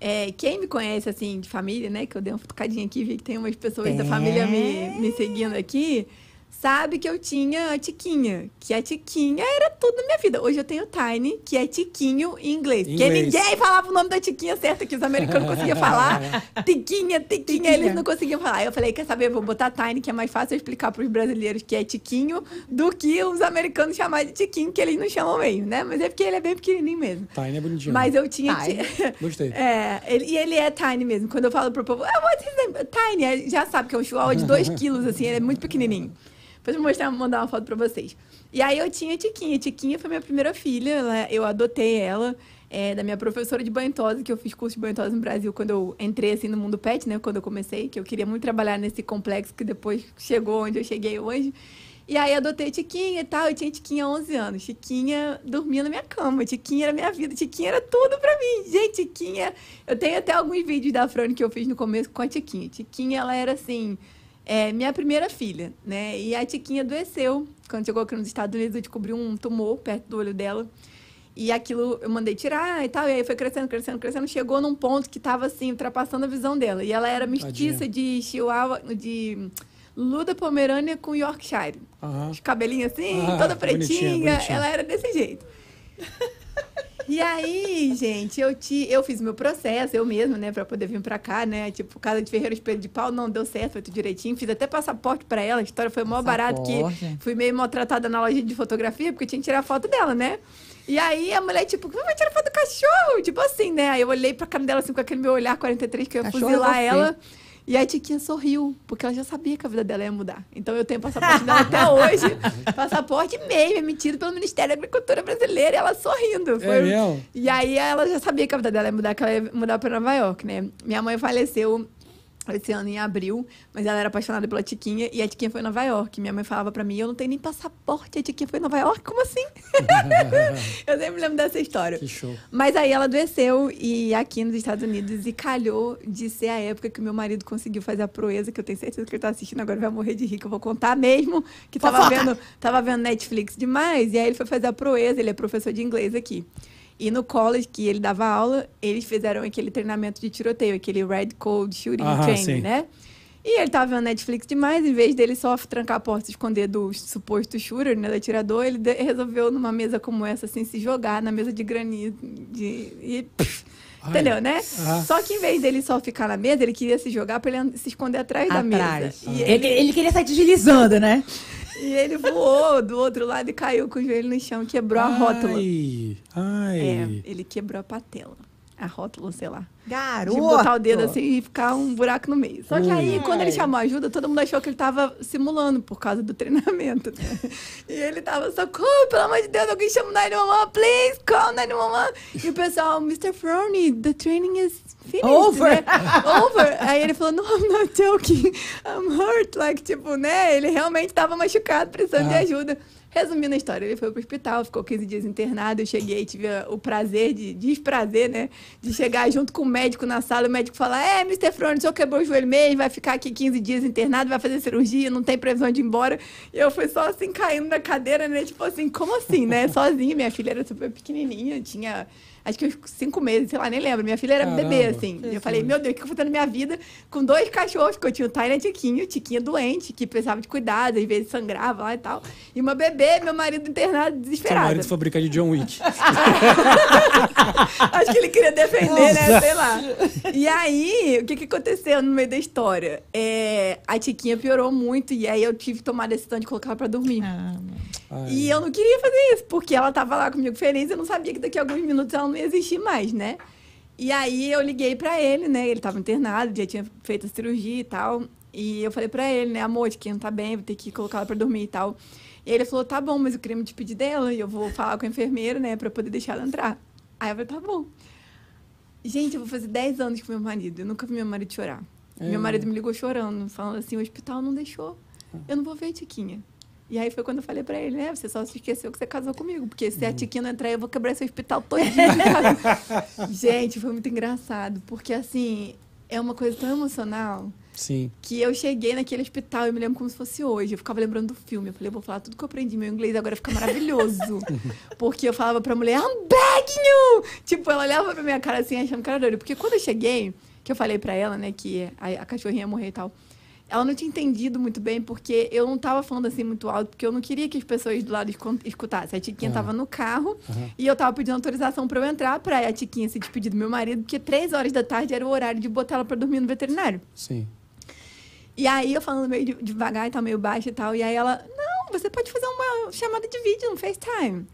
é, quem me conhece, assim, de família, né, que eu dei uma futucadinha aqui, vi que tem umas pessoas da É. família me, me seguindo aqui, sabe que eu tinha a Tiquinha, que a Tiquinha era tudo na minha vida. Hoje eu tenho Tiny, que é Tiquinho em inglês. Porque ninguém falava o nome da Tiquinha certo, que os americanos <laughs> conseguiam falar. Tiquinha, Tiquinha, Tiquinha. eles não conseguiam falar. Aí eu falei, quer saber, eu vou botar Tiny, que é mais fácil eu explicar pros brasileiros que é Tiquinho, do que os americanos chamar de Tiquinho, que eles não chamam mesmo, né? Mas é porque ele é bem pequenininho mesmo. Tiny é bonitinho. Mas eu tinha... Tiny. <laughs> Gostei. É, ele- e ele é tiny mesmo. Quando eu falo pro povo, ah, what's his name? Tiny, já sabe que é um chihuahua de 2 <laughs> quilos, assim, ele é muito pequenininho. Depois vou mostrar, mandar uma foto pra vocês. E aí eu tinha a Tiquinha. A Tiquinha foi minha primeira filha, ela- eu adotei ela. é, da minha professora de banho tosa, que eu fiz curso de banho tosa no Brasil quando eu entrei assim no mundo pet, né? Quando eu comecei, que eu queria muito trabalhar nesse complexo que depois chegou onde eu cheguei hoje. E aí adotei Tiquinha e tal. Eu tinha Tiquinha há 11 anos. Tiquinha dormia na minha cama. Tiquinha era minha vida. Tiquinha era tudo pra mim. Gente, Tiquinha. Eu tenho até alguns vídeos da Frane que eu fiz no começo com a Tiquinha. Tiquinha, ela era assim. É, minha primeira filha, né? E a Tiquinha adoeceu. Quando chegou aqui nos Estados Unidos, eu descobri um tumor perto do olho dela. E aquilo eu mandei tirar e tal. E aí foi crescendo, crescendo, crescendo. Chegou num ponto que tava assim, ultrapassando a visão dela. E ela era mestiça Tadinha. de chihuahua, de Luda Pomerânia com Yorkshire. Aham. Os cabelinhos assim, Ah, toda bonitinha, pretinha. bonitinha. Ela era desse jeito. E aí, gente, eu, te, eu fiz meu processo, eu mesma, né, pra poder vir pra cá, né? Tipo, casa de ferreiro, espelho de pau, não deu certo, foi tudo direitinho. Fiz até passaporte pra ela, a história foi mó barato, que fui meio maltratada na loja de fotografia, porque eu tinha que tirar foto dela, né? E aí a mulher, tipo, vai tirar foto do cachorro? Tipo assim, né? Aí eu olhei pra cara dela assim com aquele meu olhar 43 que eu ia Cachorro é fuzilar você. ela. E a Tiquinha sorriu, porque ela já sabia que a vida dela ia mudar. Então eu tenho passaporte dela até hoje. <laughs> Passaporte mesmo, emitido pelo Ministério da Agricultura Brasileira. E ela sorrindo. É Foi- mesmo? E aí ela já sabia que a vida dela ia mudar, que ela ia mudar pra Nova York, né? Minha mãe faleceu esse ano em abril, mas ela era apaixonada pela Tiquinha e a Tiquinha foi em Nova York. Minha mãe falava pra mim, eu não tenho nem passaporte, a Tiquinha foi em Nova York? Como assim? <laughs> eu sempre lembro dessa história. Que show. Mas aí ela adoeceu e aqui nos Estados Unidos e calhou de ser a época que o meu marido conseguiu fazer a proeza, que eu tenho certeza que ele tá assistindo agora vai morrer de rir, que eu vou contar mesmo, que tava vendo, tava vendo Netflix demais, e aí ele foi fazer a proeza, ele é professor de inglês aqui. E no college que ele dava aula, eles fizeram aquele treinamento de tiroteio, aquele Red Code Shooting Aham, Training, sim. né? E ele tava vendo Netflix demais, em vez dele só trancar a porta e esconder do suposto shooter, né, do atirador, ele de- resolveu, numa mesa como essa, assim, se jogar na mesa de granito. De, e, pff, <laughs> Ai. entendeu, né? Ah. Só que em vez dele só ficar na mesa, ele queria se jogar pra ele se esconder atrás, da mesa. Atrás. E Ele, ele queria sair deslizando, né? E ele voou do outro lado e caiu com o joelho no chão, quebrou a rótula. Ai, ai. É, ele quebrou a patela. A rótula, sei lá. Garoto. De botar o dedo assim e ficar um buraco no meio. Só que aí, quando ele chamou ajuda, todo mundo achou que ele tava simulando por causa do treinamento. <laughs> E ele tava, socorro, pelo amor de Deus, alguém chama o 911, please, call 911. E o pessoal, Mr. Frowney, the training is finished. Over. né? Over. Aí ele falou, no, I'm not joking, I'm hurt. Like, tipo, né, ele realmente tava machucado, precisando de Ah. ajuda. Resumindo a história, ele foi pro hospital, ficou 15 dias internado. Eu cheguei, tive a- o prazer, de desprazer, né? De chegar junto com o médico na sala. O médico falar: É, Mr. Frone, o senhor quebrou o joelho mesmo, vai ficar aqui 15 dias internado, vai fazer cirurgia, não tem previsão de ir embora. E eu fui só assim, caindo na cadeira, né? Tipo assim, como assim, né? Sozinha. Minha filha era super pequenininha, tinha. Acho que uns cinco meses, sei lá, nem lembro. Minha filha era Caramba. bebê, assim. E eu falei, meu Deus, o que eu vou fazer na minha vida com dois cachorros? Que eu tinha o Tyler e Tiquinho, Tiquinha doente, que precisava de cuidado, às vezes sangrava lá e tal. E uma bebê, meu marido internado, Seu desesperado. marido fabrica de John Wick. <laughs> Acho que ele queria defender, né? Sei lá. E aí, o que, que aconteceu no meio da história? É, a Tiquinha piorou muito e aí eu tive que tomar a decisão de colocar ela pra dormir. Ah, Ai. E eu não queria fazer isso, porque ela tava lá comigo feliz, eu não sabia que daqui a alguns minutos ela não ia existir mais, né? E aí eu liguei pra ele, né? Ele tava internado, já tinha feito a cirurgia e tal. E eu falei pra ele, né, amor, de quem não tá bem, vou ter que colocar ela pra dormir e tal. E ele falou, tá bom, mas eu queria me despedir dela e eu vou falar com a enfermeira, né, pra poder deixar ela entrar. Aí eu falei, tá bom. Gente, eu vou fazer 10 anos com meu marido. Eu nunca vi meu marido chorar. É. Meu marido me ligou chorando, falando assim, o hospital não deixou. Eu não vou ver a Tiquinha. E aí foi quando eu falei pra ele, né? Você só se esqueceu que você casou comigo. Porque se a Tiquinha não entrar, eu vou quebrar esse hospital todinho. sabe? <laughs> Gente, foi muito engraçado. Porque, assim, é uma coisa tão emocional Sim. que eu cheguei naquele hospital e me lembro como se fosse hoje. Eu ficava lembrando do filme. Eu falei, eu vou falar tudo que eu aprendi. Meu inglês agora fica maravilhoso. <laughs> Porque eu falava pra mulher, I'm begging you! Tipo, ela olhava pra minha cara assim, achando que era doida. Porque quando eu cheguei, que eu falei pra ela, né, que a, a cachorrinha ia morrer e tal. Ela não tinha entendido muito bem, porque eu não tava falando assim muito alto, porque eu não queria que as pessoas do lado escutassem. A Tiquinha Ah. tava no carro Aham. e eu tava pedindo autorização pra eu entrar pra a Tiquinha se despedir do meu marido, porque três horas da tarde era o horário de botar ela pra dormir no veterinário. Sim. E aí eu falando meio de- devagar e tal, meio baixo e tal. E aí ela, não, você pode fazer uma chamada de vídeo no FaceTime.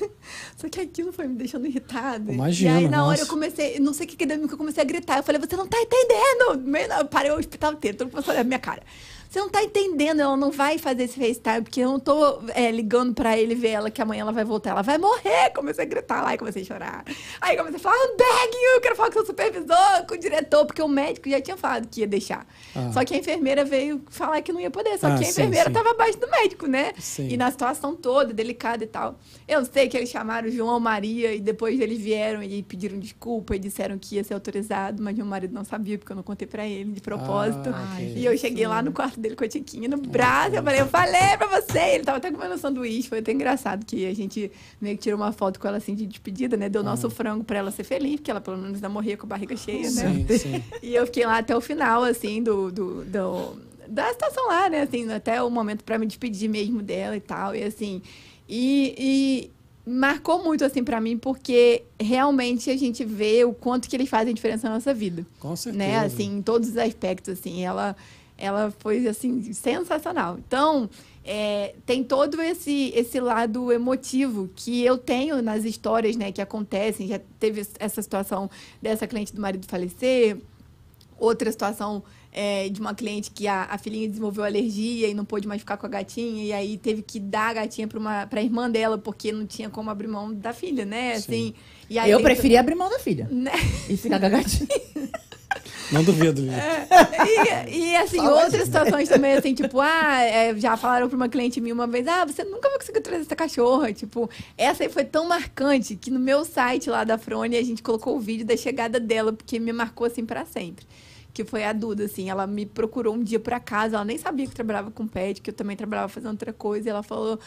<laughs> Só que aquilo foi me deixando irritada. Imagino, E aí na hora nossa. eu comecei, não sei o que que deu, eu comecei a gritar. Eu falei, você não tá entendendo. Eu parei o hospital inteiro, todo mundo começou a minha cara. Você não tá entendendo, ela não vai fazer esse FaceTime, porque eu não tô é, ligando pra ele ver ela que amanhã ela vai voltar. Ela vai morrer. Comecei a gritar lá e comecei a chorar. Aí comecei a falar, begging you, quero falar com o supervisor, com o diretor, porque o médico já tinha falado que ia deixar. Ah. Só que a enfermeira veio falar que não ia poder. Só Ah, que a sim, enfermeira sim. tava abaixo do médico, né? Sim. E na situação toda, delicada e tal. Eu sei que eles chamaram João Maria e depois eles vieram e pediram desculpa e disseram que ia ser autorizado, mas meu marido não sabia, porque eu não contei pra ele de propósito. Ah. E eu cheguei lá no quarto dele com a Tiquinha no braço, eu falei, eu falei pra você! Ele tava até comendo um sanduíche, foi até engraçado que a gente meio que tirou uma foto com ela assim de despedida, né? Deu nosso frango pra ela ser feliz, porque ela pelo menos ainda morria com a barriga cheia, né? Sim, sim. E eu fiquei lá até o final, assim, do, do, do, da situação lá, né? Assim, até o momento para me despedir mesmo dela e tal. E assim. E, e marcou muito, assim, para mim, porque realmente a gente vê o quanto que eles fazem diferença na nossa vida. Com certeza. Né? Assim, em todos os aspectos, assim. Ela, ela foi, assim, sensacional. Então, é, tem todo esse, esse lado emotivo que eu tenho nas histórias, né? Que acontecem. Já teve essa situação dessa cliente do marido falecer. Outra situação é, de uma cliente que a, a filhinha desenvolveu alergia e não pôde mais ficar com a gatinha, e aí teve que dar a gatinha para a irmã dela, porque não tinha como abrir mão da filha, né? Assim, e aí eu preferia abrir mão da filha. Né? E ficar com a gatinha. <laughs> Não duvido. É, e, e, assim, Fala outras situações também, assim, tipo, ah, é, já falaram pra uma cliente minha uma vez, ah, você nunca vai conseguir trazer essa cachorra. Tipo, essa aí foi tão marcante que no meu site lá da Frone a gente colocou o vídeo da chegada dela, porque me marcou assim pra sempre. Que foi a Duda, assim, ela me procurou um dia pra casa, ela nem sabia que eu trabalhava com pet, que eu também trabalhava fazendo outra coisa, e ela falou.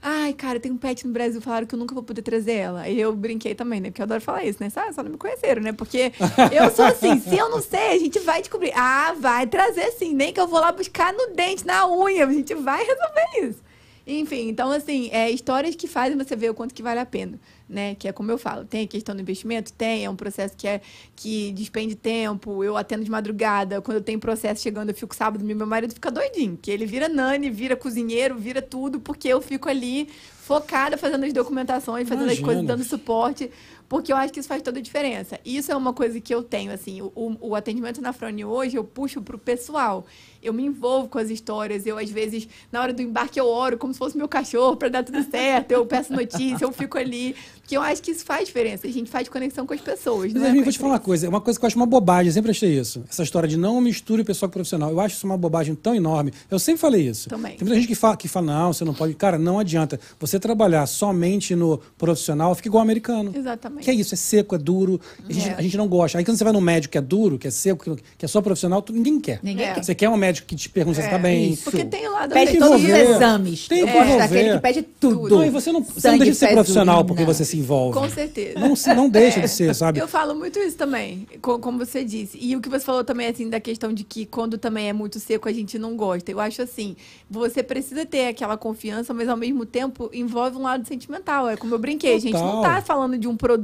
Ai, cara, tem um pet no Brasil, falaram que eu nunca vou poder trazer ela. E eu brinquei também, né? Porque eu adoro falar isso, né? Só, só não me conheceram, né? Porque <laughs> eu sou assim, se eu não sei, a gente vai descobrir. Ah, vai trazer sim, nem que eu vou lá buscar no dente, na unha, a gente vai resolver isso. Enfim, então assim, é histórias que fazem você ver o quanto que vale a pena, né? Que é como eu falo, tem a questão do investimento? Tem, é um processo que é que despende tempo, eu atendo de madrugada, quando eu tenho processo chegando, eu fico sábado, meu marido fica doidinho, que ele vira nani, vira cozinheiro, vira tudo, porque eu fico ali focada fazendo as documentações, fazendo as Imagino. coisas, dando suporte, porque eu acho que isso faz toda a diferença. Isso é uma coisa que eu tenho, assim, o, o- atendimento na Frone hoje, eu puxo pro pessoal. Eu me envolvo com as histórias, eu às vezes, na hora do embarque, eu oro como se fosse meu cachorro para dar tudo certo, eu peço notícia, eu fico ali, porque eu acho que isso faz diferença, a gente faz conexão com as pessoas, Mas, né? Yasmin, Com vou te falar uma coisa. É uma coisa que eu acho uma bobagem. Eu sempre achei isso. Essa história de não misture o pessoal com o profissional. Eu acho isso uma bobagem tão enorme. Eu sempre falei isso. Também. Tem muita gente que fala, que fala, não, você não pode. Cara, não adianta. Você trabalhar somente no profissional, fica igual americano. Exatamente. Que é isso, é seco, é duro. A gente, É. a gente não gosta. Aí quando você vai no médico que é duro, que é seco, que- é só profissional, tu- ninguém quer. Ninguém É. quer. Você quer um médico que te pergunta se você tá bem. isso. Porque tem o lado Pede que todos os exames. Tem que envolver. daquele que pede tudo. Não, e você não, você não Sangue, deixa de ser profissional porque urina. você se envolve. Com certeza. Não, se- não deixa de ser, sabe? Eu falo muito isso também, co- como você disse. E o que você falou também, assim, da questão de que quando também é muito seco, a gente não gosta. Eu acho assim, você precisa ter aquela confiança, mas ao mesmo tempo envolve um lado sentimental. É como eu brinquei, a gente não Total. tá falando de um produto.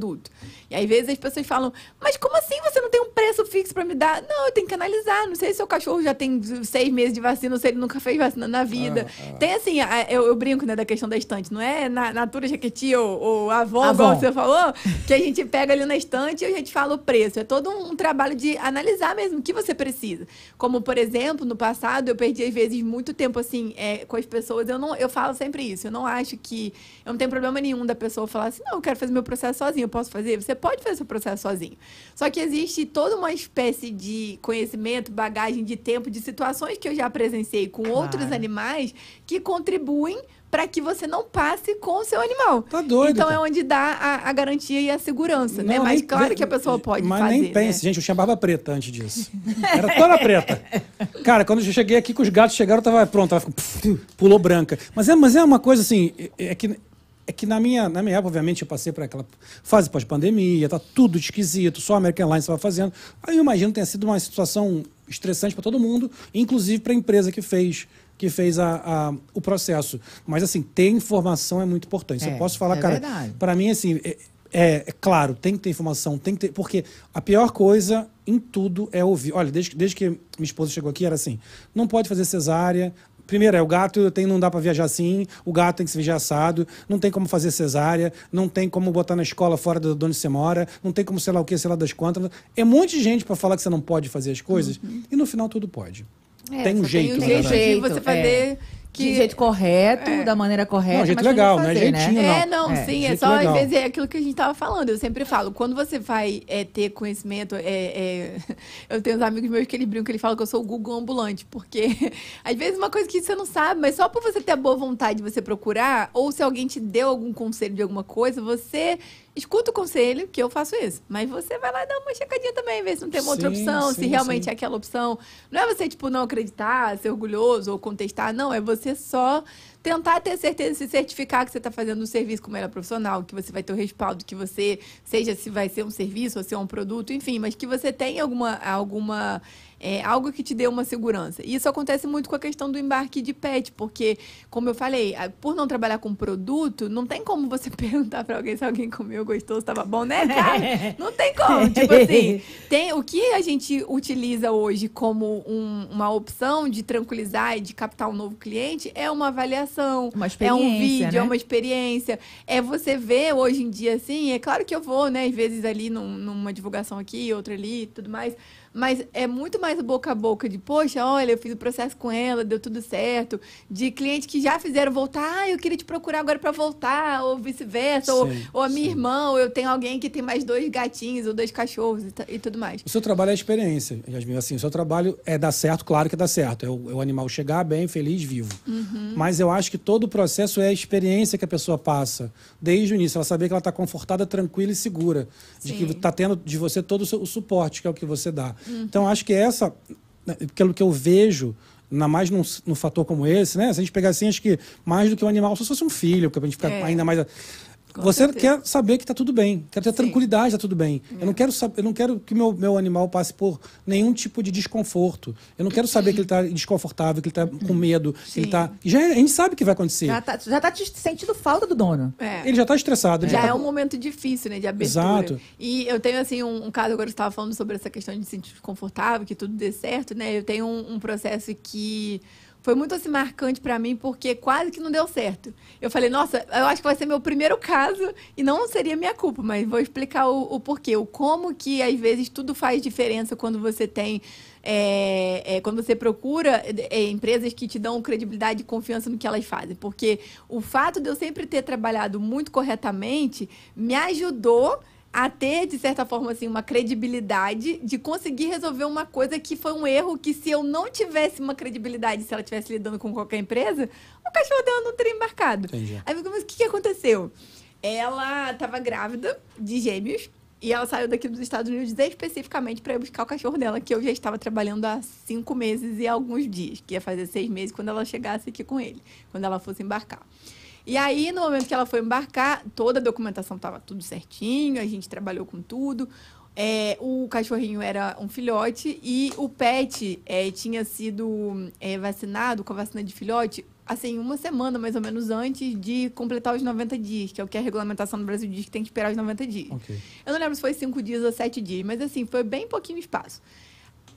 E às vezes as pessoas falam, mas como assim você não tem um preço fixo pra me dar? Não, eu tenho que analisar. Não sei se seu cachorro já tem seis meses de vacina, ou se ele nunca fez vacina na vida. Ah, Tem assim, a- eu, eu brinco, né, da questão da estante. Não é na, Natura Jequiti ou, ou Avon, Avon. igual você falou, que a gente pega ali na estante e a gente fala o preço. É todo um, um trabalho de analisar mesmo o que você precisa. Como, por exemplo, no passado, eu perdi, às vezes, muito tempo, assim, é, com as pessoas. Eu, não, eu falo sempre isso. Eu não acho que... Eu não tenho problema nenhum da pessoa falar assim, não, eu quero fazer meu processo sozinho. Posso fazer? Você pode fazer seu processo sozinho. Só que existe toda uma espécie de conhecimento, bagagem de tempo, de situações que eu já presenciei com outros Claro. animais que contribuem para que você não passe com o seu animal. Tá doido, Então é onde dá a, a garantia e a segurança, né? Não, Mas nem- claro que a pessoa pode mas fazer. nem pense, né? gente, eu tinha barba preta antes disso. Era toda preta. Cara, quando eu cheguei aqui, que os gatos chegaram, eu tava pronto, ela pulou branca. Mas é, mas é uma coisa assim, é, é que, é que na minha, na minha época, obviamente, eu passei por aquela fase pós-pandemia, tá tudo esquisito, só a American Airlines estava fazendo. Aí eu imagino que tenha sido uma situação estressante para todo mundo, inclusive para a empresa que fez que fez a, a- o processo. Mas, assim, ter informação é muito importante. É, eu posso falar, é cara, verdade. para mim, assim, é, é- é claro, tem que ter informação, tem que ter. Porque a pior coisa em tudo é ouvir. Olha, desde, desde que minha esposa chegou aqui, era assim: não pode fazer cesárea. Primeiro, é o gato tem, não dá para viajar assim, o gato tem que se viajar assado, não tem como fazer cesárea, não tem como botar na escola fora do- de onde você mora, não tem como sei lá o que, sei lá das quantas. É um monte de gente para falar que você não pode fazer as coisas, e no final tudo pode. É, tem um jeito, tem na um jeito de você fazer que De jeito correto, É. da maneira correta. Não, jeito legal, que não é fazer, jeitinho, né? É, não, É, sim, é só legal. às vezes é aquilo que a gente tava falando. Eu sempre falo, quando você vai é, ter conhecimento, é, é, <laughs> eu tenho uns amigos meus que eles brincam, que eles falam que eu sou o Google ambulante, porque <laughs> às vezes uma coisa que você não sabe, mas só por você ter a boa vontade de você procurar, ou se alguém te deu algum conselho de alguma coisa, você escuta o conselho, que eu faço isso, mas você vai lá dar uma checadinha também, ver se não tem uma outra Sim, opção, se sim, realmente sim. é aquela opção. Não é você, tipo, não acreditar, ser orgulhoso ou contestar, não, é você só tentar ter certeza, se certificar que você está fazendo um serviço com melhor profissional, que você vai ter o respaldo, que você, seja se vai ser um serviço ou se é um produto, enfim, mas que você tenha alguma, alguma é, algo que te dê uma segurança. E isso acontece muito com a questão do embarque de pet, porque, como eu falei, por não trabalhar com produto, não tem como você <laughs> perguntar para alguém se alguém comeu gostoso, estava bom, né, cara? <laughs> Não tem como. Tipo assim, <laughs> tem, o que a gente utiliza hoje como um, uma opção de tranquilizar e de captar um novo cliente é uma avaliação, uma é um vídeo, né? é uma experiência. É você ver hoje em dia, assim, é claro que eu vou, né, às vezes ali num, numa divulgação aqui, outra ali, tudo mais. Mas é muito mais boca a boca de, poxa, olha, eu fiz o processo com ela, deu tudo certo. De clientes que já fizeram voltar, ah, eu queria te procurar agora para voltar, ou vice-versa. Ou, ou a minha sim. irmã, ou eu tenho alguém que tem mais dois gatinhos ou dois cachorros e, e, tudo mais. O seu trabalho é experiência, Yasmin. Assim, o seu trabalho é dar certo, claro que dá certo. É o, é o animal chegar bem, feliz, vivo. Uhum. Mas eu acho que todo o processo é a experiência que a pessoa passa. Desde o início, ela saber que ela está confortada, tranquila e segura. Sim. De que está tendo de você todo o suporte, que é o que você dá. Uhum. Então, acho que essa, né, pelo que eu vejo, na mais num, num, fator como esse, né? Se a gente pegar assim, acho que mais do que um animal, se fosse um filho, que a gente ficar é. ainda mais com você certeza. quer saber que está tudo bem, quer ter Sim. tranquilidade, está tudo bem. É. Eu não quero eu não quero que meu meu animal passe por nenhum tipo de desconforto. Eu não quero saber que ele está desconfortável, que ele está com medo, Sim. que ele está. Já é, a gente sabe que vai acontecer. Já está já tá sentindo falta do dono. É. Ele já está estressado. Já, já é tá... um momento difícil, né, de abertura. Exato. E eu tenho assim um, um caso agora que estava falando sobre essa questão de se sentir desconfortável, que tudo dê certo, né? Eu tenho um, um processo que foi muito assim marcante para mim porque quase que não deu certo. Eu falei, nossa, eu acho que vai ser meu primeiro caso e não seria minha culpa, mas vou explicar o, o porquê, o como que às vezes tudo faz diferença quando você tem é, é, quando você procura é, empresas que te dão credibilidade e confiança no que elas fazem. Porque o fato de eu sempre ter trabalhado muito corretamente me ajudou a ter, de certa forma, assim, uma credibilidade de conseguir resolver uma coisa que foi um erro que, se eu não tivesse uma credibilidade, se ela estivesse lidando com qualquer empresa, o cachorro dela não teria embarcado. Entendi. Aí eu mas o que, que aconteceu? Ela estava grávida de gêmeos e ela saiu daqui dos Estados Unidos especificamente para ir buscar o cachorro dela, que eu já estava trabalhando há cinco meses e alguns dias, que ia fazer seis meses quando ela chegasse aqui com ele, quando ela fosse embarcar. E aí, no momento que ela foi embarcar, toda a documentação estava tudo certinho, a gente trabalhou com tudo. É, o cachorrinho era um filhote e o pet é, tinha sido é, vacinado com a vacina de filhote assim, uma semana mais ou menos antes de completar os 90 dias, que é o que a regulamentação no Brasil diz que tem que esperar os 90 dias. Okay. Eu não lembro se foi cinco dias ou sete dias, mas assim, foi bem pouquinho espaço.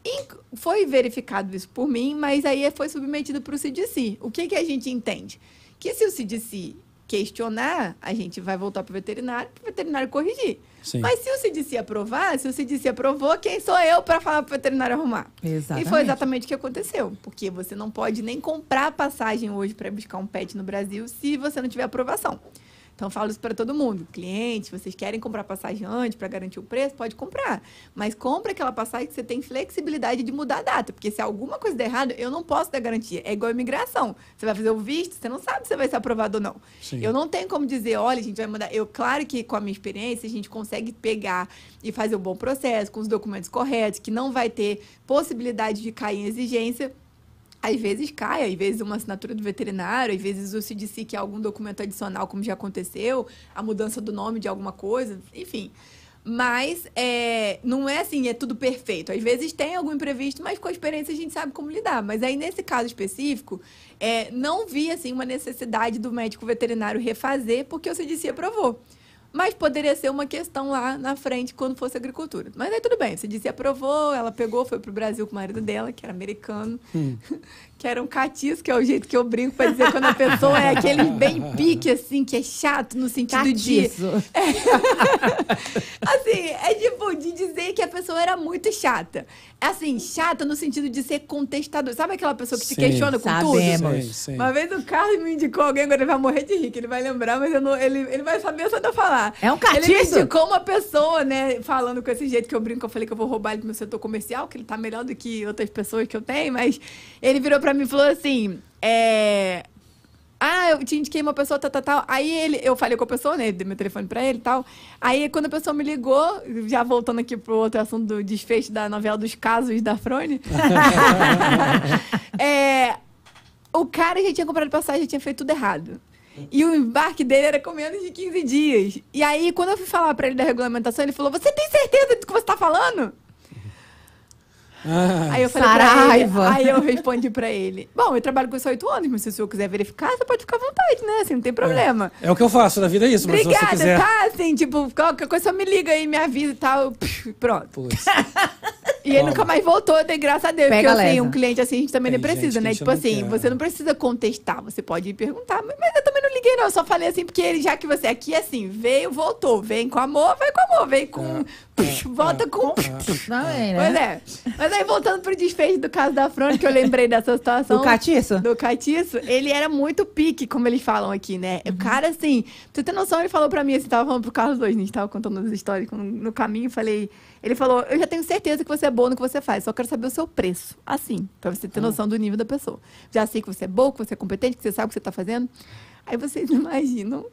E foi verificado isso por mim, mas aí foi submetido para o CDC. O que, que a gente entende? Que se o CDC questionar, a gente vai voltar para o veterinário, para o veterinário corrigir. Sim. Mas se o CDC aprovar, se o CDC aprovou, quem sou eu para falar para o veterinário arrumar? Exatamente. E foi exatamente o que aconteceu. Porque você não pode nem comprar passagem hoje para buscar um pet no Brasil se você não tiver aprovação. Então, falo isso para todo mundo. Cliente, vocês querem comprar passagem antes para garantir o preço? Pode comprar. Mas compre aquela passagem que você tem flexibilidade de mudar a data. Porque se alguma coisa der errado, eu não posso dar garantia. É igual a imigração. Você vai fazer o visto, você não sabe se vai ser aprovado ou não. Sim. Eu não tenho como dizer, olha, a gente vai mudar. Eu, claro que com a minha experiência, a gente consegue pegar e fazer um bom processo, com os documentos corretos, que não vai ter possibilidade de cair em exigência às vezes cai, às vezes uma assinatura do veterinário, às vezes o CDC que algum documento adicional, como já aconteceu, a mudança do nome de alguma coisa, enfim. Mas é, não é assim, é tudo perfeito. Às vezes tem algum imprevisto, mas com a experiência a gente sabe como lidar. Mas aí, nesse caso específico, é, não vi assim, uma necessidade do médico veterinário refazer, porque o CDC aprovou. Mas poderia ser uma questão lá na frente quando fosse agricultura. Mas aí tudo bem, você disse aprovou, ela pegou, foi pro Brasil com o marido dela, que era americano, hum. <laughs> que era um catiço, que é o jeito que eu brinco para dizer quando a pessoa é aquele <laughs> bem pique, assim, que é chato no sentido catiço. de. <laughs> É... assim, é tipo de dizer que a pessoa era muito chata. Assim, chata no sentido de ser contestador. Sabe aquela pessoa que sim, te questiona com sabemos. tudo? Sim, sim. Uma vez o Carlos me indicou alguém, agora ele vai morrer de que ele vai lembrar, mas não, ele, ele vai saber só de eu falar. É um catiço. Ele me indicou uma pessoa, né, falando com esse jeito que eu brinco, eu falei que eu vou roubar ele do meu setor comercial, que ele tá melhor do que outras pessoas que eu tenho, mas ele virou pra mim e falou assim: é. Ah, eu te indiquei uma pessoa, tal, tal, tal. Aí ele, eu falei com a pessoa, né? Dei meu telefone pra ele e tal. Aí quando a pessoa me ligou, já voltando aqui pro outro assunto do desfecho da novela dos casos da Frone. <laughs> é, o, o cara já tinha comprado passagem, já tinha feito tudo errado. E o embarque dele era com menos de 15 dias. E aí, quando eu fui falar pra ele da regulamentação, ele falou: Você tem certeza do que você tá falando? Ah, Aí eu falei pra ele, Saraiva. aí eu respondi pra ele: Bom, eu trabalho com isso há oito anos, mas se o senhor quiser verificar, você pode ficar à vontade, né? Assim, não tem problema. é o que eu faço na vida, é isso. Mas se você Obrigada, tá? Assim, tipo, qualquer coisa só me liga aí, me avisa e tal. Pronto. Putz. <laughs> E ele nunca mais voltou, graças a Deus. Pega porque, assim, um cliente assim, a gente também Tem nem precisa, né? Tipo não assim, quer. você não precisa contestar, você pode perguntar. Mas, mas eu também não liguei, não. Eu só falei assim, porque ele, já que você aqui, assim, veio, voltou. Vem com amor, vai com amor. Vem com. É, Psh, é, volta é, com. Também, Pois né? é. Mas aí, voltando pro desfecho do caso da Fran, que eu lembrei dessa situação. <laughs> Do catiço? Do Catiço, ele era muito pique, como eles falam aqui, né? Uhum. O cara, assim, pra você ter noção, ele falou pra mim, assim, tava falando pro Carlos hoje, a gente tava contando as histórias no, no caminho, falei. Ele falou: Eu já tenho certeza que você é boa no que você faz, só quero saber o seu preço. Assim, pra você ter noção do nível da pessoa. Já sei que você é boa, que você é competente, que você sabe o que você tá fazendo. Aí vocês <laughs> imaginam.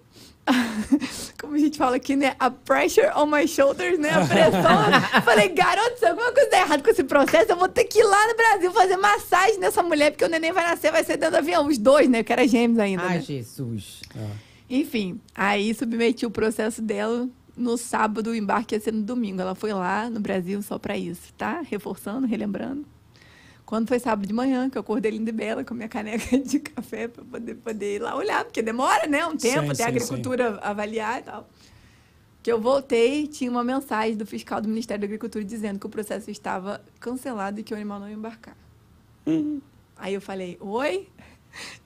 <laughs> Como a gente fala aqui, né? A pressure on my shoulders, né? A <laughs> pressão. Falei, garoto, se alguma coisa der errado com esse processo, eu vou ter que ir lá no Brasil fazer massagem nessa mulher, porque o neném vai nascer, vai ser dentro do avião. Os dois, né? Que era gêmeos ainda. Ai, né? Jesus. Enfim, aí submeti o processo dela no sábado, o embarque ia ser no domingo. Ela foi lá no Brasil só pra isso, tá? Reforçando, relembrando. Quando foi sábado de manhã, que eu acordei linda e bela com a minha caneca <laughs> de café pra poder, poder ir lá olhar, porque demora, né? Um tempo, Sim, até a sim, agricultura avaliar e tal. Que eu voltei, tinha uma mensagem do fiscal do Ministério da Agricultura dizendo que o processo estava cancelado e que o animal não ia embarcar. Aí eu falei, oi?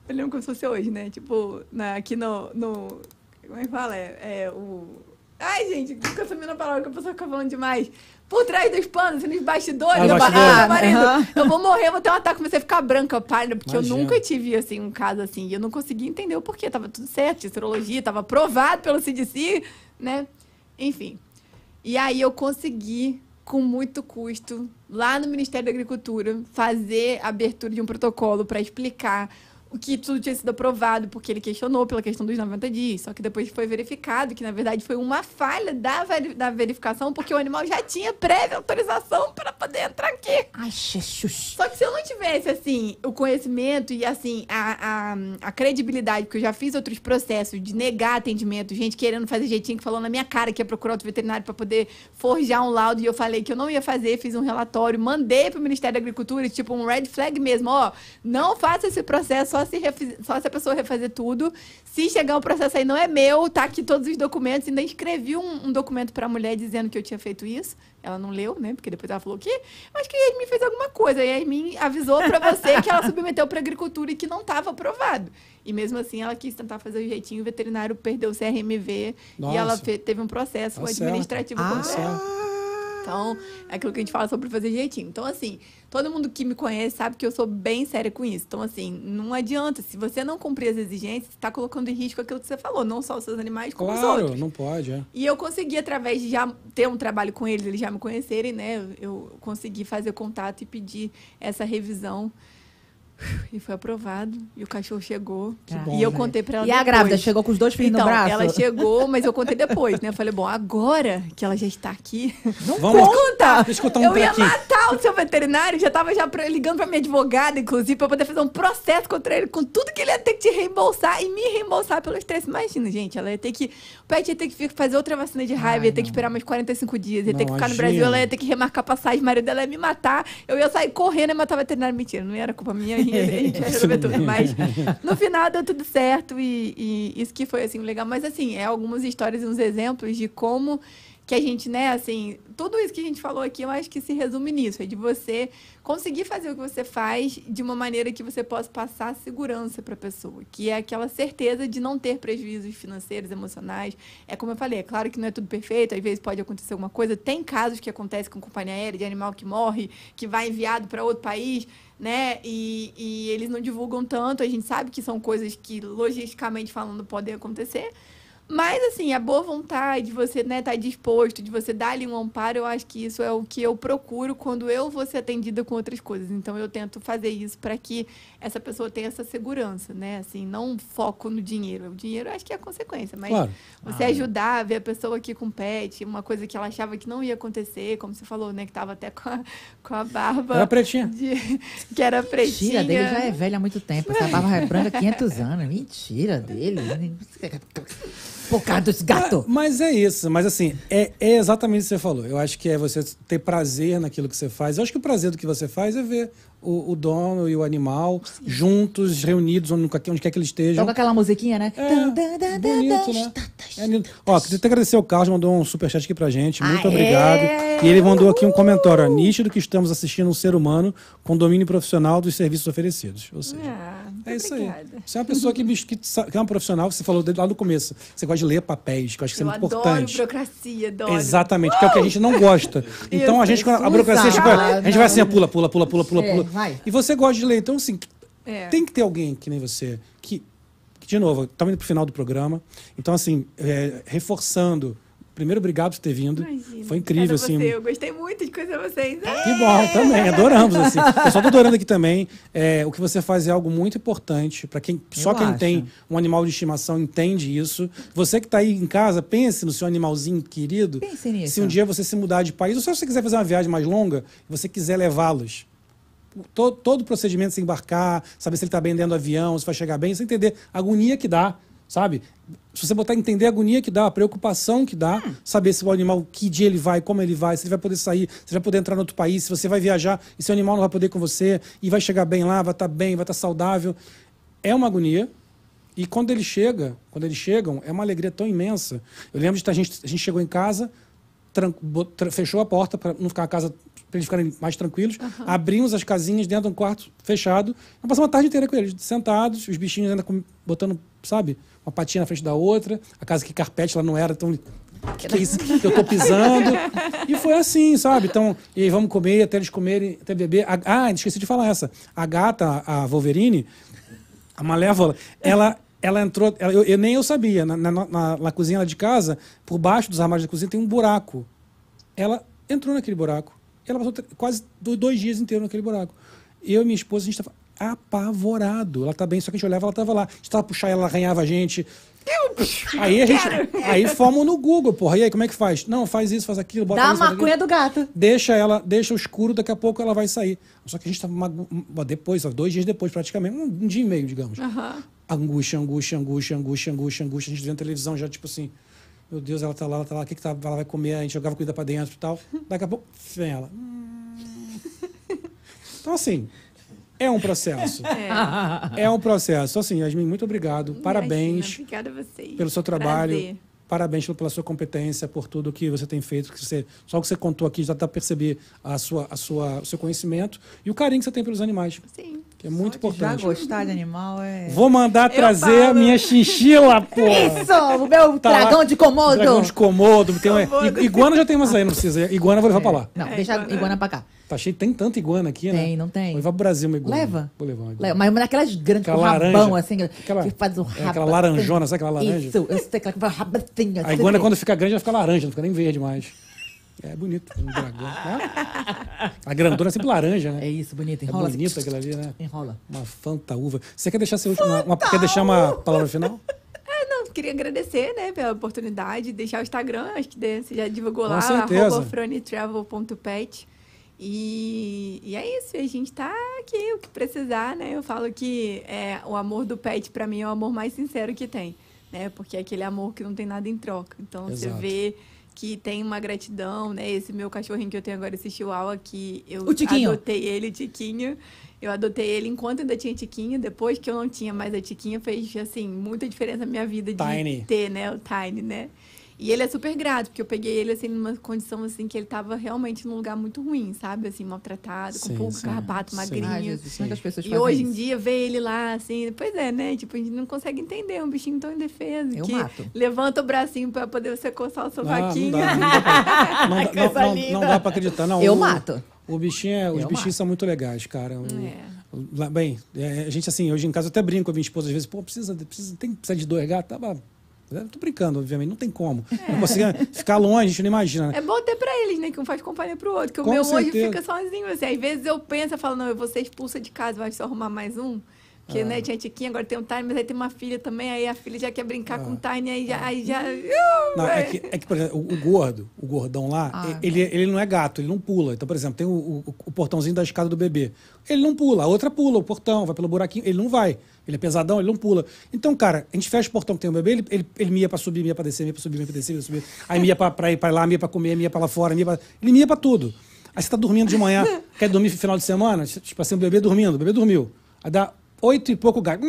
Eu lembro como se fosse hoje, né? Tipo, na- aqui no, no. Como é que fala? É, é o. Ai, gente, fica assumindo a palavra que a pessoa fica falando demais. Por trás dos panos, nos bastidores, Ah, eu, bastidores. ah, marido, Aham. eu vou morrer, eu vou ter um ataque, comecei a ficar branca, pálida, porque Imagina. eu nunca tive, assim, um caso assim. E eu não conseguia entender o porquê. Tava tudo certo, tinha serologia, tava aprovado pelo CDC, né? Enfim. E aí eu consegui, com muito custo, lá no Ministério da Agricultura, fazer a abertura de um protocolo para explicar que tudo tinha sido aprovado, porque ele questionou pela questão dos 90 dias. Só que depois foi verificado que, na verdade, foi uma falha da, da verificação, porque o animal já tinha prévia autorização para poder entrar aqui. Ai, Jesus. Só que se eu não tivesse, assim, o conhecimento e, assim, a, a, a credibilidade, porque eu já fiz outros processos de negar atendimento, gente querendo fazer jeitinho que falou na minha cara que ia procurar outro veterinário para poder forjar um laudo e eu falei que eu não ia fazer, fiz um relatório, mandei pro Ministério da Agricultura, tipo um red flag mesmo, ó, não faça esse processo só se, refiz- só se a pessoa refazer tudo. Se chegar um processo aí não é meu, tá aqui todos os documentos, ainda escrevi um, um documento pra mulher dizendo que eu tinha feito isso. Ela não leu, né? Porque depois ela falou que acho que a Yasmin fez alguma coisa. E a Yasmin avisou pra você que ela submeteu pra agricultura e que não estava aprovado. E mesmo assim ela quis tentar fazer o jeitinho, o veterinário perdeu o CRMV e ela Nossa. teve um processo Tá certo. administrativo Ah. contra ela. Então, é aquilo que a gente fala sobre fazer jeitinho. Então, assim, todo mundo que me conhece sabe que eu sou bem séria com isso. Então, assim, não adianta. Se você não cumprir as exigências, você está colocando em risco aquilo que você falou. Não só os seus animais, como os Claro, outros. não pode, é. E eu consegui, através de já ter um trabalho com eles, eles já me conhecerem, né? Eu consegui fazer contato e pedir essa revisão. <laughs> E foi aprovado. E o cachorro chegou. Que e bom, eu né? contei pra ela E a depois. grávida chegou com os dois filhos Então, no braço? ela chegou, mas eu contei depois, né? Eu falei, bom, agora que ela já está aqui, Não <laughs> Vamos- conta! Contar um eu ia trequinho. matar o seu veterinário, já tava já ligando pra minha advogada, inclusive, pra poder fazer um processo contra ele, com tudo que ele ia ter que te reembolsar e me reembolsar pelo estresse. Imagina, gente, ela ia ter que. O pet ia ter que fazer outra vacina de raiva, Ai, ia ter que não. esperar mais 45 dias, ia Não, ter que ficar no. Brasil, ela ia ter que remarcar passagem, o marido dela ia me matar, eu ia sair correndo e matar o veterinário. Mentira, não era culpa minha, <laughs> a gente a gente ia resolver tudo. Mas no final deu tudo certo e, e isso que foi assim legal. Mas assim, é algumas histórias e uns exemplos de como que a gente, né, assim, tudo isso que a gente falou aqui, eu acho que se resume nisso, é de você conseguir fazer o que você faz de uma maneira que você possa passar segurança para a pessoa, que é aquela certeza de não ter prejuízos financeiros, emocionais. É como eu falei, é claro que não é tudo perfeito, às vezes pode acontecer alguma coisa, tem casos que acontecem com companhia aérea, de animal que morre, que vai enviado para outro país, né? E, e eles não divulgam tanto, a gente sabe que são coisas que logisticamente falando podem acontecer. Mas, assim, a boa vontade, de você né, estar disposto, de você dar ali um amparo, eu acho que isso é o que eu procuro quando eu vou ser atendida com outras coisas. Então, eu tento fazer isso para que essa pessoa tenha essa segurança, né? Assim, não foco no dinheiro. O dinheiro eu acho que é a consequência, mas Claro. você ajudar, ver a pessoa aqui com pet, uma coisa que ela achava que não ia acontecer, como você falou, né? Que tava até com a, com a barba. Era pretinha. de- que era pretinha. Mentira dele já é velho há muito tempo. Essa barba é branca há 500 anos. Mentira dele. <laughs> Por causa dos gatos. Mas é isso, mas assim, é, é exatamente o que você falou. Eu acho que é você ter prazer naquilo que você faz. Eu acho que o prazer do que você faz é ver o, o dono e o animal juntos, reunidos, onde, onde quer que eles estejam. Toca aquela musiquinha, né? É, bonito, né? É lindo. Ó, queria até agradecer ao Carlos, mandou um superchat aqui pra gente. Muito Aê! obrigado. E ele mandou aqui um comentário. Ó, nítido que estamos assistindo um ser humano com domínio profissional dos serviços oferecidos. Ou seja, Ah, muito é isso aí. obrigada. Você é uma pessoa que, que, que é uma profissional, você falou desde lá no começo. Você gosta de ler papéis, que eu acho que isso Eu é muito adoro importante. burocracia, adoro. Exatamente, que é o que a gente não gosta. <laughs> Então a gente, quando a burocracia, tipo, a gente vai assim, pula, pula, pula, pula, pula, É, pula. vai. E você gosta de ler. Então, assim, É. tem que ter alguém que nem você, que, que, de novo, estamos indo pro final do programa. Então, assim, é, reforçando. Primeiro, obrigado por ter vindo. Imagina, Foi incrível, assim. Você. Eu gostei muito de conhecer vocês. Ah, Que bom, também, adoramos. Assim. Eu só tô adorando aqui também. É, o que você faz é algo muito importante. para quem Só Eu quem acho. tem um animal de estimação entende isso. Você que está aí em casa, pense no seu animalzinho querido. Pense nisso. Se um dia você se mudar de país, ou se você quiser fazer uma viagem mais longa, e você quiser levá-los. Todo, todo o procedimento de se embarcar, saber se ele está bem dentro do avião, se vai chegar bem, você entender a agonia que dá, sabe? Se você botar entender a agonia que dá, a preocupação que dá, saber se o animal, que dia ele vai, como ele vai, se ele vai poder sair, se ele vai poder entrar no outro país, se você vai viajar e seu animal não vai poder ir com você, e vai chegar bem lá, vai estar bem, vai estar saudável. É uma agonia. E quando ele chega, quando eles chegam, é uma alegria tão imensa. Eu lembro de a gente, a gente chegou em casa, fechou a porta para não ficar a casa para eles ficarem mais tranquilos. Abrimos as casinhas dentro de um quarto fechado. Nós passamos a tarde inteira com eles, sentados, os bichinhos ainda com- botando, sabe, uma patinha na frente da outra. A casa que carpete lá não era tão que, que é isso que eu tô pisando? E foi assim, sabe? Então, e aí vamos comer até eles comerem, até beber. Ah, esqueci de falar essa. A gata, a Wolverine, a Malévola, ela, ela entrou. ela- eu, eu- nem eu sabia. Na, na, na- na cozinha lá de casa, por baixo dos armários da cozinha, tem um buraco. Ela entrou naquele buraco. Ela passou quase do- dois dias inteiros naquele buraco. Eu e minha esposa, a gente estava apavorado. Ela tá bem, só que a gente olhava, ela estava lá. A gente tava puxar ela, arranhava a gente. Aí a gente. Aí fomos no Google, porra. E aí, como é que faz? Não, faz isso, faz aquilo, bota Dá a isso, aquilo. maconha do gato. Deixa ela, deixa o escuro, daqui a pouco ela vai sair. Só que a gente estava mago- depois, dois dias depois, praticamente, um, um dia e meio, digamos. Angústia, angústia, angústia, angústia, angústia, angústia. A gente vendo televisão já, tipo assim, meu Deus, ela tá lá, ela tá lá, o que, que tá, ela vai comer? A gente jogava comida pra dentro e tal. Daqui a pouco, vem ela. Hum. Então, assim, é um processo. <laughs> É um processo. Então, assim, Yasmin, muito obrigado. Parabéns Imagina, Obrigada a vocês. pelo seu trabalho. Prazer. Parabéns pela sua competência, por tudo que você tem feito. Que você, só o que você contou aqui já dá para perceber a sua, a sua, o seu conhecimento e o carinho que você tem pelos animais, Sim. Que é muito Já importante. gostar de animal é. Vou mandar Eu trazer a minha chinchila, <laughs> pô. Isso! O meu Tá lá. dragão de comodo! Dragão de comodo. Tem uma, iguana já tem umas aí, não precisa. Iguana eu vou levar pra lá. Não, É, deixa a iguana. pra cá. Tá cheio, tem tanta iguana aqui, né? Tem, não tem? Vou levar pro Brasil uma iguana. Leva. Vou levar uma iguana. Leva, Mas uma daquelas grandes Aquela com laranja. rabão, assim, Aquela- que faz o é, rabo. aquela laranjona, sabe aquela laranja? Isso, eu sei aquela que faz o rabo assim. A iguana, quando fica grande, ela fica laranja, não fica nem verde mais. É bonito, um dragão. né? A grandona é sempre laranja, né? É isso, bonito. É Enrola. bonita aquela ali, né? Enrola. Uma fantaúva. Você quer deixar seu último, uma, uma- quer deixar uma palavra final? Ah, <laughs> não, queria agradecer, né, pela oportunidade, deixar o Instagram, acho que você já divulgou Com lá, arroba fronitravel.pet. E, e é isso, a gente tá aqui, o que precisar, né? Eu falo que é, o amor do pet, pra mim, é o amor mais sincero que tem, né? Porque é aquele amor que não tem nada em troca. Então, Exato. você vê que tem uma gratidão, né? Esse meu cachorrinho que eu tenho agora, esse chihuahua, que eu O Tiquinho. adotei ele, Tiquinho. Eu adotei ele enquanto ainda tinha Tiquinho. Depois que eu não tinha mais a Tiquinha, fez, assim, muita diferença na minha vida de Tiny. ter, né? O Tiny, né? E ele é super grato, porque eu peguei ele, assim, numa condição, assim, que ele tava realmente num lugar muito ruim, sabe? Assim, maltratado, com Sim, pouco sim, carrapato, magrinho. Ai, Jesus, como é E hoje em isso? dia, ver ele lá, assim, pois é, né? Tipo, a gente não consegue entender um bichinho tão indefeso. Eu que mato. levanta o bracinho pra poder você coçar o não sovaquinho. dá, não dá pra, <laughs> não, dá- não, Coisa não- linda. não dá pra acreditar. Não, Eu o- mato. O bichinho é- os Eu bichinhos mato. são muito legais, cara. O- É. bem, é, a gente assim, hoje em casa eu até brinco com a minha esposa, às vezes, pô, precisa, precisa, tem que precisar de dois gatos, tá, Eu tô brincando, obviamente, não tem como. Não conseguia ficar longe, a gente não imagina. né? É bom ter pra eles, né? Que um faz companhia pro outro. Que o Com meu hoje certeza. fica sozinho, assim. Às vezes eu penso, eu falo, não, eu vou ser expulsa de casa, vai só arrumar mais um. Porque, Ah. né, tinha Tiquinha, agora tem o Tiny, mas aí tem uma filha também, aí a filha já quer brincar com o Tiny, aí já... Aí já Ah. Não, é que, é que, por exemplo, o, o gordo, o gordão lá, Ah. ele, ele não é gato, ele não pula. Então, por exemplo, tem o, o- o portãozinho da escada do bebê. Ele não pula, a outra pula o portão, vai pelo buraquinho, ele não vai. Ele é pesadão, ele não pula. Então, cara, a gente fecha o portão que tem o bebê, ele, ele, ele mia pra subir, mia pra descer, mia pra subir, mia pra descer, mia pra subir. Aí mia pra, pra ir pra lá, mia pra comer, mia pra lá fora, mia pra... Ele mia pra tudo. Aí você tá dormindo de manhã, quer dormir no final de semana, tipo assim, o bebê dormindo, o bebê dormiu. Aí dá oito e pouco gato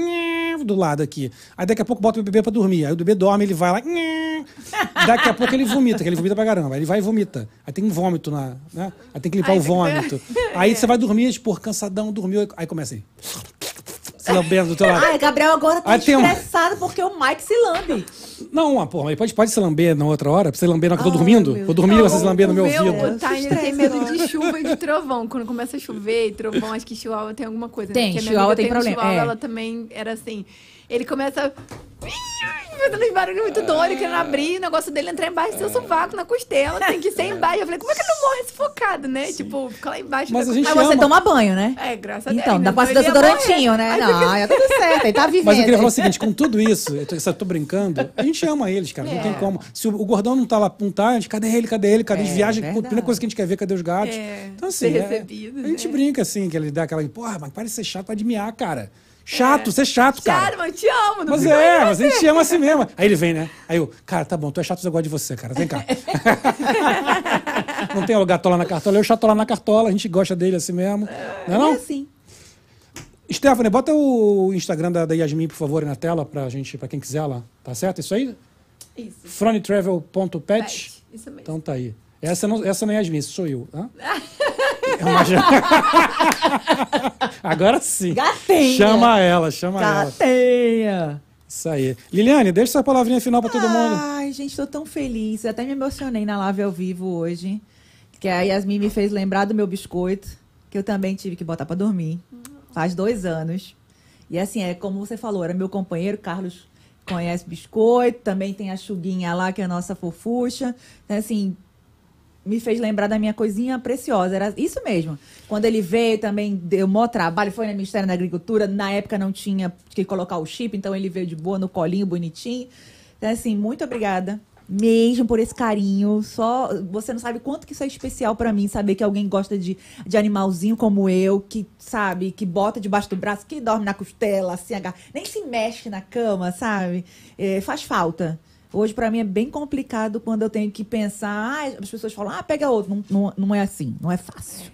do lado aqui. Aí daqui a pouco bota o bebê pra dormir. Aí o bebê dorme, ele vai lá. Daqui a pouco ele vomita, que ele vomita pra caramba. Aí ele vai e vomita. Aí tem um vômito na. Né? Aí tem que limpar Ai, o vômito. <laughs> Aí você vai dormir, tipo, cansadão, dormiu. Aí começa aí. Se lambendo do teu lado. Ai, Gabriel agora tá Ah, tem estressado porque o Mike se lambe. Não, ah, porra, mas pode, pode se lamber na outra hora? Pra você lamber na hora que eu tô Ai, dormindo? meu Vou dormir, Não, vocês lamber no meu meu, ouvido. O Tiny ele tem medo de chuva e de trovão. Quando começa a chover e trovão, acho que Chihuahua tem alguma coisa. Tem, né? A minha Chihuahua tem um problema, Chihuahua, é. ela também era assim. Ele começa. Fazendo uns barulhos muito doidos, querendo abrir, o negócio dele é entrar embaixo do seu sovaco, na costela, tem que ser embaixo. Eu falei, como é que ele não morre sufocado, né? Tipo, fica lá embaixo. Mas a gente Mas você ama. toma banho, né? É, graças a Deus. Então, dá pra ele ia desodorantinho, né? Aí Não, é tudo certo, ele tá vivendo. Mas eu queria falar o seguinte, com tudo isso, eu tô, só tô brincando, a gente ama eles, cara, não É. tem como. Se o, o gordão não tá lá, não tá, a gente, cadê ele, cadê ele, cadê? A gente É, viaja, a verdade. primeira coisa que a gente quer ver, cadê os gatos? É, então assim, é- a gente né? brinca assim, que ele dá aquela, porra, mas para de ser chato, para de miar, cara. Chato, você é chato, cara. Chato, mas eu te amo, não Mas é, mas a gente ama assim mesmo. Aí ele vem, né? Aí eu, cara, tá bom, tu é chato, eu gosto de você, cara. Vem cá. <laughs> <laughs> não tem o gato lá na cartola, eu chato lá na cartola, a gente gosta dele assim mesmo. Não é É não? assim. Stephanie, bota o Instagram da, da Yasmin, por favor, na tela pra gente, pra quem quiser lá. Tá certo? Isso aí? Isso. Fronitravel.pet. Pet, Isso mesmo. Então tá aí. Essa não, essa não é Yasmin, esse sou eu. Hã? <laughs> É <laughs> Agora sim. Gatinha. Chama ela, chama ela. Gatinha. Isso aí. Liliane, deixa sua palavrinha final pra todo mundo. Ai, gente, tô tão feliz. Eu até me emocionei na live ao vivo hoje. Que a Yasmin me fez lembrar do meu biscoito, que eu também tive que botar pra dormir. Faz dois anos. E assim, é como você falou, era meu companheiro, Carlos conhece biscoito, também tem a Chuguinha lá, que é a nossa fofucha. Então, assim, me fez lembrar da minha coisinha preciosa. Era isso mesmo. Quando ele veio, também deu maior trabalho. Foi no Ministério da Agricultura. Na época não tinha que colocar o chip, então ele veio de boa no colinho, bonitinho. Então, assim, muito obrigada. Mesmo por esse carinho. Só você não sabe quanto que isso é especial pra mim, saber que alguém gosta de, de animalzinho como eu, que sabe, que bota debaixo do braço, que dorme na costela, assim, agarra, nem se mexe na cama, sabe? É, faz falta. Hoje, pra mim, é bem complicado quando eu tenho que pensar. Ah, as pessoas falam, ah, pega outro. Não, não, não é assim, não é fácil.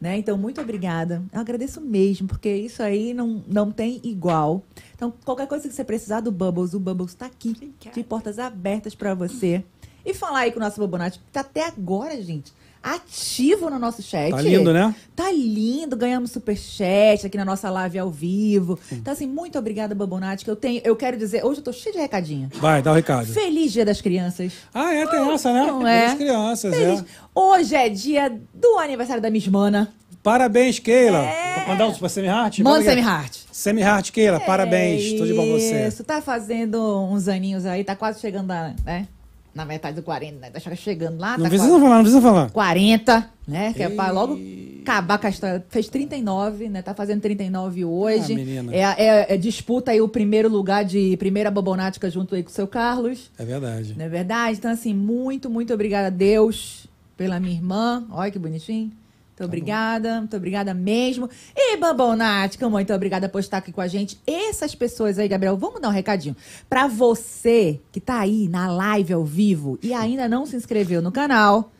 Né? Então, muito obrigada. Eu agradeço mesmo, porque isso aí não, não tem igual. Então, qualquer coisa que você precisar do Bubbles, o Bubbles está aqui, Obrigada. de portas abertas para você. E falar aí com o nosso Bobonate, que tá até agora, gente, ativo no nosso chat. Tá lindo, né? Tá lindo, ganhamos superchat aqui na nossa live ao vivo. Então, assim, muito obrigada, Bobonate, que eu tenho, eu quero dizer, hoje eu tô cheia de recadinho. Vai, dá o recado. Feliz Dia das Crianças. Ah, é, tem essa, né? Não é? Das crianças, Feliz. é. Hoje é dia do aniversário da Miss Mana. Parabéns, Keila. É. Vou mandar um pra Semi Heart? Manda. Semi Heart. Semi Heart, Keila, parabéns. Tudo de bom você. Isso, tá fazendo uns aninhos aí, tá quase chegando a, né? Na metade do 40, né? Tá chegando lá, Não tá precisa quase falar, não precisa falar. 40, né? Que é pra logo acabar com a história. Fez 39, né? Tá fazendo 39 hoje. Ah, menina. É, é- é disputa aí o primeiro lugar de primeira bobonática junto aí com o seu Carlos. É verdade. Não é verdade? Então, assim, muito, muito obrigada a Deus pela minha irmã. Olha que bonitinho. Muito obrigada, muito obrigada mesmo. E Babonática, muito obrigada por estar aqui com a gente. Essas pessoas aí, Gabriel, vamos dar um recadinho. Pra você que tá aí na live ao vivo e ainda não se inscreveu no canal,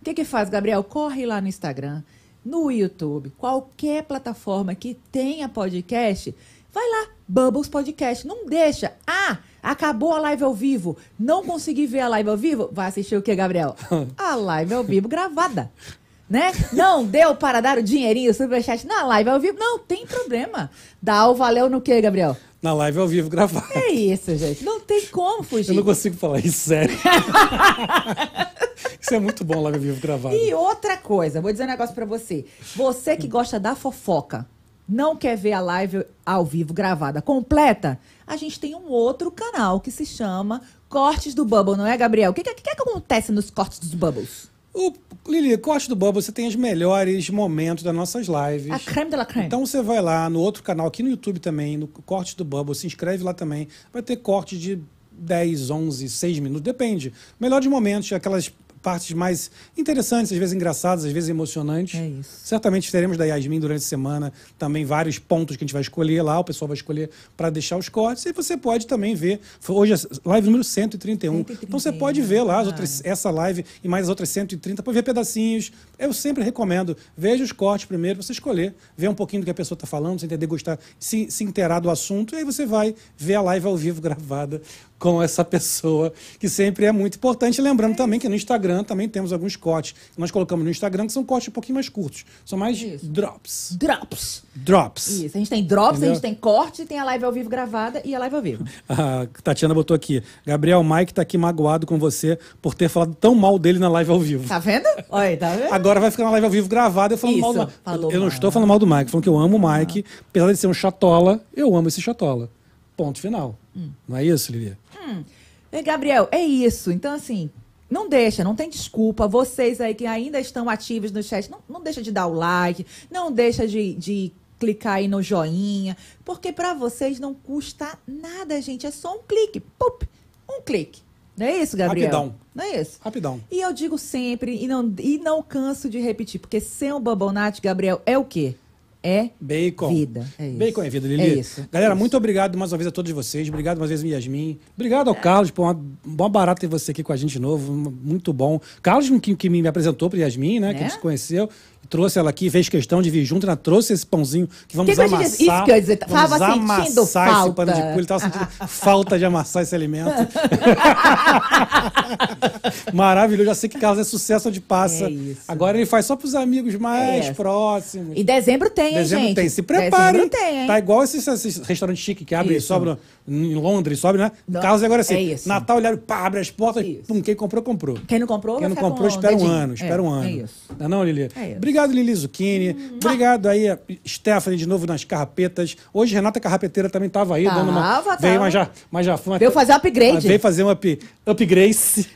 o que que faz, Gabriel? Corre lá no Instagram, no YouTube, qualquer plataforma que tenha podcast, vai lá, Bubbles Podcast. Não deixa. Ah, acabou a live ao vivo. Não consegui ver a live ao vivo? Vai assistir o que, Gabriel? <laughs> A live ao vivo gravada. Né? Não deu para dar o dinheirinho, o superchat na live ao vivo? Não tem problema. Dá o valeu no que, Gabriel? Na live ao vivo, gravar. É isso, gente. Não tem como fugir. Eu não consigo falar isso sério. <laughs> isso é muito bom, live ao vivo gravado. E outra coisa, vou dizer um negócio pra você. Você que gosta da fofoca, não quer ver a live ao vivo gravada completa, a gente tem um outro canal que se chama Cortes do Bubble, não é, Gabriel? O que, que, que acontece nos cortes dos Bubbles? O Lili, corte do Bubble, você tem os melhores momentos das nossas lives. A creme de la creme. Então você vai lá no outro canal, aqui no YouTube também, no Corte do Bubble, se inscreve lá também. Vai ter corte de 10, 11, 6 minutos, depende. Melhores momentos, aquelas partes mais interessantes, às vezes engraçadas, às vezes emocionantes. É isso. Certamente teremos da Yasmin durante a semana também vários pontos que a gente vai escolher lá, o pessoal vai escolher para deixar os cortes. E você pode também ver. Hoje é live número 131. 131, Então você pode ver lá as outras, essa live e mais as outras 130 para ver pedacinhos. Eu sempre recomendo. Veja os cortes primeiro, você escolher, ver um pouquinho do que a pessoa está falando, você entender, gostar, se, se inteirar do assunto, e aí você vai ver a live ao vivo <laughs> gravada com essa pessoa, que sempre é muito importante. Lembrando também que no Instagram também temos alguns cortes nós colocamos no Instagram, que são cortes um pouquinho mais curtos. São mais Isso. drops. Drops. Drops. Isso, a gente tem drops, Entendeu? a gente tem corte, tem a live ao vivo gravada e a live ao vivo. <laughs> A Tatiana botou aqui. Gabriel Mike tá aqui magoado com você por ter falado tão mal dele na live ao vivo. Tá vendo? Olha tá <laughs> vendo? Agora vai ficar na live ao vivo gravada eu falando Isso, mal do Mike. Eu não estou falando mal do Mike, falando que eu amo o Mike. Apesar de ser um chatola, eu amo esse chatola. Ponto final. Hum. Não é isso, Lili? E, Gabriel, é isso. Então, assim, não deixa, não tem desculpa. Vocês aí que ainda estão ativos no chat, não, não deixa de dar o like, não deixa de, de clicar aí no joinha, porque pra vocês não custa nada, gente. É só um clique. Pup, um clique. Não é isso, Gabriel? Rapidão. Não é isso? Rapidão. E eu digo sempre, e não, e não canso de repetir, porque ser um Bubble Gabriel, é o quê? É Bacon. Vida, é isso. Bacon é vida, Lili. É isso, Galera, é isso. muito obrigado mais uma vez a todos vocês. Obrigado mais uma vez, Yasmin. Obrigado ao Carlos, por uma, uma barata ter você aqui com a gente de novo. Muito bom. Carlos, que, que me apresentou para Yasmin, né? Que a Né? gente se conheceu. Trouxe ela aqui, fez questão de vir junto, ela trouxe esse pãozinho que vamos Que que amassar. disse? Isso que eu ia dizer, vamos tava sentindo amassar esse falta. pano de tava sentindo falta de amassar esse alimento. <laughs> Maravilhoso. Já sei que Carlos é sucesso de passa. É isso. Agora ele faz só para os amigos mais É. próximos. E dezembro tem, hein, Dezembro gente? tem. Se preparem. Dezembro tem, hein? Tá igual esses, esses restaurantes chiques que abrem e Isso. Em Londres, sobe, né? Não, Carlos agora assim. é isso. Natal, abre, pá, abre as portas, Isso. pum, quem comprou, comprou. Quem não comprou, Quem não comprou, espera um dedinho. ano, espera É, um ano. É isso. Não, é não, Lili? É isso. Obrigado, Lili Zucchini. Obrigado aí, Stephanie, de novo nas carrapetas. Hoje, Renata Carrapeteira também estava aí, dando uma. Tava, Veio, tava. mas já, mas já foi uma. Veio fazer um upgrade. Veio fazer um up, upgrade. <laughs>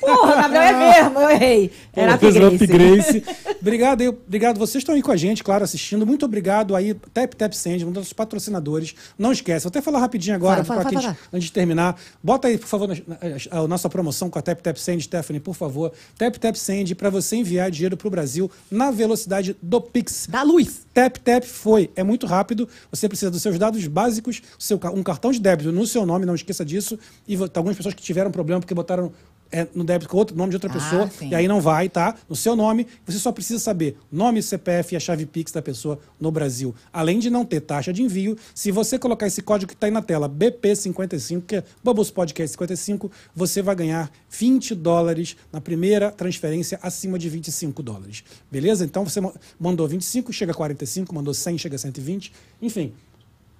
Porra, Gabriel é mesmo, eu errei. Era Fez um upgrade. upgrade. obrigado aí, obrigado. Vocês estão aí com a gente, claro, assistindo. Muito obrigado aí, Tap Tap Send, um dos patrocinadores. Não esquece, vou até falar rapidinho agora, Fala, fala, fala, antes, de terminar. Bota aí, por favor, a, a nossa promoção com a Tap Tap Send, Stephanie, por favor. Tap Tap Send para você enviar dinheiro para o Brasil na velocidade do Pix. Da luz. Tap Tap foi. É muito rápido. Você precisa dos seus dados básicos, seu, um cartão de débito no seu nome, não esqueça disso. E algumas pessoas que tiveram problema porque botaram é, no débito com outro nome de outra Ah, pessoa. E aí não vai, tá? No seu nome, você só precisa saber nome, CPF e a chave Pix da pessoa no Brasil. Além de não ter taxa de envio, se você colocar esse código que está aí na tela, BP55, que é Bubbles Podcast 55, você vai ganhar 20 dólares na primeira transferência acima de 25 dólares. Beleza? Então você ma- mandou 25, chega a 45, mandou 100, chega a 120. Enfim,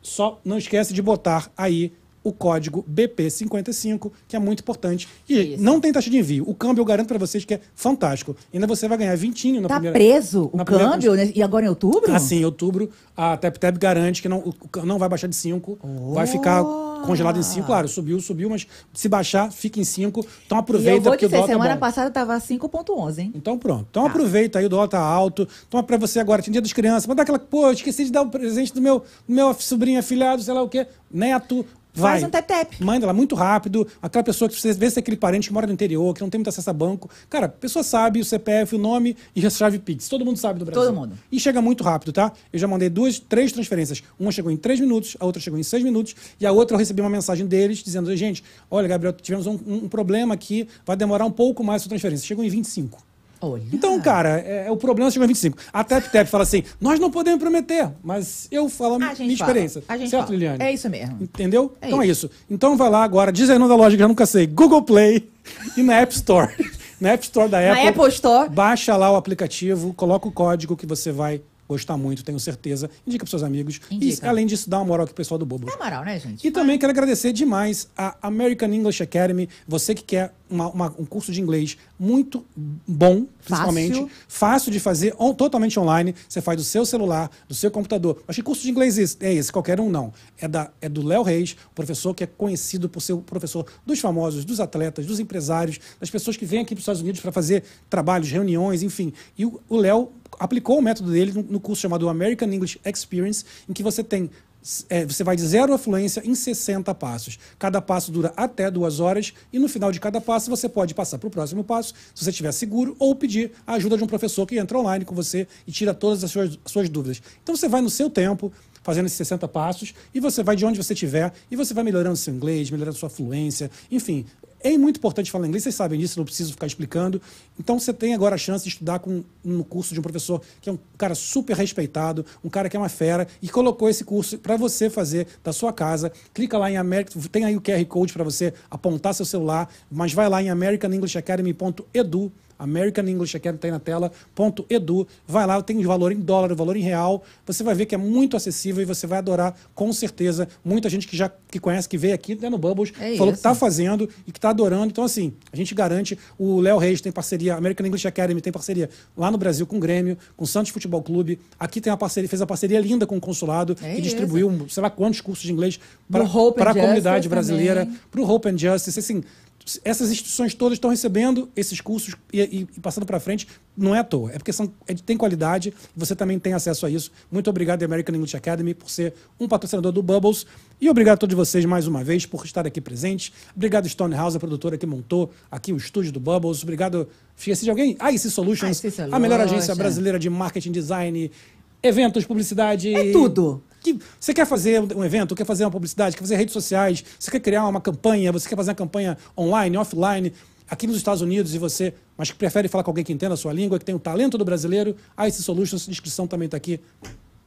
só não esquece de botar aí o código BP55, que é muito importante. E Isso. não tem taxa de envio. O câmbio eu garanto para vocês que é fantástico. Ainda você vai ganhar 20 na Tá primeira. preso o na primeira câmbio, né? E agora em outubro? Assim, em outubro, a TapTap garante que não, o não vai baixar de 5, vai ficar Oh! congelado em 5. Claro, subiu, subiu, mas se baixar, fica em 5. Então E aproveita eu vou porque o dizer, dólar tá semana bom. passada tava 5.11, hein? Então pronto. Então Tá. aproveita aí, o dólar tá alto. Então é pra você agora, tem dia das crianças, manda aquela, pô, eu esqueci de dar o presente do meu, do meu sobrinho afilhado, sei lá o quê, neto. Vai. Faz um tap-tap. Manda lá muito rápido. Aquela pessoa que você vê se é aquele parente que mora no interior, que não tem muito acesso a banco. Cara, a pessoa sabe o CPF, o nome e a chave Pix. Todo mundo sabe do Brasil. Todo mundo. E chega muito rápido, tá? Eu já mandei duas, três transferências. Uma chegou em três minutos, a outra chegou em seis minutos, e a outra eu recebi uma mensagem deles dizendo: gente, olha, Gabriel, tivemos um, um problema aqui, vai demorar um pouco mais a sua transferência. Chegou em 25. Olha. Então, cara, é, é o problema chegou em 25. A Tap Tap fala assim: nós não podemos prometer, mas eu falo a minha gente experiência. fala. A gente certo, fala. Liliane? É isso mesmo. Entendeu? É então é isso. isso. Então vai lá agora, diz aí o nome da loja que eu nunca sei: Google Play e na App Store. <laughs> na App Store da Na Apple. Apple Store. Baixa lá o aplicativo, coloca o código que você vai gostar muito, tenho certeza. Indica para seus amigos. Indica. E, além disso, dá uma moral aqui pro pessoal do Bobo. Dá moral, né, gente? E também quero agradecer demais a American English Academy. Você que quer uma- uma- um curso de inglês muito bom, principalmente. Fácil. Fácil de fazer, on- totalmente online. Você faz do seu celular, do seu computador. Acho que curso de inglês é esse, é esse, qualquer um não. É, da, é do Léo Reis, professor que é conhecido por ser o professor dos famosos, dos atletas, dos empresários, das pessoas que vêm aqui para os Estados Unidos para fazer trabalhos, reuniões, enfim. E o o Léo aplicou o método dele no, curso chamado American English Experience, em que você tem é, você vai de zero à fluência em 60 passos. Cada passo dura até duas horas e no final de cada passo você pode passar para o próximo passo, se você estiver seguro, ou pedir a ajuda de um professor que entra online com você e tira todas as suas, as suas dúvidas. Então você vai no seu tempo, fazendo esses 60 passos, e você vai de onde você estiver, e você vai melhorando seu inglês, melhorando sua fluência, enfim. É muito importante falar inglês, vocês sabem disso, não preciso ficar explicando. Então você tem agora a chance de estudar com, no curso de um professor que é um cara super respeitado, um cara que é uma fera, e colocou esse curso para você fazer da sua casa. Clica lá em American, tem aí o QR Code para você apontar seu celular, mas vai lá em americanenglishacademy.edu American English Academy está aí na tela, ponto edu, vai lá, tem o valor em dólar, o valor em real, você vai ver que é muito acessível e você vai adorar, com certeza, muita gente que já que conhece, que veio aqui né, no Bubbles, É falou isso. que está fazendo e que está adorando, então assim, a gente garante, o Léo Reis tem parceria, a American English Academy tem parceria lá no Brasil com o Grêmio, com o Santos Futebol Clube, aqui tem uma parceria, fez a parceria linda com o consulado, É que isso. distribuiu, sei lá quantos cursos de inglês para a comunidade brasileira, para o Hope and Justice, assim, essas instituições todas estão recebendo esses cursos e, e- e passando para frente, não é à toa, é porque são, é tem qualidade e você também tem acesso a isso. Muito obrigado, American English Academy, por ser um patrocinador do Bubbles. E obrigado a todos vocês mais uma vez por estar aqui presentes. Obrigado, Stonehouse, a produtora que montou aqui o estúdio do Bubbles. Obrigado, esqueci de alguém? Ah, IC Solutions, IC a melhor agência Solutions. brasileira de marketing design, eventos, publicidade. É tudo. Que você quer fazer um evento, quer fazer uma publicidade, quer fazer redes sociais, você quer criar uma campanha, você quer fazer uma campanha online, offline, aqui nos Estados Unidos e você, mas que prefere falar com alguém que entenda a sua língua, que tem o talento do brasileiro, a IC Solutions, a descrição também está aqui,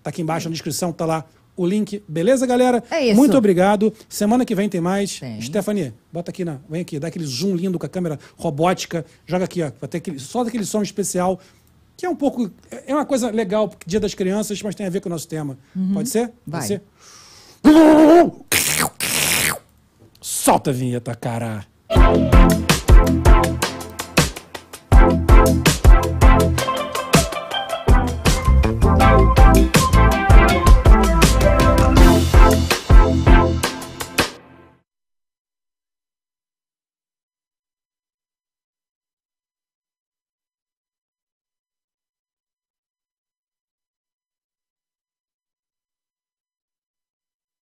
tá aqui embaixo na descrição, tá lá o link. Beleza, galera? É isso. Muito obrigado. Semana que vem tem mais. Tem. Stephanie, bota aqui na, vem aqui, dá aquele zoom lindo com a câmera robótica, joga aqui, ó, vai ter aquele, só daquele som especial que é um pouco. É uma coisa legal, porque Dia das Crianças, mas tem a ver com o nosso tema. Pode ser? Uhum. Vai. Pode ser? Solta a vinheta, cara.